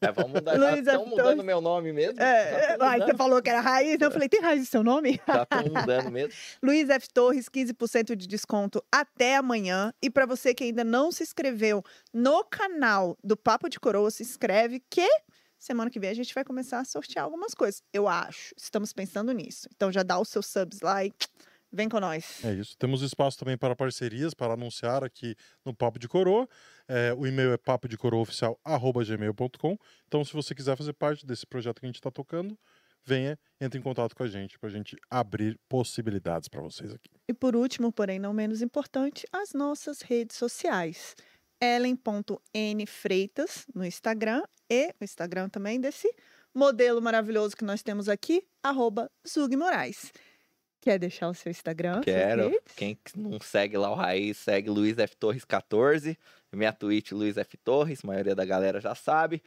É, vamos mudar. Luiz Estão mudando meu nome mesmo? É, é, Já tão aí você falou que era Raiz, eu falei, tem Raiz no seu nome? tão mudando mesmo. Luiz F. Torres, 15% de desconto até amanhã. E para você que ainda não se inscreveu no canal do Papo de Coroa, se inscreve que semana que vem a gente vai começar a sortear algumas coisas. Eu acho. Estamos pensando nisso. Então já dá os seus subs lá e vem com nós. É isso. Temos espaço também para parcerias, para anunciar aqui no Papo de Coroa. É, o e-mail é papodecoroaoficial.gmail.com. Então, se você quiser fazer parte desse projeto que a gente está tocando, venha, entre em contato com a gente para a gente abrir possibilidades para vocês aqui. E por último, porém não menos importante, as nossas redes sociais. Ellen.nfreitas no Instagram e o Instagram também desse modelo maravilhoso que nós temos aqui, arroba Zug Moraes. Quer deixar o seu Instagram? Quero. Quem não segue lá o Raiz, segue Luiz F. Torres 14. Minha Twitch, Luiz F. Torres. A maioria da galera já sabe.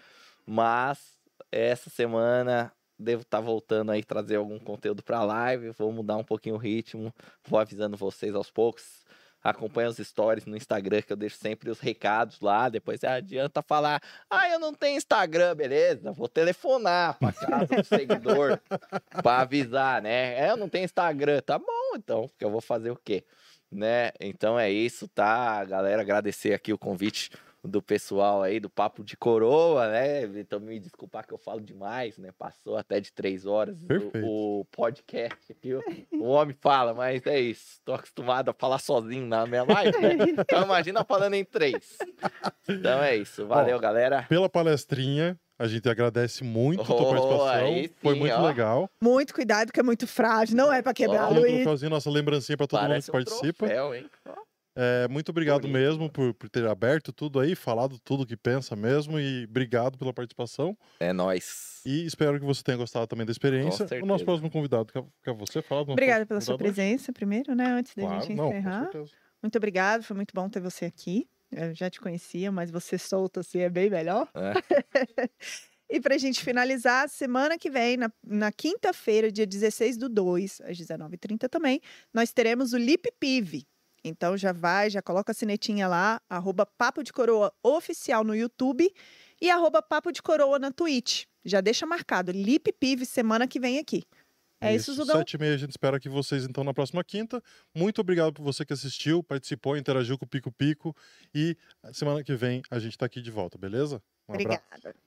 Mas essa semana devo estar voltando aí trazer algum conteúdo pra live. Vou mudar um pouquinho o ritmo. Vou avisando vocês aos poucos. Acompanha os stories no Instagram, que eu deixo sempre os recados lá. Depois é, adianta falar, ah, eu não tenho Instagram, beleza? Vou telefonar pra casa do seguidor pra avisar, né? É, eu não tenho Instagram. Tá bom, então, porque eu vou fazer o quê? Né? Então é isso, tá? Galera, agradecer aqui o convite do pessoal aí do Papo de Coroa, né? Então me desculpar que eu falo demais, né? Passou até de três horas Perfeito. o, o podcast aqui. O, o homem fala, mas é isso. Tô acostumado a falar sozinho na minha live, né? Então imagina falando em três. Então é isso. Valeu, galera. Pela palestrinha, a gente agradece muito a tua Oh, participação. aí Foi sim, muito ó. legal. Muito cuidado, que é muito frágil. Não é pra quebrar, um Luiz. troféuzinho, nossa lembrancinha para todo Parece mundo um que participa. troféu, hein? É, muito obrigado Bonito. mesmo por, por ter aberto tudo aí, falado tudo que pensa mesmo e obrigado pela participação. É nóis. E espero que você tenha gostado também da experiência. O nosso próximo convidado, quer, quer você falar? do nosso Obrigada pela sua convidado hoje? presença, primeiro, né? Antes da Claro, gente encerrar. Muito obrigado, foi muito bom ter você aqui. Eu já te conhecia, mas você solto assim é bem melhor. É. E pra gente finalizar, semana que vem, na, na quinta-feira, dia 16 do 2, às 19h30 também, nós teremos o Lip Pive. Então já vai, já coloca a sinetinha lá, arroba Papo de Coroa oficial no YouTube e arroba Papo de Coroa na Twitch. Já deixa marcado, Lip Pive semana que vem aqui. É isso, Zugão? Sete e meia, a gente espera que vocês então na próxima quinta. Muito obrigado por você que assistiu, participou, interagiu com o Pico Pico. E semana que vem a gente tá aqui de volta, beleza? Um abraço. Obrigada.